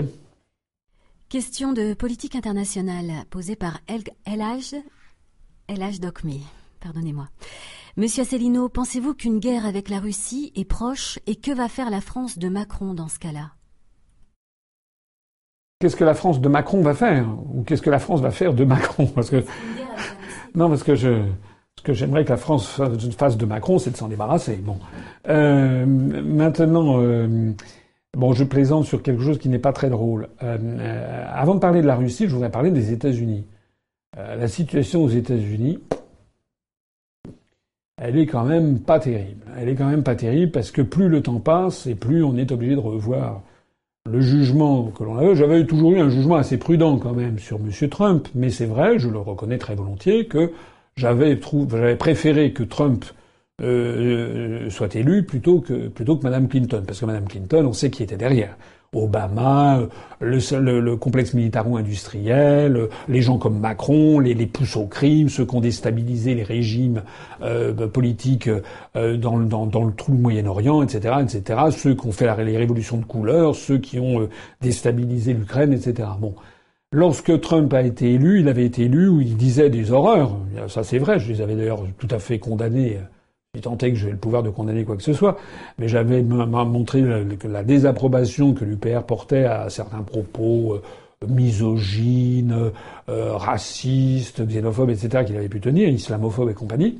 Question de politique internationale posée par Elage, Elage Dokmi. Pardonnez-moi. Monsieur Asselineau, pensez-vous qu'une guerre avec la Russie est proche et que va faire la France de Macron dans ce cas-là? Qu'est-ce que la France de Macron va faire? Ou qu'est-ce que la France va faire de Macron? Parce que non, parce que je ce que j'aimerais que la France fasse de Macron, c'est de s'en débarrasser. Bon, euh, maintenant. Euh, Bon, je plaisante sur quelque chose qui n'est pas très drôle. Euh, euh, avant de parler de la Russie, je voudrais parler des États-Unis. Euh, la situation aux États-Unis, elle est quand même pas terrible. Elle est quand même pas terrible parce que plus le temps passe et plus on est obligé de revoir le jugement que l'on avait. J'avais toujours eu un jugement assez prudent quand même sur M. Trump, mais c'est vrai, je le reconnais très volontiers, que j'avais préféré que Trump euh, soit élu plutôt que plutôt que Madame Clinton, parce que Madame Clinton, on sait qui était derrière. Obama, le, le, complexe militaro-industriel, les gens comme Macron, les, les poussent au crime, ceux qui ont déstabilisé les régimes euh, politiques euh, dans, dans, dans, le trou Moyen-Orient, etc., etc., ceux qui ont fait les révolutions de couleur, ceux qui ont euh, déstabilisé l'Ukraine, etc. Bon. Lorsque Trump a été élu, il avait été élu où il disait des horreurs. Ça, c'est vrai. Je les avais d'ailleurs tout à fait condamnés j'ai tenté que j'ai le pouvoir de condamner quoi que ce soit, mais j'avais montré la, désapprobation que l'UPR portait à certains propos euh, misogynes, euh, racistes, xénophobes, etc., qu'il avait pu tenir, islamophobes et compagnie.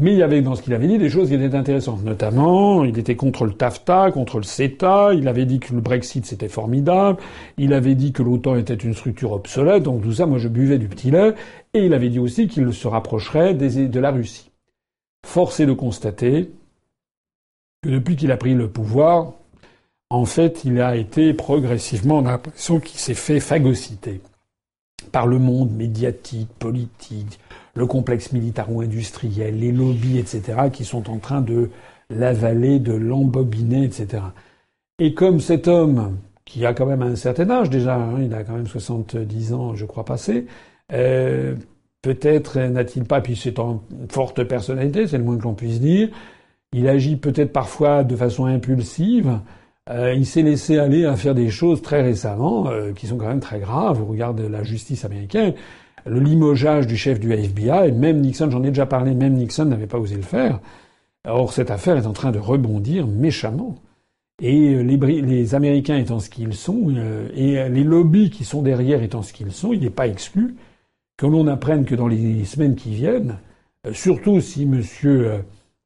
Mais il y avait dans ce qu'il avait dit des choses qui étaient intéressantes. Notamment, il était contre le TAFTA, contre le CETA. Il avait dit que le Brexit c'était formidable. Il avait dit que l'OTAN était une structure obsolète. Donc tout ça, moi je buvais du petit lait. Et il avait dit aussi qu'il se rapprocherait de la Russie. Force est de constater que depuis qu'il a pris le pouvoir, en fait, il a été progressivement, on a l'impression qu'il s'est fait phagocyter par le monde médiatique, politique, le complexe militaro-industriel, les lobbies, etc., qui sont en train de l'avaler, de l'embobiner, etc. Et comme cet homme, qui a quand même un certain âge déjà, hein, il a quand même 70 ans, je crois, passé, euh, peut-être n'a-t-il pas, puis c'est une forte personnalité, c'est le moins que l'on puisse dire, il agit peut-être parfois de façon impulsive, euh, il s'est laissé aller à faire des choses très récemment euh, qui sont quand même très graves. Vous regardez la justice américaine, le limogeage du chef du FBI, même Nixon, j'en ai déjà parlé, même Nixon n'avait pas osé le faire. Or, cette affaire est en train de rebondir méchamment. Et euh, les, les Américains étant ce qu'ils sont, et les lobbies qui sont derrière étant ce qu'ils sont, il n'est pas exclu que l'on apprenne que dans les semaines qui viennent, surtout si Monsieur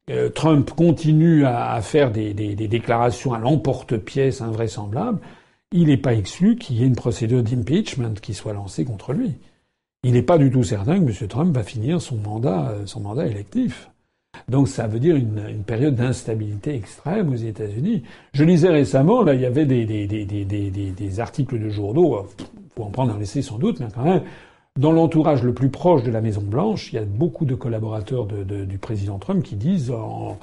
euh, Trump continue à, faire des, déclarations à l'emporte-pièce invraisemblables, il n'est pas exclu qu'il y ait une procédure d'impeachment qui soit lancée contre lui. Il n'est pas du tout certain que M. Trump va finir son mandat, euh, son mandat électif. Donc ça veut dire une, période d'instabilité extrême aux États-Unis. Je lisais récemment, là, il y avait des, articles de journaux, faut en prendre un essai sans doute, mais quand même, dans l'entourage le plus proche de la Maison Blanche, il y a beaucoup de collaborateurs du président Trump qui disent en,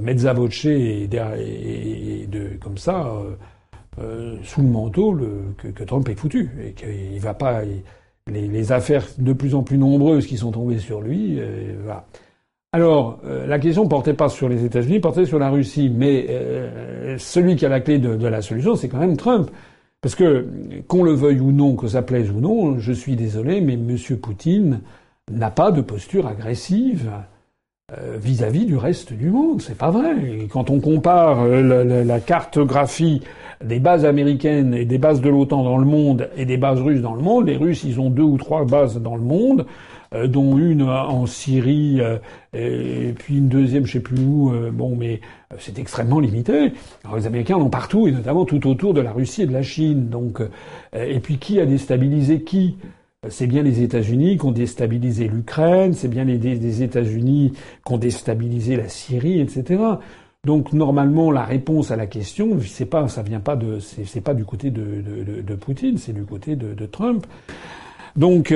mezza voce et, comme ça, euh, euh, sous le manteau, que, Trump est foutu et qu'il va pas. Les, affaires de plus en plus nombreuses qui sont tombées sur lui, euh. Alors, la question portait pas sur les États-Unis, portait sur la Russie. Mais celui qui a la clé de la solution, c'est quand même Trump. Parce que, qu'on le veuille ou non, que ça plaise ou non, je suis désolé, mais M. Poutine n'a pas de posture agressive euh, vis-à-vis du reste du monde. C'est pas vrai. quand on compare euh, la, cartographie des bases américaines et des bases de l'OTAN dans le monde et des bases russes dans le monde, les Russes, ils ont deux ou trois bases dans le monde. Euh, dont une en Syrie, euh, et puis une deuxième, je sais plus où. Euh, bon, mais c'est extrêmement limité. Alors, les Américains en ont partout, et notamment tout autour de la Russie et de la Chine. Donc, et puis qui a déstabilisé qui? C'est bien les États-Unis qui ont déstabilisé l'Ukraine, c'est bien les, les États-Unis qui ont déstabilisé la Syrie, etc. Donc normalement, la réponse à la question, c'est pas, ça vient pas de, c'est pas du côté de, de, de Poutine, c'est du côté de, Trump. Donc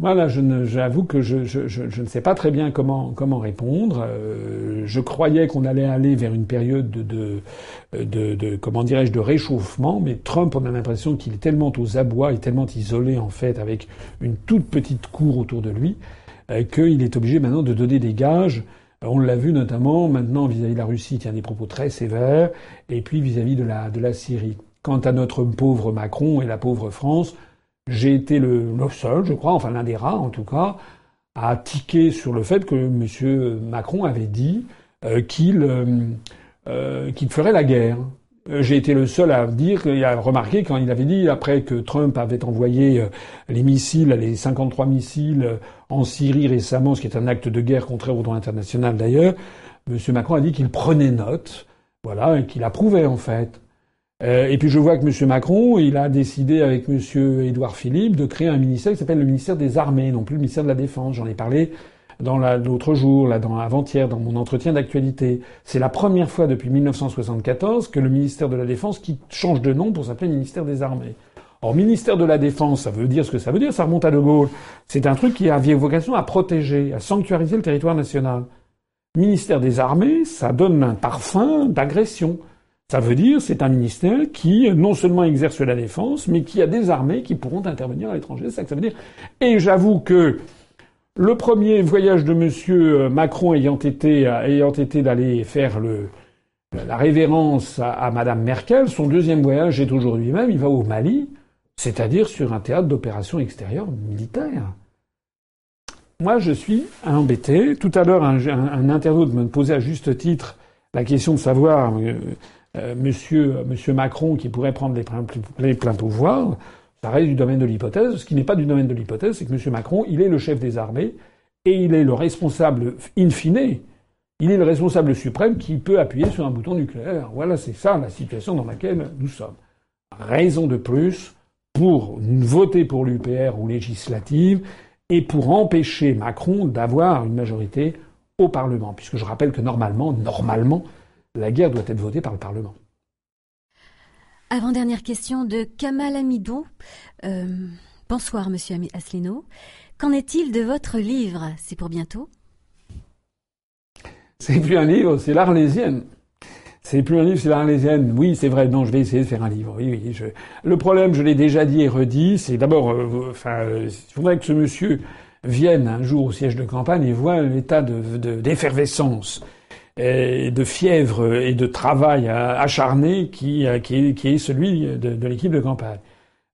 voilà, j'avoue que je, je, je, ne sais pas très bien comment, répondre. Euh, je croyais qu'on allait aller vers une période de, comment dirais-je, de réchauffement, mais Trump, on a l'impression qu'il est tellement aux abois et tellement isolé en fait, avec une toute petite cour autour de lui, euh, qu'il est obligé maintenant de donner des gages. On l'a vu notamment maintenant vis-à-vis de la Russie, il tient des propos très sévères, et puis vis-à-vis de la, de la Syrie. Quant à notre pauvre Macron et la pauvre France, j'ai été le, seul, je crois, enfin l'un des rares en tout cas, à tiquer sur le fait que M. Macron avait dit euh, qu'il euh, euh, qu'il ferait la guerre. J'ai été le seul à dire, et à remarquer quand il avait dit, après que Trump avait envoyé les missiles, les 53 missiles en Syrie récemment, ce qui est un acte de guerre contraire au droit international d'ailleurs, M. Macron a dit qu'il prenait note, voilà, et qu'il approuvait en fait. Euh, et puis je vois que M. Macron, il a décidé avec M. Édouard Philippe de créer un ministère qui s'appelle le ministère des Armées, non plus le ministère de la Défense. J'en ai parlé dans l'autre jour, là, dans avant-hier, dans mon entretien d'actualité. C'est la première fois depuis 1974 que le ministère de la Défense qui change de nom pour s'appeler ministère des Armées. Or, ministère de la Défense, ça veut dire ce que ça veut dire, ça remonte à De Gaulle. C'est un truc qui a vocation à protéger, à sanctuariser le territoire national. Ministère des Armées, ça donne un parfum d'agression. Ça veut dire c'est un ministère qui non seulement exerce la défense, mais qui a des armées qui pourront intervenir à l'étranger. C'est ça que ça veut dire. Et j'avoue que le premier voyage de M. Macron ayant été, ayant été d'aller faire le, la révérence à, à Mme Merkel, son deuxième voyage est aujourd'hui même, il va au Mali, c'est-à-dire sur un théâtre d'opération extérieure militaire. Moi, je suis embêté. Tout à l'heure, un, internaute me posait à juste titre la question de savoir euh, euh, monsieur, monsieur Macron qui pourrait prendre les pleins, les pleins pouvoirs, ça reste du domaine de l'hypothèse. Ce qui n'est pas du domaine de l'hypothèse, c'est que monsieur Macron, il est le chef des armées et il est le responsable in fine, il est le responsable suprême qui peut appuyer sur un bouton nucléaire. Voilà, c'est ça la situation dans laquelle nous sommes. Raison de plus pour voter pour l'UPR ou législative et pour empêcher Macron d'avoir une majorité au Parlement, puisque je rappelle que normalement, normalement, la guerre doit être votée par le Parlement. Avant-dernière question de Kamal Amidou. Euh, bonsoir, monsieur Asselineau. Qu'en est-il de votre livre? C'est pour bientôt C'est plus un livre, c'est l'Arlésienne. C'est plus un livre, c'est l'Arlésienne. Oui, c'est vrai. Non, je vais essayer de faire un livre. Oui, oui. Je... Le problème, je l'ai déjà dit et redit, c'est d'abord, euh, enfin, euh, il faudrait que ce monsieur vienne un jour au siège de campagne et voit l'état d'effervescence. De, de fièvre et de travail acharné qui, qui, est, qui est celui de, de l'équipe de campagne.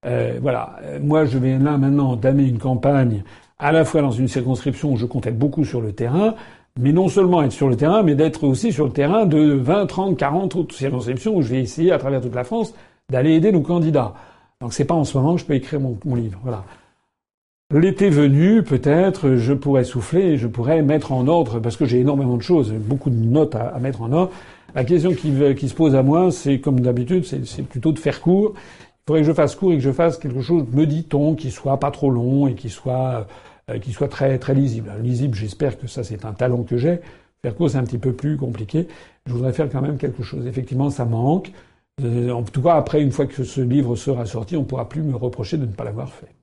Euh, voilà. Moi, je vais là maintenant entamer une campagne à la fois dans une circonscription où je compte être beaucoup sur le terrain, mais non seulement être sur le terrain, mais d'être aussi sur le terrain de 20, 30, 40 autres circonscriptions où je vais essayer à travers toute la France d'aller aider nos candidats. Donc c'est pas en ce moment que je peux écrire mon, mon livre. Voilà. L'été venu, peut-être, je pourrais souffler je pourrais mettre en ordre, parce que j'ai énormément de choses, beaucoup de notes à, mettre en ordre. La question qui, se pose à moi, c'est comme d'habitude, c'est plutôt de faire court. Il faudrait que je fasse court et que je fasse quelque chose, me dit-on, qui soit pas trop long et qui soit, euh, soit très, très lisible. Lisible, j'espère que ça, c'est un talent que j'ai. Faire court, c'est un petit peu plus compliqué. Je voudrais faire quand même quelque chose. Effectivement, ça manque. Euh, en tout cas, après, une fois que ce livre sera sorti, on pourra plus me reprocher de ne pas l'avoir fait.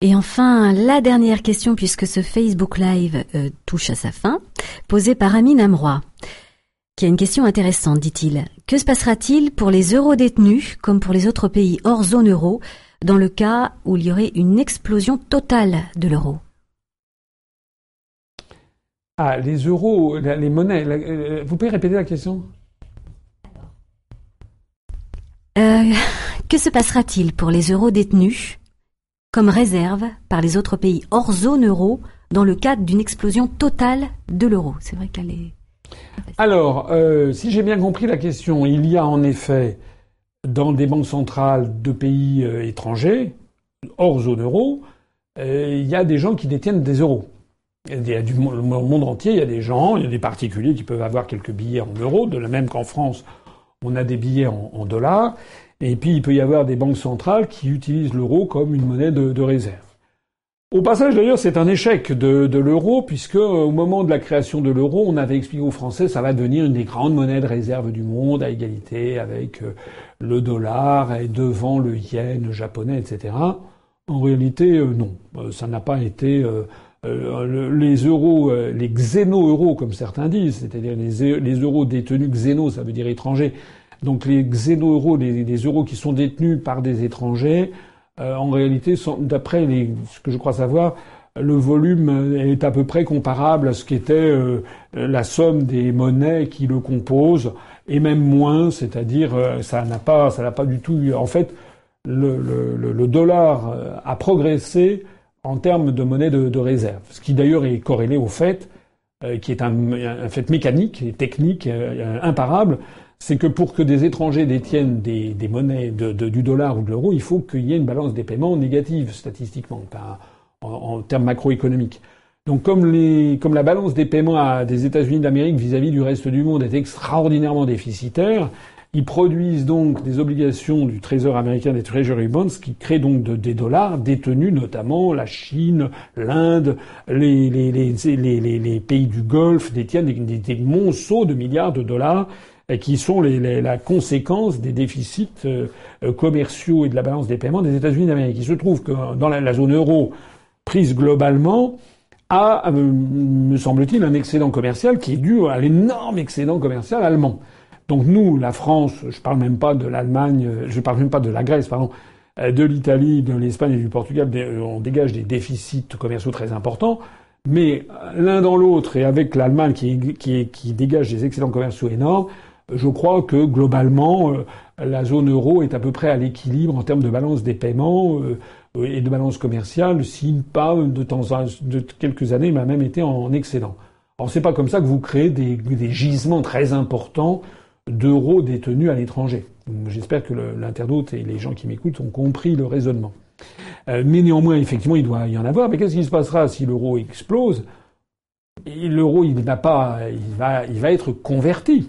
Et enfin, la dernière question, puisque ce Facebook Live euh, touche à sa fin, posée par Amine Amroy, qui a une question intéressante, dit-il. Que se passera-t-il pour les euro-détenus, comme pour les autres pays hors zone euro, dans le cas où il y aurait une explosion totale de l'euro? Ah, les euros, les monnaies. Euh, vous pouvez répéter la question? Euh, Que se passera-t-il pour les euro-détenus comme réserve par les autres pays hors zone euro dans le cadre d'une explosion totale de l'euro. C'est vrai qu'elle est. Alors, euh, si j'ai bien compris la question, il y a en effet dans des banques centrales de pays euh, étrangers, hors zone euro, euh, il y a des gens qui détiennent des euros. Il du monde entier, il y a des gens, il y a des particuliers qui peuvent avoir quelques billets en euros, de la même qu'en France, on a des billets en dollars. Et puis il peut y avoir des banques centrales qui utilisent l'euro comme une monnaie de, réserve. Au passage, d'ailleurs, c'est un échec de, l'euro, puisque euh, au moment de la création de l'euro, on avait expliqué aux Français ça va devenir une des grandes monnaies de réserve du monde, à égalité avec euh, le dollar et devant le yen japonais, etc. En réalité, euh, non, ça n'a pas été. les euros, les xéno-euros, comme certains disent, c'est-à-dire les, les euros détenus xéno, ça veut dire étrangers, donc les xéno-euros, les, euros qui sont détenus par des étrangers, euh, en réalité, d'après ce que je crois savoir, le volume est à peu près comparable à ce qu'était euh, la somme des monnaies qui le composent, et même moins, c'est-à-dire euh, ça n'a pas, ça n'a pas du tout. En fait, le, dollar a progressé en termes de monnaie de, réserve, ce qui d'ailleurs est corrélé au fait, qui est un, fait mécanique et technique imparable, c'est que pour que des étrangers détiennent des, monnaies du dollar ou de l'euro, il faut qu'il y ait une balance des paiements négative statistiquement, en, termes macroéconomiques. Donc comme, la balance des paiements des États-Unis d'Amérique vis-à-vis du reste du monde est extraordinairement déficitaire, ils produisent donc des obligations du Trésor américain des Treasury Bonds qui créent donc des dollars détenus notamment la Chine, l'Inde, les, pays du Golfe détiennent des, des monceaux de milliards de dollars qui sont les, la conséquence des déficits euh, commerciaux et de la balance des paiements des États-Unis d'Amérique. Il se trouve que dans la, zone euro, prise globalement, a, euh, me semble-t-il, un excédent commercial qui est dû à l'énorme excédent commercial allemand. Donc nous, la France, je parle même pas de l'Allemagne, je parle même pas de la Grèce, pardon, euh, de l'Italie, de l'Espagne et du Portugal, on dégage des déficits commerciaux très importants. Mais l'un dans l'autre et avec l'Allemagne qui, qui, qui dégage des excédents commerciaux énormes, je crois que globalement, euh, la zone euro est à peu près à l'équilibre en termes de balance des paiements euh, et de balance commerciale, si pas de temps de quelques années, il a même été en excédent. Alors c'est pas comme ça que vous créez des, gisements très importants d'euros détenus à l'étranger. J'espère que l'internaute et les gens qui m'écoutent ont compris le raisonnement. Euh, mais néanmoins, effectivement, il doit y en avoir. Mais qu'est-ce qui se passera si l'euro explose? L'euro, il n'a pas, il va, il va être converti.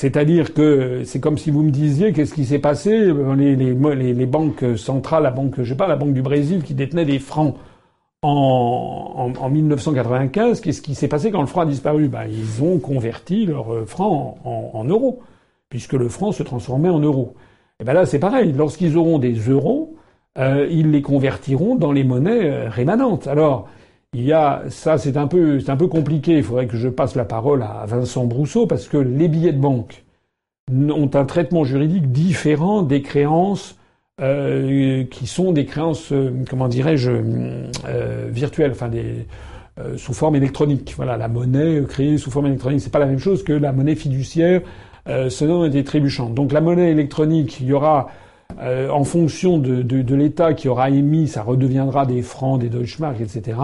C'est-à-dire que c'est comme si vous me disiez qu'est-ce qui s'est passé? Les, banques centrales, la banque, je la banque du Brésil qui détenait des francs en, en, en 1995, qu'est-ce qui s'est passé quand le franc a disparu? Ben, Ils ont converti leur euh, franc en, euros, puisque le franc se transformait en euros. Et ben là, c'est pareil. Lorsqu'ils auront des euros, euh, ils les convertiront dans les monnaies euh, rémanentes. Alors, il y a ça, c'est un peu, c'est un peu compliqué. Il faudrait que je passe la parole à Vincent Brousseau parce que les billets de banque ont un traitement juridique différent des créances euh, qui sont des créances, euh, comment dirais-je, euh, virtuelles, enfin des euh, sous forme électronique. Voilà, la monnaie créée sous forme électronique, c'est pas la même chose que la monnaie fiduciaire euh, selon des trébuchants. Donc la monnaie électronique, il y aura en fonction de, l'État qui aura émis, ça redeviendra des francs, des Deutschmark, etc.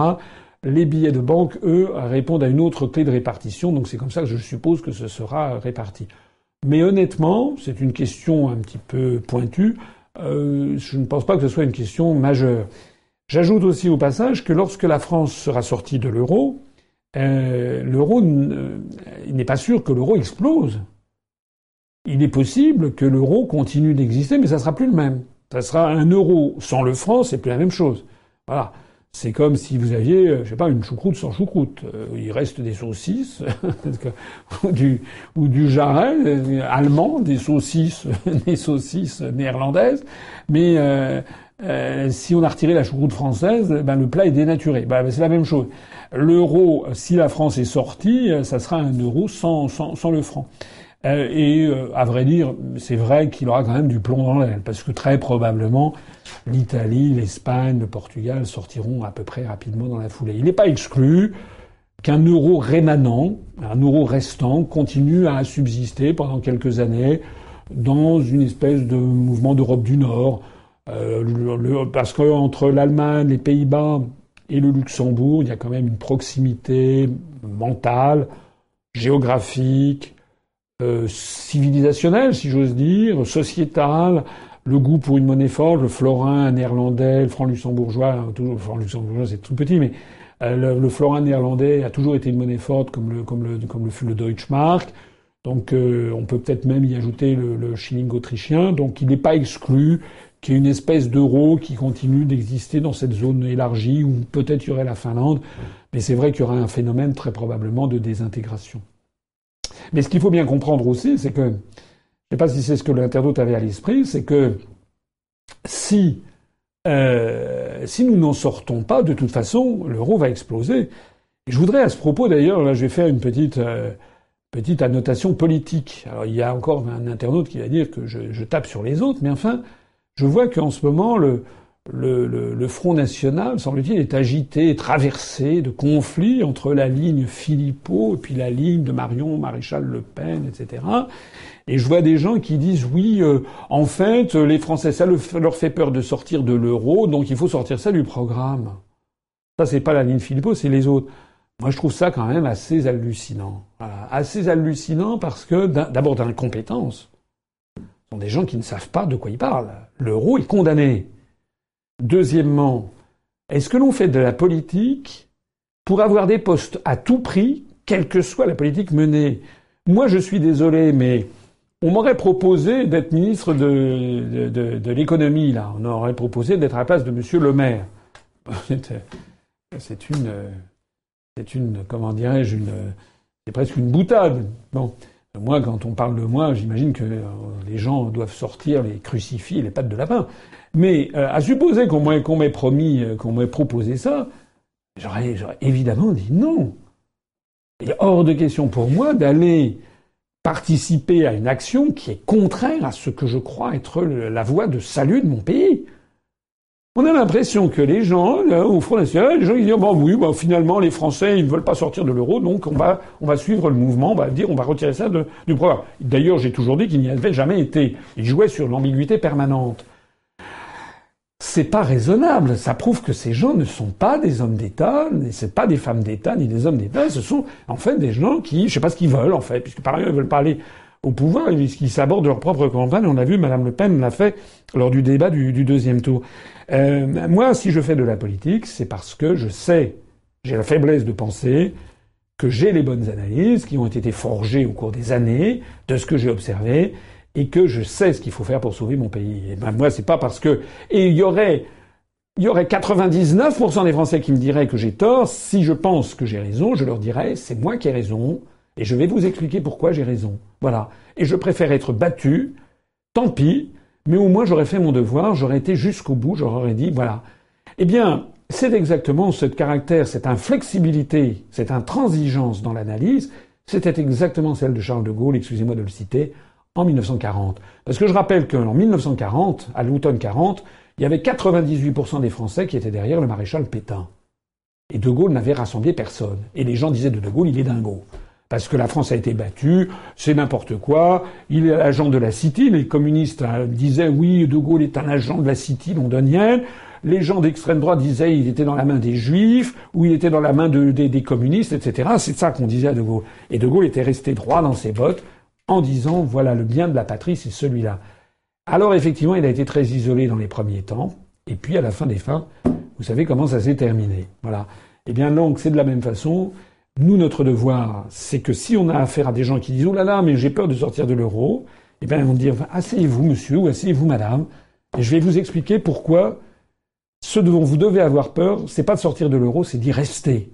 Les billets de banque, eux, répondent à une autre clé de répartition, donc c'est comme ça que je suppose que ce sera réparti. Mais honnêtement, c'est une question un petit peu pointue. Euh, je ne pense pas que ce soit une question majeure. J'ajoute aussi au passage que lorsque la France sera sortie de l'euro, euh, l'euro, n'est pas sûr que l'euro explose. Il est possible que l'euro continue d'exister, mais ça sera plus le même. Ça sera un euro sans le franc, c'est plus la même chose. Voilà. C'est comme si vous aviez, euh, je sais pas, une choucroute sans choucroute. Euh, il reste des saucisses <laughs> ou du ou jarret euh, allemand, des saucisses, <laughs> des saucisses néerlandaises. Mais si on a retiré la choucroute française, ben le plat est dénaturé. Ben, c'est la même chose. L'euro, si la France est sortie, ça sera un euro sans, sans, sans le franc. Euh, et euh, à vrai dire, c'est vrai qu'il aura quand même du plomb dans l'aile, parce que très probablement l'Italie, l'Espagne, le Portugal sortiront à peu près rapidement dans la foulée. Il n'est pas exclu qu'un euro rémanent, un euro restant, continue à subsister pendant quelques années dans une espèce de mouvement d'Europe du Nord, euh, parce qu'entre l'Allemagne, les Pays-Bas et le Luxembourg, il y a quand même une proximité mentale, géographique, euh, civilisationnel, si j'ose dire, sociétal, le goût pour une monnaie forte, le florin néerlandais, le franc luxembourgeois, toujours le franc luxembourgeois c'est tout petit, mais euh, le, florin néerlandais a toujours été une monnaie forte comme le, comme le, comme le fut le Deutschmark. Donc euh, on peut peut-être même y ajouter le, le shilling autrichien. Donc il n'est pas exclu qu'il y ait une espèce d'euro qui continue d'exister dans cette zone élargie où peut-être y aurait la Finlande. Mais c'est vrai qu'il y aura un phénomène très probablement de désintégration. Mais ce qu'il faut bien comprendre aussi, c'est que, je ne sais pas si c'est ce que l'internaute avait à l'esprit, c'est que si, euh, si nous n'en sortons pas, de toute façon, l'euro va exploser. Je voudrais à ce propos, d'ailleurs, là je vais faire une petite, euh, petite annotation politique. Alors il y a encore un internaute qui va dire que je, je tape sur les autres, mais enfin, je vois qu'en ce moment, le, le, Front National, semble-t-il, est agité, traversé de conflits entre la ligne Philippot et puis la ligne de Marion Maréchal Le Pen, etc. Et je vois des gens qui disent oui, euh, en fait, les Français, ça leur fait peur de sortir de l'euro, donc il faut sortir ça du programme. Ça, c'est pas la ligne Philippot, c'est les autres. Moi, je trouve ça quand même assez hallucinant. Assez hallucinant parce que, d'abord, d'incompétence. Ce sont des gens qui ne savent pas de quoi ils parlent. L'euro est condamné. Deuxièmement, est-ce que l'on fait de la politique pour avoir des postes à tout prix, quelle que soit la politique menée? Moi, je suis désolé, mais on m'aurait proposé d'être ministre de, l'économie, là. On aurait proposé d'être à la place de Monsieur Le Maire. <laughs> C'est une, c'est une, comment dirais-je, c'est presque une boutade. Bon. Moi, quand on parle de moi, j'imagine que les gens doivent sortir les crucifix les pattes de lapin. Mais euh, à supposer qu'on m'ait promis, euh, qu'on m'ait proposé ça, j'aurais évidemment dit non. Il est hors de question pour moi d'aller participer à une action qui est contraire à ce que je crois être la voie de salut de mon pays. On a l'impression que les gens, au Front National, les gens ils disent bon oui, bah, finalement les Français ils ne veulent pas sortir de l'euro, donc on va suivre le mouvement, on va dire on va retirer ça du programme. D'ailleurs, j'ai toujours dit qu'il n'y avait jamais été. Ils jouaient sur l'ambiguïté permanente c'est pas raisonnable. Ça prouve que ces gens ne sont pas des hommes d'État, c'est pas des femmes d'État ni des hommes d'État. Ce sont en fait des gens qui, je sais pas ce qu'ils veulent en fait, puisque par ailleurs ils veulent pas aller au pouvoir qui s'abordent leur propre campagne. On a vu, Madame Le Pen l'a fait lors du débat du, deuxième tour. Euh, moi, si je fais de la politique, c'est parce que je sais, j'ai la faiblesse de penser que j'ai les bonnes analyses qui ont été forgées au cours des années de ce que j'ai observé et que je sais ce qu'il faut faire pour sauver mon pays. Et ben moi, c'est pas parce que et il y aurait il y aurait 99% des Français qui me diraient que j'ai tort. Si je pense que j'ai raison, je leur dirais c'est moi qui ai raison et je vais vous expliquer pourquoi j'ai raison. Voilà. Et je préfère être battu, tant pis, mais au moins j'aurais fait mon devoir, j'aurais été jusqu'au bout, j'aurais dit voilà. Eh bien, c'est exactement ce caractère, cette inflexibilité, cette intransigeance dans l'analyse, c'était exactement celle de Charles de Gaulle, excusez-moi de le citer, en 1940. Parce que je rappelle qu'en 1940, à l'automne 40, il y avait 98% des Français qui étaient derrière le maréchal Pétain. Et De Gaulle n'avait rassemblé personne. Et les gens disaient de De Gaulle, il est dingo. Parce que la France a été battue, c'est n'importe quoi, il est agent de la City, les communistes hein, disaient oui, De Gaulle est un agent de la City londonienne, les gens d'extrême droite disaient il était dans la main des juifs, ou il était dans la main des, communistes, etc. C'est ça qu'on disait à De Gaulle. Et De Gaulle était resté droit dans ses bottes en disant voilà le bien de la patrie, c'est celui-là. Alors effectivement, il a été très isolé dans les premiers temps, et puis à la fin des fins, vous savez comment ça s'est terminé. Voilà. Eh bien donc c'est de la même façon. Nous, notre devoir, c'est que si on a affaire à des gens qui disent oh là là, mais j'ai peur de sortir de l'euro, eh bien on dit asseyez-vous, monsieur, ou asseyez-vous, madame, et je vais vous expliquer pourquoi ce dont vous devez avoir peur, c'est pas de sortir de l'euro, c'est d'y rester.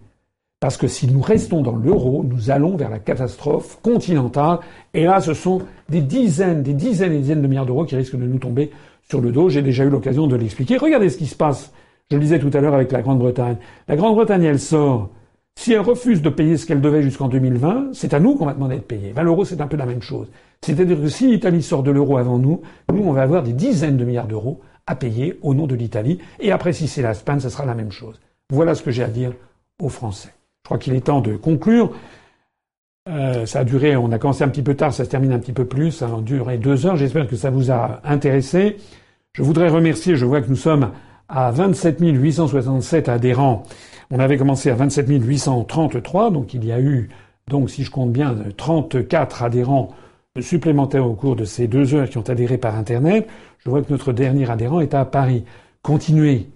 Parce que si nous restons dans l'euro, nous allons vers la catastrophe continentale. Et là, ce sont des dizaines, des dizaines et des dizaines de milliards d'euros qui risquent de nous tomber sur le dos. J'ai déjà eu l'occasion de l'expliquer. Regardez ce qui se passe. Je le disais tout à l'heure avec la Grande-Bretagne. La Grande-Bretagne, elle sort. Si elle refuse de payer ce qu'elle devait jusqu'en 2020, c'est à nous qu'on va demander de payer. Ben, l'euro, c'est un peu la même chose. C'est-à-dire que si l'Italie sort de l'euro avant nous, nous, on va avoir des dizaines de milliards d'euros à payer au nom de l'Italie. Et après, si c'est l'Espagne, ce sera la même chose. Voilà ce que j'ai à dire aux Français. Je crois qu'il est temps de conclure. Euh, ça a duré, on a commencé un petit peu tard, ça se termine un petit peu plus, ça a duré deux heures. J'espère que ça vous a intéressé. Je voudrais remercier, je vois que nous sommes à 27 867 adhérents. On avait commencé à 27 833, donc il y a eu, donc si je compte bien, 34 adhérents supplémentaires au cours de ces deux heures qui ont adhéré par Internet. Je vois que notre dernier adhérent est à Paris. Continuez.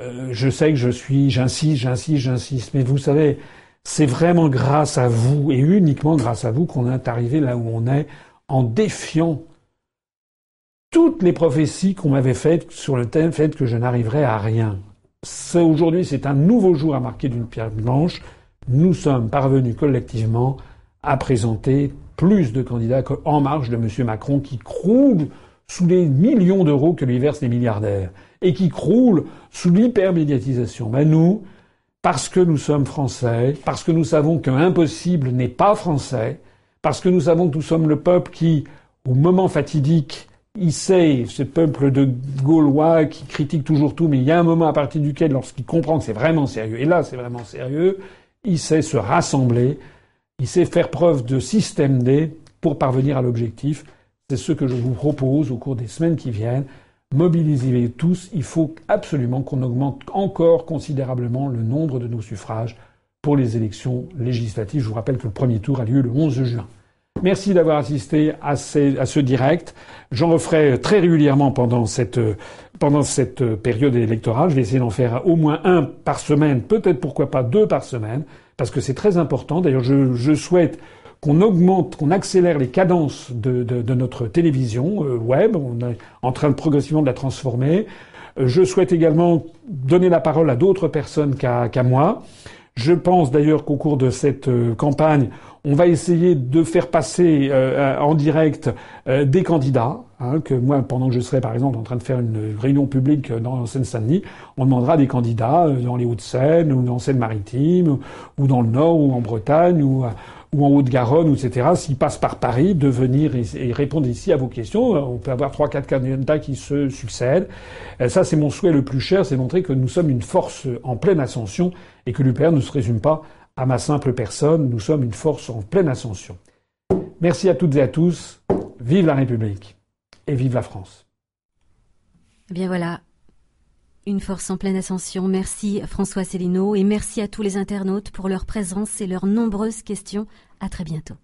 Euh, je sais que je suis, j'insiste, j'insiste, j'insiste, mais vous savez, c'est vraiment grâce à vous et uniquement grâce à vous qu'on est arrivé là où on est en défiant toutes les prophéties qu'on m'avait faites sur le fait que je n'arriverais à rien. Aujourd'hui, c'est un nouveau jour à marquer d'une pierre blanche. Nous sommes parvenus collectivement à présenter plus de candidats qu'en marge de M. Macron qui croule sous les millions d'euros que lui versent les milliardaires et qui croule sous l'hypermédiatisation. Nous, parce que nous sommes français, parce que nous savons qu'un impossible n'est pas français, parce que nous savons que nous sommes le peuple qui, au moment fatidique, il sait, ce peuple de Gaulois qui critique toujours tout, mais il y a un moment à partir duquel, lorsqu'il comprend que c'est vraiment sérieux, et là c'est vraiment sérieux, il sait se rassembler, il sait faire preuve de système D pour parvenir à l'objectif. C'est ce que je vous propose au cours des semaines qui viennent. Mobilisez tous, il faut absolument qu'on augmente encore considérablement le nombre de nos suffrages pour les élections législatives. Je vous rappelle que le premier tour a lieu le 11 juin. Merci d'avoir assisté à, ce direct. J'en referai très régulièrement pendant cette, période électorale. Je vais essayer d'en faire au moins un par semaine, peut-être pourquoi pas deux par semaine, parce que c'est très important. D'ailleurs, je, souhaite qu'on augmente, qu'on accélère les cadences de, de, de notre télévision euh, web. On est en train de progressivement de la transformer. Euh, je souhaite également donner la parole à d'autres personnes qu'à moi. Je pense d'ailleurs qu'au cours de cette euh, campagne, on va essayer de faire passer en direct des candidats. Hein, que moi, pendant que je serai par exemple en train de faire une réunion publique dans Seine-Saint-Denis, on demandera des candidats dans les Hauts-de-Seine ou dans Seine-Maritime ou dans le Nord ou en Bretagne ou ou en Haute-Garonne, etc., s'ils passent par Paris, de venir et, répondre ici à vos questions. On peut avoir trois, quatre candidats qui se succèdent. Euh, ça, c'est mon souhait le plus cher, c'est montrer que nous sommes une force en pleine ascension et que l'UPR ne se résume pas à ma simple personne. Nous sommes une force en pleine ascension. Merci à toutes et à tous. Vive la République et vive la France. Eh bien voilà, une force en pleine ascension. Merci François Célineau et merci à tous les internautes pour leur présence et leurs nombreuses questions. À très bientôt.